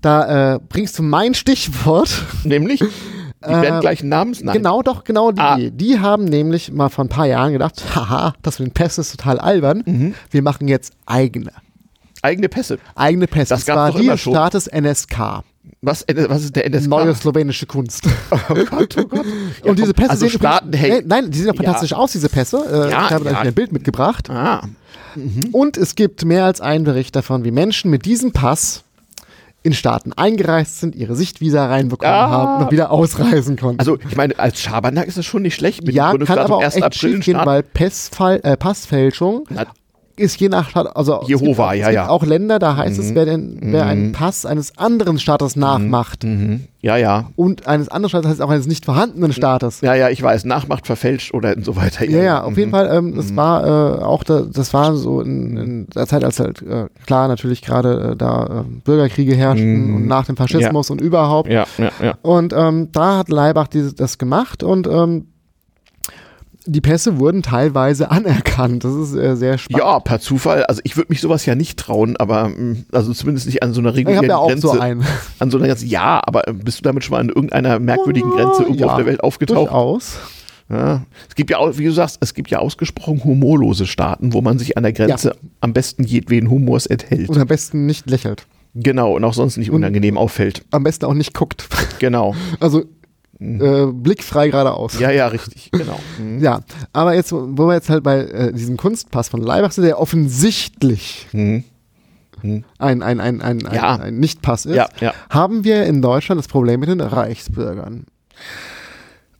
Da äh, bringst du mein Stichwort. nämlich, die werden gleich Namens, nein. Genau, doch, genau die. Ah. Die haben nämlich mal vor ein paar Jahren gedacht, haha, das mit den Pässen ist total albern. Mhm. Wir machen jetzt eigene. Eigene Pässe. Eigene Pässe. Das Das war die. Status NSK. Was, was ist der NSK? Neue slowenische Kunst. Oh Gott, oh Gott. Ja, und diese Pässe also sehen Staaten, hey. Äh, nein, die sehen auch fantastisch aus, diese Pässe. Äh, Ja, ich habe ja. ein Bild mitgebracht. Ah, Und es gibt mehr als einen Bericht davon, wie Menschen mit diesem Pass in Staaten eingereist sind, ihre Sichtvisa reinbekommen Ah. haben und wieder ausreisen konnten. also ich meine, als Schabernack ist das schon nicht schlecht. Mit ja, kann aber auch 1. echt April gehen, weil Passfall, äh, Passfälschung Na, ist je nach Staat, also es Jehova, gibt, auch- ja, es gibt ja. auch Länder, da heißt es, wer, den, wer einen Pass eines anderen Staates nachmacht mhm. Ja, ja. und eines anderen Staates heißt auch eines nicht vorhandenen Staates. Ja, ja, ich weiß. Nachmacht, verfälscht oder so weiter. Ja, ja, auf jeden Mhm. Fall, ähm, das war äh, auch, da, das war so in, in der Zeit, als halt, äh, klar, natürlich gerade äh, da äh, Bürgerkriege herrschten Mhm. und nach dem Faschismus und überhaupt. Ja, ja, ja. Und ähm, da hat Leibach diese, das gemacht und ähm, die Pässe wurden teilweise anerkannt. Das ist äh, sehr spannend. Ja, per Zufall. Also ich würde mich sowas ja nicht trauen, aber mh, also zumindest nicht an so einer ich regulären habe ja auch Grenze. so einen. An so einer Grenze. Ja, aber äh, bist du damit schon mal an irgendeiner merkwürdigen Grenze irgendwo Ja, auf der Welt aufgetaucht? Durchaus. Ja. Es gibt ja, auch, wie du sagst, es gibt ja ausgesprochen humorlose Staaten, wo man sich an der Grenze am besten jedweden Humors enthält. Und am besten nicht lächelt. Genau, und auch sonst nicht unangenehm auffällt. Am besten auch nicht guckt. Genau. Also äh, blickfrei geradeaus. Ja, ja, richtig, genau. Mhm. Ja, aber jetzt, wo wir jetzt halt bei äh, diesem Kunstpass von Leibach sind, der offensichtlich Mhm. ein, ein, ein, ein, ein, Ja. ein Nichtpass ist, Ja, ja. haben wir in Deutschland das Problem mit den Reichsbürgern.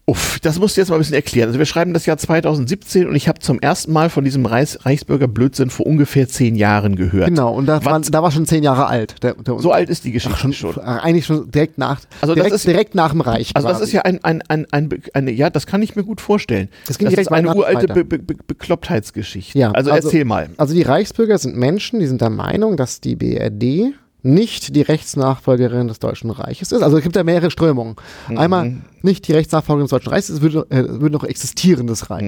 Uff, das musst du jetzt mal ein bisschen erklären. Also wir schreiben das Jahr 2017 und ich habe zum ersten Mal von diesem Reichs Reichsbürger Blödsinn vor ungefähr zehn Jahren gehört. Genau, und da war, da war schon zehn Jahre alt. Der, der, So alt ist die Geschichte schon, schon. äh, eigentlich schon direkt nach, Also das direkt, ist- direkt nach dem Reich. Also das quasi. ist ja ein, ein, ein, ein, eine, ja, das kann ich mir gut vorstellen. Das ging das ist eine uralte. Be Be Be Beklopptheitsgeschichte. Ja, also, also- erzähl mal. Also die Reichsbürger sind Menschen, die sind der Meinung, dass die BRD nicht die Rechtsnachfolgerin des Deutschen Reiches ist. Also es gibt ja mehrere Strömungen. Mhm. Einmal nicht die Rechtsnachfolgerin des Deutschen Reiches, es würde, äh, würde noch existierendes Reich.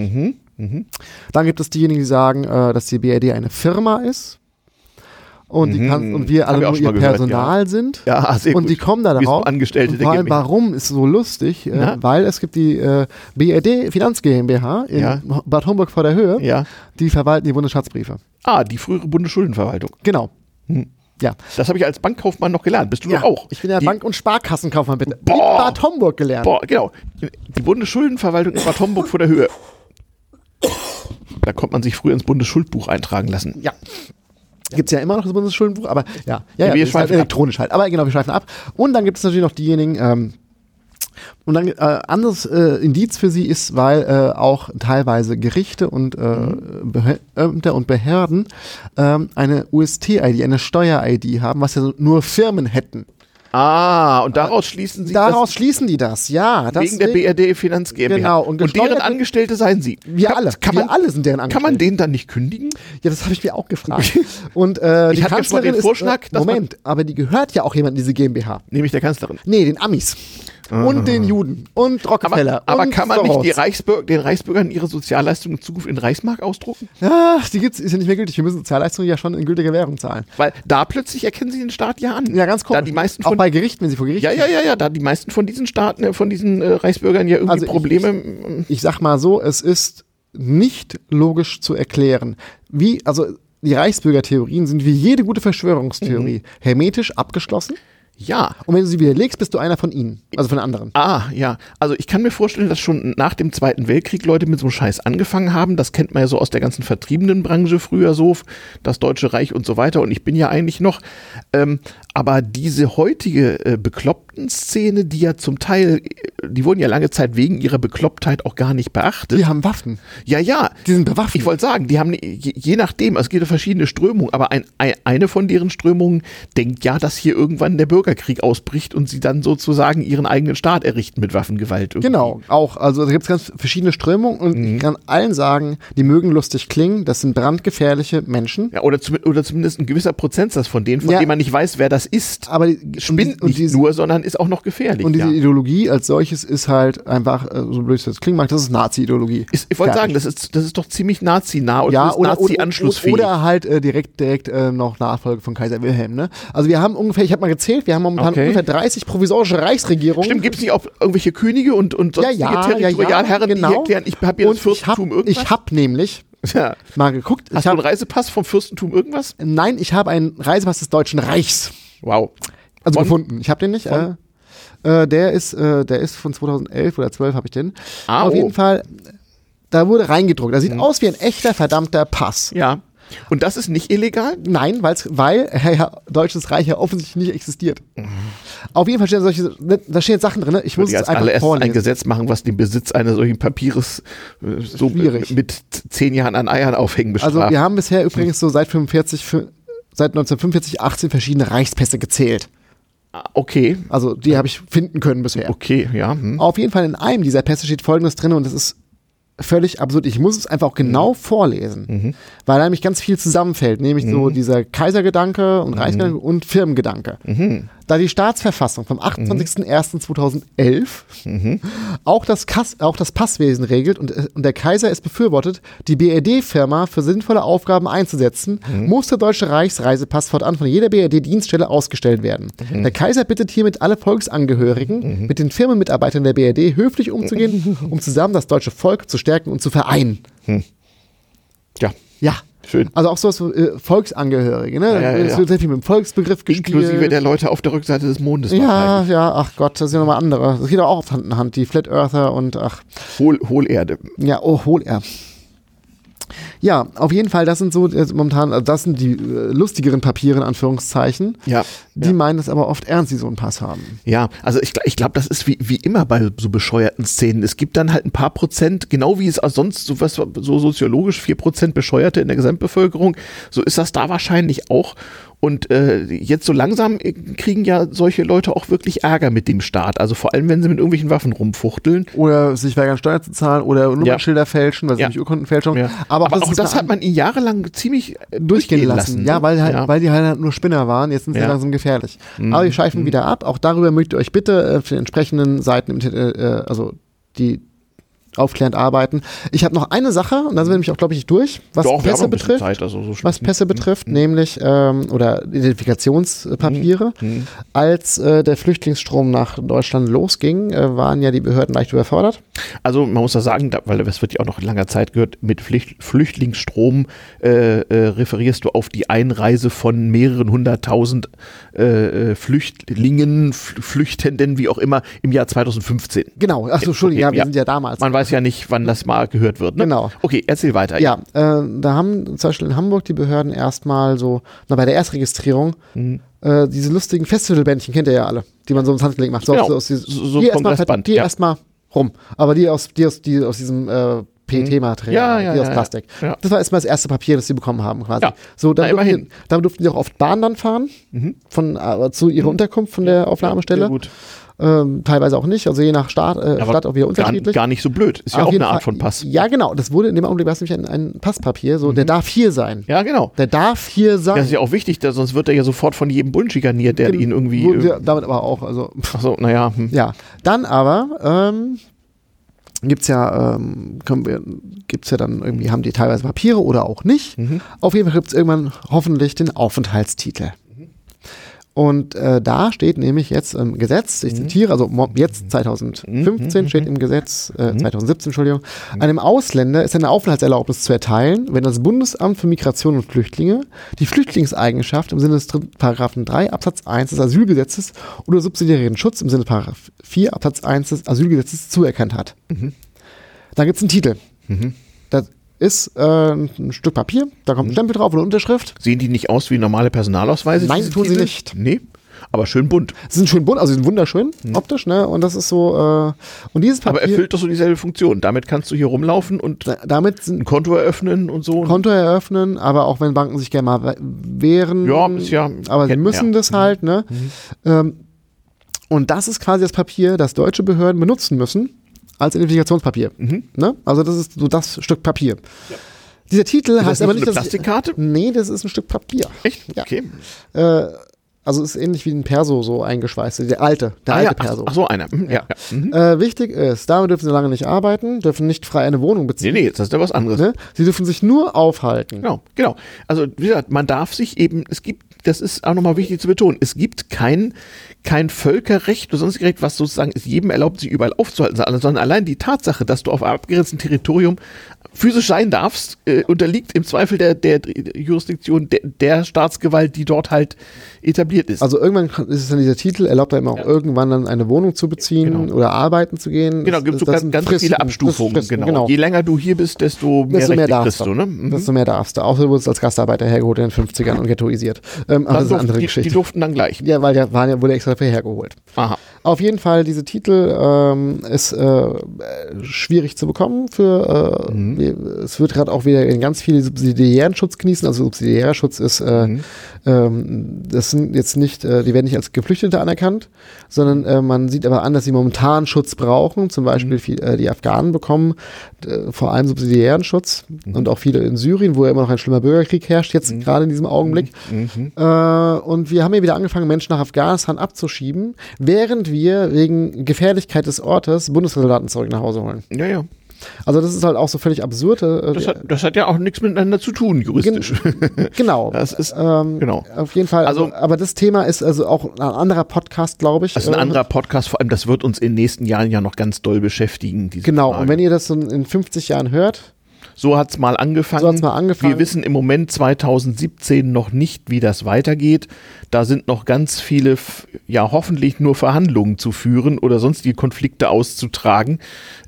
Mhm. Dann gibt es diejenigen, die sagen, äh, dass die BRD eine Firma ist und, die Mhm. kann, und wir alle nur ihr mal gehört, Personal sind. Ja, sehr Und gut. die kommen da darauf. Angestellte vor allem, warum ist so lustig? Äh, weil es gibt die äh, BRD Finanz GmbH in Ja. Bad Homburg vor der Höhe, Ja. die verwalten die Bundesschatzbriefe. Ah, die frühere Bundesschuldenverwaltung. Genau. Hm. Ja. Das habe ich als Bankkaufmann noch gelernt. Bist du doch auch? Ich bin ja die, Bank- und Sparkassenkaufmann, bitte. Boah. In Bad Homburg gelernt. Boah, genau. Die Bundesschuldenverwaltung in Bad Homburg vor der Höhe. Da konnte man sich früher ins Bundesschuldbuch eintragen lassen. Ja. Gibt es ja immer noch das Bundesschuldenbuch, aber ja, ja, Ja, ja wir halt schweifen ab. elektronisch halt. Aber genau, wir schweifen ab. Und dann gibt es natürlich noch diejenigen, ähm, und dann äh, anderes äh, Indiz für sie ist, weil äh, auch teilweise Gerichte und äh, Mhm. Ämter und Behörden ähm, eine UST-ID, eine Steuer-ID haben, was ja nur Firmen hätten. Ah, und daraus schließen Sie Daraus das schließen die das, ja. wegen der BRD Finanz GmbH. Genau, und und deren Angestellte seien Sie. Wir kann, alle, Kann wir man, alle sind deren kann man Angestellte. den dann nicht kündigen? Ja, das habe ich mir auch gefragt. Und äh, Ich die hatte Kanzlerin den Vorschlag, ist, äh, Moment, aber die gehört ja auch jemand in diese GmbH. Nämlich der Kanzlerin. Nee, den Amis. Und den Juden. Und Rockefeller. Aber, aber und kann man nicht Soros. Reichsbürger, den Reichsbürgern ihre Sozialleistungen in Zukunft in Reichsmark ausdrucken? Ja, die gibt's, ist ja nicht mehr gültig. Wir müssen Sozialleistungen ja schon in gültiger Währung zahlen. Weil da plötzlich erkennen sie den Staat ja an. Ja, ganz komisch. Da die meisten auch bei Gerichten, wenn sie vor Gericht ja, ja, ja, ja, da die meisten von diesen Staaten, äh, von diesen äh, Reichsbürgern ja irgendwie Also ich- Probleme. mm, Ich sag mal so, es ist nicht logisch zu erklären. Wie, also die Reichsbürgertheorien sind wie jede gute Verschwörungstheorie Mhm. hermetisch abgeschlossen. Ja, Und wenn du sie widerlegst, bist du einer von ihnen. Also von anderen. Ah, ja. Also ich kann mir vorstellen, dass schon nach dem Zweiten Weltkrieg Leute mit so einem Scheiß angefangen haben. Das kennt man ja so aus der ganzen vertriebenen Branche früher so, das Deutsche Reich und so weiter. Und ich bin ja eigentlich noch. Ähm, aber diese heutige äh, bekloppten Szene, die ja zum Teil, äh, die wurden ja lange Zeit wegen ihrer Beklopptheit auch gar nicht beachtet. Die haben Waffen. Ja, ja. Die sind bewaffnet. Ich wollte sagen, die haben je, je nachdem, es gibt ja verschiedene Strömungen, aber ein, ein, eine von deren Strömungen denkt ja, dass hier irgendwann der Bürgerkrieg ausbricht und sie dann sozusagen ihren eigenen Staat errichten mit Waffengewalt. irgendwie. Genau, auch. Also da gibt es ganz verschiedene Strömungen und Mhm. ich kann allen sagen, die mögen lustig klingen, das sind brandgefährliche Menschen. Ja, oder, zum, oder zumindest ein gewisser Prozentsatz von denen, von Ja. dem man nicht weiß, wer das ist. Aber die, Spinnt nicht diese, nur, sondern ist auch noch gefährlich. und diese ja. Ideologie als solches ist halt einfach, äh, so blöd es jetzt klingen mag, das ist Nazi-Ideologie. Ich wollte sagen, das ist, das ist doch ziemlich nazi-nah und ja, das ist oder, oder, nazi-anschlussfähig. oder halt äh, direkt direkt äh, noch Nachfolge von Kaiser Wilhelm. Ne? Also wir haben ungefähr, ich habe mal gezählt, wir haben momentan Okay. ungefähr 30 provisorische Reichsregierungen. Stimmt, gibt es nicht auch irgendwelche Könige und, und ja, sonstige ja, ja, ja, Territorialherren, die genau. hier erklären, ich habe hier Und das Fürstentum ich hab, irgendwas? Ich habe nämlich ja. mal geguckt, Hast ich du einen hab, Reisepass vom Fürstentum irgendwas? nein, ich habe einen Reisepass des Deutschen Reichs. Wow. Also Von- gefunden. Ich habe den nicht. Äh, äh, der ist, äh, der ist von 2011 oder 12 habe ich den. Ah, Auf oh. jeden Fall, da wurde reingedruckt. Da sieht aus wie ein echter verdammter Pass. Ja. Und das ist nicht illegal? Nein, weil's, weil ja, Deutsches Reich ja offensichtlich nicht existiert. Auf jeden Fall stehen solche, da stehen jetzt Sachen drin. Ich muss als einfach allererstes ein vorlesen. Gesetz machen, was den Besitz eines solchen Papieres äh, so Schwierig. mit zehn Jahren an Eiern aufhängen bestraft. Also wir haben bisher übrigens so seit 45, für, seit 1945 18 verschiedene Reichspässe gezählt. Ah, okay, Also die habe ich finden können bisher. okay, ja. Hm. Auf jeden Fall in einem dieser Pässe steht folgendes drin und das ist völlig absurd. Ich muss es einfach auch genau Mhm. vorlesen, weil da nämlich ganz viel zusammenfällt, nämlich so Mhm. dieser Kaisergedanke und Reichsgedanke und Firmengedanke. Mhm. Da die Staatsverfassung vom 28.01.2011 auch, das Kass, auch das Passwesen regelt und, äh, und der Kaiser es befürwortet, die BRD-Firma für sinnvolle Aufgaben einzusetzen, muss der deutsche Reichsreisepass fortan von jeder BRD-Dienststelle ausgestellt werden. Der Kaiser bittet hiermit alle Volksangehörigen, mit den Firmenmitarbeitern der BRD höflich umzugehen, um zusammen das deutsche Volk zu stärken und zu vereinen. Ja, Ja. Schön. Also auch sowas äh, Volksangehörige, ne? Ja, ja, Es ja. wird sehr viel mit dem Volksbegriff gespielt. Inklusive der Leute auf der Rückseite des Mondes. Ja, ja, ach Gott, das sind nochmal andere. Das geht auch auf Hand in Hand, die Flat Earther und ach, Hohl, Hohlerde. ja, oh, hol er. Ja, auf jeden Fall, das sind so äh, momentan, also das sind die äh, lustigeren Papiere in Anführungszeichen. Ja. Die ja. meinen das aber oft ernst, die so einen Pass haben. Ja, also ich, ich glaube, das ist wie, wie immer bei so bescheuerten Szenen. Es gibt dann halt ein paar Prozent, genau wie es sonst so, was, so soziologisch vier Prozent Bescheuerte in der Gesamtbevölkerung, so ist das da wahrscheinlich auch. Und äh, jetzt so langsam äh, kriegen ja solche Leute auch wirklich Ärger mit dem Staat. Also vor allem, wenn sie mit irgendwelchen Waffen rumfuchteln. Oder sich weigern, Steuern zu zahlen oder Nummernschilder fälschen, das ist Ja. nämlich Urkundenfälschung. Ja. Aber, Aber, auch das, auch hat man ihnen jahrelang ziemlich äh, durchgehen lassen. Ja, weil, halt, Ja. weil die halt nur Spinner waren. Jetzt sind sie Ja. Mhm. langsam gefährlich. Aber die schweifen wieder ab. Auch darüber mögt ihr euch bitte äh, auf den entsprechenden Seiten, im, Internet, äh, also die aufklärend arbeiten. Ich habe noch eine Sache, und da sind wir nämlich auch, glaube ich, durch, was Doch, Pässe betrifft. Zeit, also so Was. Pässe betrifft, nämlich ähm, oder Identifikationspapiere. Mhm. Als äh, der Flüchtlingsstrom nach Deutschland losging, äh, waren ja die Behörden leicht überfordert. Also man muss da sagen, da, weil das wird ja auch noch in langer Zeit gehört, mit Pflicht, Flüchtlingsstrom äh, äh, referierst du auf die Einreise von mehreren hunderttausend äh, äh, Flüchtlingen, Flüchtenden, wie auch immer, im Jahr 2015. Genau, achso, Entschuldigung, ja, wir ja. sind ja damals. Man weiß ja nicht, wann das mal gehört wird. Ne? Genau. Okay, erzähl weiter. Ja, äh, da haben zum Beispiel in Hamburg die Behörden erstmal so, na bei der Erstregistrierung, Mhm. äh, diese lustigen Festivalbändchen, kennt ihr ja alle, die man so ins Handgelenk macht. So, Genau, so so- so die erstmal ja. erstmal rum. Aber die aus, die aus, die aus diesem äh, PET-Material, Ja, ja, die aus ja, Plastik. ja. Das war erstmal das erste Papier, das sie bekommen haben, quasi. Ja. So, dann Na, durften, immerhin. Mhm. die, dann durften die auch oft Bahn dann fahren, von, äh, zu ihrer Unterkunft von der Aufnahmestelle. Sehr gut. Ähm, teilweise auch nicht, also je nach Staat, äh, Stadt auch wieder gar, unterschiedlich. gar nicht so blöd. Ist ja auch eine Art von Pass. Ja, genau. Das wurde in dem Augenblick, war es nämlich ein, ein Passpapier, so, der darf hier sein. Ja, genau. Der darf hier sein. Das ist ja auch wichtig, da, sonst wird er ja sofort von jedem Bullen schikaniert, der ihn irgendwie. Äh, ja damit aber auch, also, Achso, naja. Hm. ja. Dann aber, ähm, gibt's ja, ähm, können wir, gibt's ja dann irgendwie, haben die teilweise Papiere oder auch nicht. Mhm. Auf jeden Fall gibt's irgendwann hoffentlich den Aufenthaltstitel. Und äh, da steht nämlich jetzt im Gesetz, Mhm. ich zitiere, also jetzt 2015 steht im Gesetz, äh, Mhm. 2017, Entschuldigung, einem Ausländer ist eine Aufenthaltserlaubnis zu erteilen, wenn das Bundesamt für Migration und Flüchtlinge die Flüchtlingseigenschaft im Sinne des Paragraphen 3 Absatz 1 des Asylgesetzes oder subsidiären Schutz im Sinne des Paragraph 4 Absatz 1 des Asylgesetzes zuerkannt hat. Dann gibt's einen Titel. Das ist äh, ein Stück Papier, da kommt ein Stempel drauf oder eine Unterschrift. Sehen die nicht aus wie normale Personalausweise? Nein, tun sie nicht. Nee, aber schön bunt. Sie sind schön bunt, also sie sind wunderschön, optisch, ne? Und das ist so, äh, und dieses Aber Papier, erfüllt doch so dieselbe Funktion. Damit kannst du hier rumlaufen und da- damit ein Konto eröffnen und so. Konto eröffnen, aber auch wenn Banken sich gerne mal we- wehren, Ja, ist ja- aber sie müssen ja. das halt, ne? Ähm, und das ist quasi das Papier, das deutsche Behörden benutzen müssen als Identifikationspapier. Mhm. Ne? Also das ist so das Stück Papier. Dieser Titel ist das heißt aber nicht, eine dass ich- Plastikkarte? Nee, das ist ein Stück Papier. Echt? Ja. Okay. Äh, also ist ähnlich wie ein Perso so eingeschweißt, der alte, der Ah, alte ja. ach, Perso. ach so, einer. Mhm, ja. Ja. Mhm. Äh, wichtig ist, damit dürfen sie lange nicht arbeiten, dürfen nicht frei eine Wohnung Nee, beziehen. nee, das ist ja was anderes. Ne? Sie dürfen sich nur aufhalten. Genau, genau. Also wie gesagt, man darf sich eben, es gibt, das ist auch nochmal wichtig zu betonen, es gibt kein, kein Völkerrecht oder sonstiges Recht, was sozusagen es jedem erlaubt, sich überall aufzuhalten, sondern allein die Tatsache, dass du auf einem abgegrenzten Territorium physisch sein darfst, äh, unterliegt im Zweifel der, der Jurisdiktion der, der Staatsgewalt, die dort halt etabliert ist. Also irgendwann ist es dann dieser Titel, erlaubt einem auch irgendwann dann eine Wohnung zu beziehen Genau. oder arbeiten zu gehen. genau, gibt so das ganz, ganz Fristen, viele Abstufungen. Fristen, genau. genau. Je länger du hier bist, desto mehr Desto mehr darfst du. Ne? Mhm. Desto mehr darfst du. Außer du wurdest als Gastarbeiter hergeholt in den 50ern und ghettoisiert. Ähm, aber das ist eine andere die, Geschichte. die durften dann gleich. ja, weil der waren ja, wurde extra dafür hergeholt. Aha. Auf jeden Fall, diese Titel ähm, ist äh, schwierig zu bekommen für äh, Mhm. Es wird gerade auch wieder ganz viele subsidiären Schutz genießen. Also subsidiärer Schutz ist, äh, Mhm. ähm, das sind jetzt nicht, äh, die werden nicht als Geflüchtete anerkannt, sondern äh, man sieht aber an, dass sie momentan Schutz brauchen. Zum Mhm. Beispiel viel, äh, die Afghanen bekommen äh, vor allem subsidiären Schutz Mhm. und auch viele in Syrien, wo ja immer noch ein schlimmer Bürgerkrieg herrscht, jetzt gerade in diesem Augenblick. Mhm. Äh, und wir haben ja wieder angefangen, Menschen nach Afghanistan abzuschieben, während wir wegen Gefährlichkeit des Ortes Bundessoldaten zurück nach Hause holen. Ja, ja. Also das ist halt auch so völlig absurd. äh, Das hat, das hat ja auch nichts miteinander zu tun, juristisch. genau. Das ist, ähm, genau. Auf jeden Fall. Also, aber das Thema ist also auch ein anderer Podcast, glaube ich. Das ist ein äh, anderer Podcast, vor allem das wird uns in den nächsten Jahren ja noch ganz doll beschäftigen. Genau. Frage. Und wenn ihr das so in 50 Jahren hört, So hat's mal angefangen. So hat's mal angefangen. Wir wissen im Moment 2017 noch nicht, wie das weitergeht. Da sind noch ganz viele, ja hoffentlich nur Verhandlungen zu führen oder sonstige Konflikte auszutragen,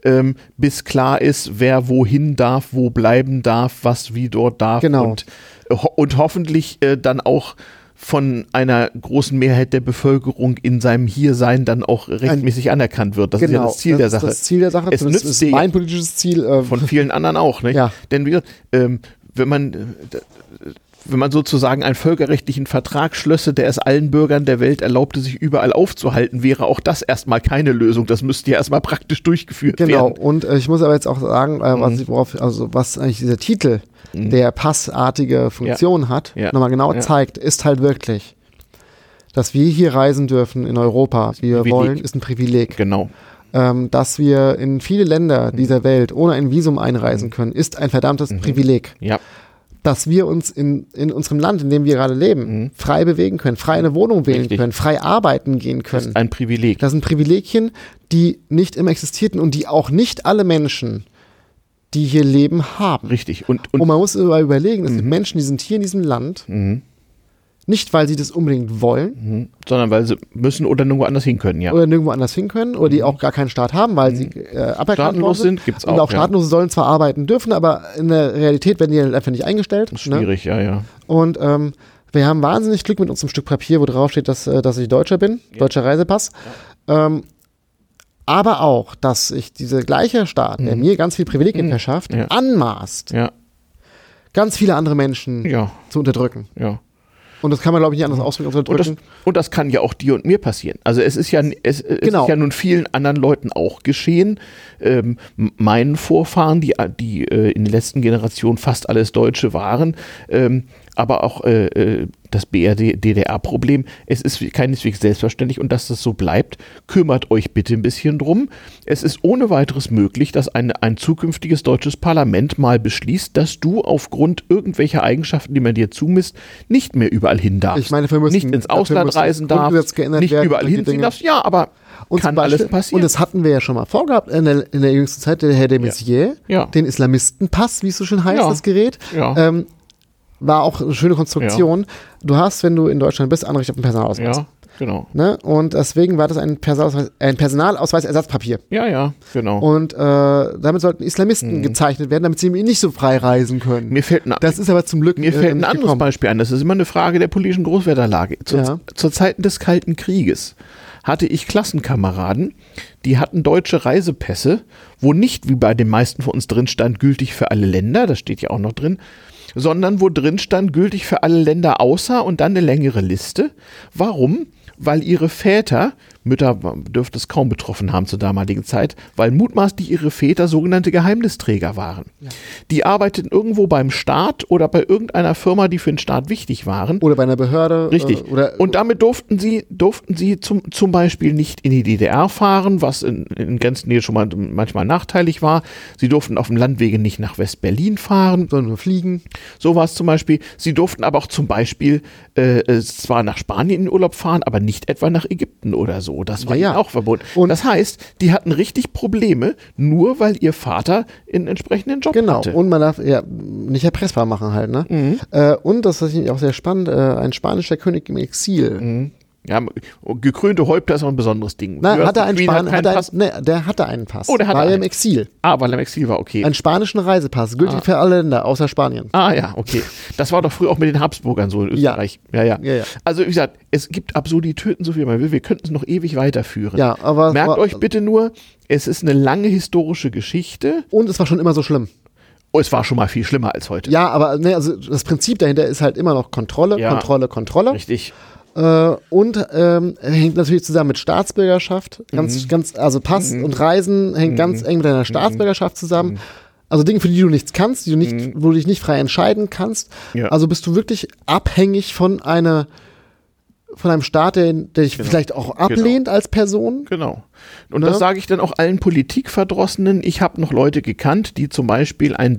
ähm, bis klar ist, wer wohin darf, wo bleiben darf, was wie dort darf Genau. und, äh, und hoffentlich äh, dann auch von einer großen Mehrheit der Bevölkerung in seinem Hiersein dann auch rechtmäßig anerkannt wird. Das ist ja genau. das Ziel der ist Sache. Das Ziel der Sache. Es nützt ist mein politisches Ziel. Äh, von vielen anderen auch, nicht? Ja. Denn wie gesagt, ähm, wenn man äh, wenn man sozusagen einen völkerrechtlichen Vertrag schlösse, der es allen Bürgern der Welt erlaubte, sich überall aufzuhalten, wäre auch das erstmal keine Lösung. Das müsste ja erstmal praktisch durchgeführt Genau, werden. und äh, ich muss aber jetzt auch sagen, äh, Mhm. was, ich- worauf, also was eigentlich dieser Titel, der passartige Funktion hat, Ja. nochmal genau Ja. zeigt, ist halt wirklich, dass wir hier reisen dürfen in Europa, wie wir Privileg. wollen, ist ein Privileg. Genau. Ähm, dass wir in viele Länder Mhm. dieser Welt ohne ein Visum einreisen können, ist ein verdammtes Privileg. Ja. Dass wir uns in, in unserem Land, in dem wir gerade leben, frei bewegen können, frei eine Wohnung wählen Mhm. Richtig. können, frei arbeiten gehen Das können. ist ein Privileg. Das sind Privilegien, die nicht immer existierten und die auch nicht alle Menschen, die hier leben, haben. Richtig. Und, Und, und man muss über- überlegen, es Mhm. gibt Menschen, die sind hier in diesem Land, nicht weil sie das unbedingt wollen mhm. sondern weil sie müssen oder nirgendwo anders hin können, ja. oder nirgendwo anders hin können oder die auch gar keinen Staat haben, weil sie äh, aberkannt Mhm. Staatenlos worden sind, gibt's Und auch, auch ja. Staatenlose sollen zwar arbeiten dürfen, aber in der Realität werden die halt einfach nicht eingestellt. Ne? Schwierig, ja, ja. Und ähm, wir haben wahnsinnig Glück mit unserem Stück Papier, wo drauf steht, dass, äh, dass ich Deutscher bin, deutscher Reisepass. Ähm, aber auch, dass sich dieser gleiche Staat, der mir ganz viel Privilegien verschafft, Mhm. Ja. anmaßt, Ja, ganz viele andere Menschen ja, zu unterdrücken. ja. Und das kann man, glaube ich, nicht anders ausdrücken als Und das, und das kann ja auch dir und mir passieren. Also es ist ja, es, es Genau. ist ja nun vielen anderen Leuten auch geschehen. Ähm, meinen Vorfahren, die, die äh, in den letzten Generationen fast alles Deutsche waren, ähm, aber auch äh, äh, das BRD-DDR-Problem, es ist keineswegs selbstverständlich und dass das so bleibt, kümmert euch bitte ein bisschen drum. Es ist ohne weiteres möglich, dass ein, ein zukünftiges deutsches Parlament mal beschließt, dass du aufgrund irgendwelcher Eigenschaften, die man dir zumisst, nicht mehr überall hin darfst. Ich meine, wir müssen- nicht ins Ausland reisen darfst, nicht werden, überall hinziehen darfst. Ja, aber Und kann Beispiel, alles passieren. Und das hatten wir ja schon mal vorgehabt in der, in der jüngsten Zeit, der Herr de Maizière, Ja. den Islamistenpass, wie es so schön heißt, Ja. das Gerät. Ja. Ähm, war auch eine schöne Konstruktion. Du hast, wenn du in Deutschland bist, Anrecht auf einen Personalausweis. ja, genau. Ne? Und deswegen war das ein, Personalausweis, ein Personalausweisersatzpapier. Ja, ja, genau. Und äh, damit sollten Islamisten gezeichnet werden, damit sie nicht so frei reisen können. Mhm. mir fällt ein, das ist aber zum Glück mir äh, fällt ein nicht anderes gekommen. Beispiel ein. Das ist immer eine Frage der politischen Großwetterlage. Zu, Ja. Zur Zeiten des Kalten Krieges hatte ich Klassenkameraden, die hatten deutsche Reisepässe, wo nicht wie bei den meisten von uns drin stand, gültig für alle Länder, das steht ja auch noch drin, sondern wo drin stand, gültig für alle Länder außer und dann eine längere Liste. Warum? Weil ihre Väter, Mütter dürfte es kaum betroffen haben zur damaligen Zeit, weil mutmaßlich ihre Väter sogenannte Geheimnisträger waren. Die arbeiteten irgendwo beim Staat oder bei irgendeiner Firma, die für den Staat wichtig waren. Oder bei einer Behörde. Richtig. Äh, oder, und damit durften sie, durften sie zum, zum Beispiel nicht in die DDR fahren, was in, in Grenznähe schon mal manchmal nachteilig war. Sie durften auf dem Landwege nicht nach West-Berlin fahren. sondern nur fliegen. So war es zum Beispiel. Sie durften aber auch zum Beispiel äh, äh, zwar nach Spanien in Urlaub fahren, aber nicht etwa nach Ägypten oder so. Das war Ja, ja. auch verboten. Und- das heißt, die hatten richtig Probleme, nur weil ihr Vater einen entsprechenden Job Genau, hatte. und man darf ja nicht erpressbar machen halt, ne? Mhm. Äh, und das ist auch sehr spannend, äh, ein spanischer König im Exil. Mhm. Ja, gekrönte Häupter ist auch ein besonderes Ding. Na, hat er einen Span hat er, Pass. ne, der hatte einen Pass. Oh, der hatte war ja im einen. Exil. Ah, weil er im Exil war, okay. Einen spanischen Reisepass, gültig für alle Länder, außer Spanien. Ah ja, okay. Das war doch früher auch mit den Habsburgern so in Ja. Österreich. Ja, ja. Ja, ja. Also wie gesagt, es gibt Absurditäten, so viel man will. Wir könnten es noch ewig weiterführen. Ja, aber- Merkt aber- euch bitte nur, es ist eine lange historische Geschichte Und es war schon immer so schlimm. Oh, es war schon mal viel schlimmer als heute. Ja, aber ne, also das Prinzip dahinter ist halt immer noch Kontrolle, Ja. Kontrolle, Kontrolle. Richtig. Äh, und ähm, hängt natürlich zusammen mit Staatsbürgerschaft. Ganz, Mhm. ganz, also Pass und Reisen hängt ganz eng mit deiner Staatsbürgerschaft zusammen. Also Dinge, für die du nichts kannst, die du nicht, wo du dich nicht frei entscheiden kannst. Mhm. Ja. Also bist du wirklich abhängig von einer von einem Staat, der, der dich vielleicht auch ablehnt als Person. Genau. Und Ne? das sage ich dann auch allen Politikverdrossenen. Ich habe noch Leute gekannt, die zum Beispiel einen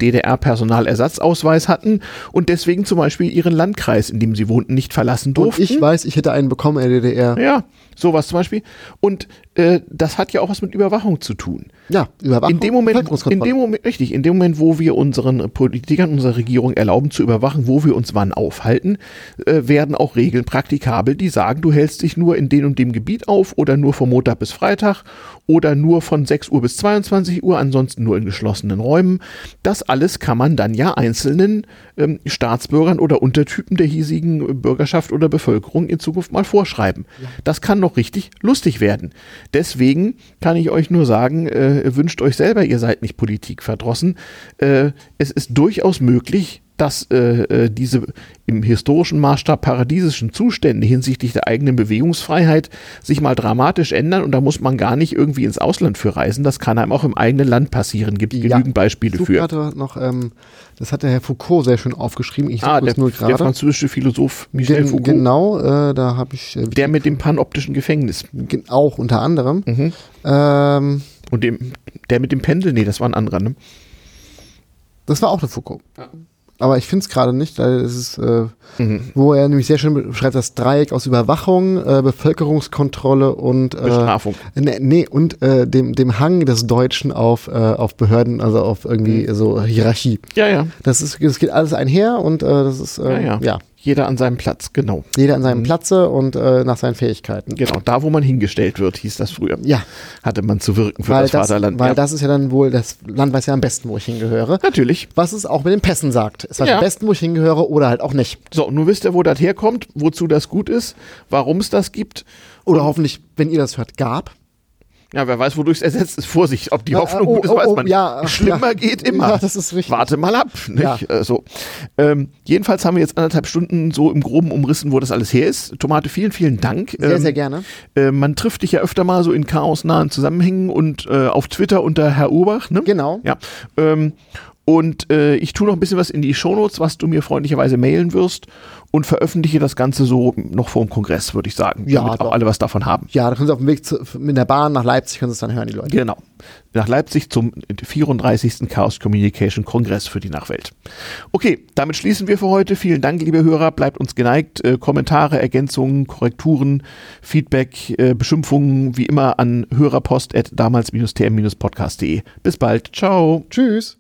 DDR-Personalersatzausweis hatten und deswegen zum Beispiel ihren Landkreis, in dem sie wohnten, nicht verlassen Und durften. ich weiß, ich hätte einen bekommen in der DDR. ja, sowas zum Beispiel. Und äh, das hat ja auch was mit Überwachung zu tun. Ja, Überwachung. In dem Moment, in dem Moment, richtig, in dem Moment, wo wir unseren Politikern, unserer Regierung erlauben zu überwachen, wo wir uns wann aufhalten, äh, werden auch Regeln praktikabel, die sagen, du hältst dich nur in dem und dem Gebiet auf oder nur von Montag bis Freitag oder nur von 6 Uhr bis 22 Uhr, ansonsten nur in geschlossenen Räumen. Das alles kann man dann ja einzelnen ähm, Staatsbürgern oder Untertypen der hiesigen Bürgerschaft oder Bevölkerung in Zukunft mal vorschreiben. Das kann noch richtig lustig werden. Deswegen kann ich euch nur sagen, äh, wünscht euch selber, ihr seid nicht politikverdrossen. Äh, es ist durchaus möglich, dass äh, äh, diese im historischen Maßstab paradiesischen Zustände hinsichtlich der eigenen Bewegungsfreiheit sich mal dramatisch ändern und da muss man gar nicht irgendwie ins Ausland für reisen. Das kann einem auch im eigenen Land passieren. Gibt Ja. genügend Beispiele für. gerade noch, ähm, das hat der Herr Foucault sehr schön aufgeschrieben. Ich Ah, der, nur der gerade. französische Philosoph Michel Gen Foucault. Genau, äh, da habe ich äh, Der mit dem panoptischen Gefängnis. gen- auch unter anderem. Mhm. Ähm, Und dem, der mit dem Pendel, nee, das war ein anderer, ne? das war auch der Foucault. Aber ich finde es gerade nicht, weil es ist, äh, Mhm. wo er nämlich sehr schön beschreibt, das Dreieck aus Überwachung, äh, Bevölkerungskontrolle und äh, Bestrafung. Nee, nee und äh, dem, dem Hang des Deutschen auf, äh, auf Behörden, also auf irgendwie Mhm. so Hierarchie. Ja, ja. Das ist, das geht alles einher und äh, das ist Ja, ja. ja. Jeder an seinem Platz, genau. jeder an seinem Platze und äh, nach seinen Fähigkeiten. Genau, da wo man hingestellt wird, hieß das früher. Ja, Hatte man zu wirken für weil, das, das, Vaterland. weil ja. das ist ja dann wohl, das Land weiß ja am besten, wo ich hingehöre. Natürlich. Was es auch mit den Pässen sagt. Es weiß Ja. am besten, wo ich hingehöre oder halt auch nicht. So, nun wisst ihr, wo das herkommt, wozu das gut ist, warum es das gibt. Oder hoffentlich, wenn ihr das hört, gab. Ja, wer weiß, wodurch es ersetzt ist. Vorsicht, ob die Ja, Hoffnung oh, gut ist, oh, weiß oh, man ja. Schlimmer ja. geht immer. Ja, das ist richtig. Warte mal ab. Nicht? Äh, so. ähm, jedenfalls haben wir jetzt anderthalb Stunden so im Groben umrissen, wo das alles her ist. Tomate, vielen, vielen Dank. Sehr, Ähm, sehr gerne. Äh, man trifft dich ja öfter mal so in chaosnahen Zusammenhängen und äh, auf Twitter unter Herr Urbach. Ne? Genau. Ja. Ähm, und äh, ich tue noch ein bisschen was in die Shownotes, was du mir freundlicherweise mailen wirst und veröffentliche das Ganze so noch vor dem Kongress, würde ich sagen. Ja, damit auch doch. alle was davon haben. Ja, da können Sie auf dem Weg zu, mit der Bahn nach Leipzig, können Sie es dann hören, die Leute. Genau. Nach Leipzig zum 34. Chaos Communication Kongress für die Nachwelt. Okay, damit schließen wir für heute. Vielen Dank, liebe Hörer. Bleibt uns geneigt. Äh, Kommentare, Ergänzungen, Korrekturen, Feedback, äh, Beschimpfungen wie immer an hörerpost at damals-tm-podcast.de. Bis bald. Ciao. Tschüss.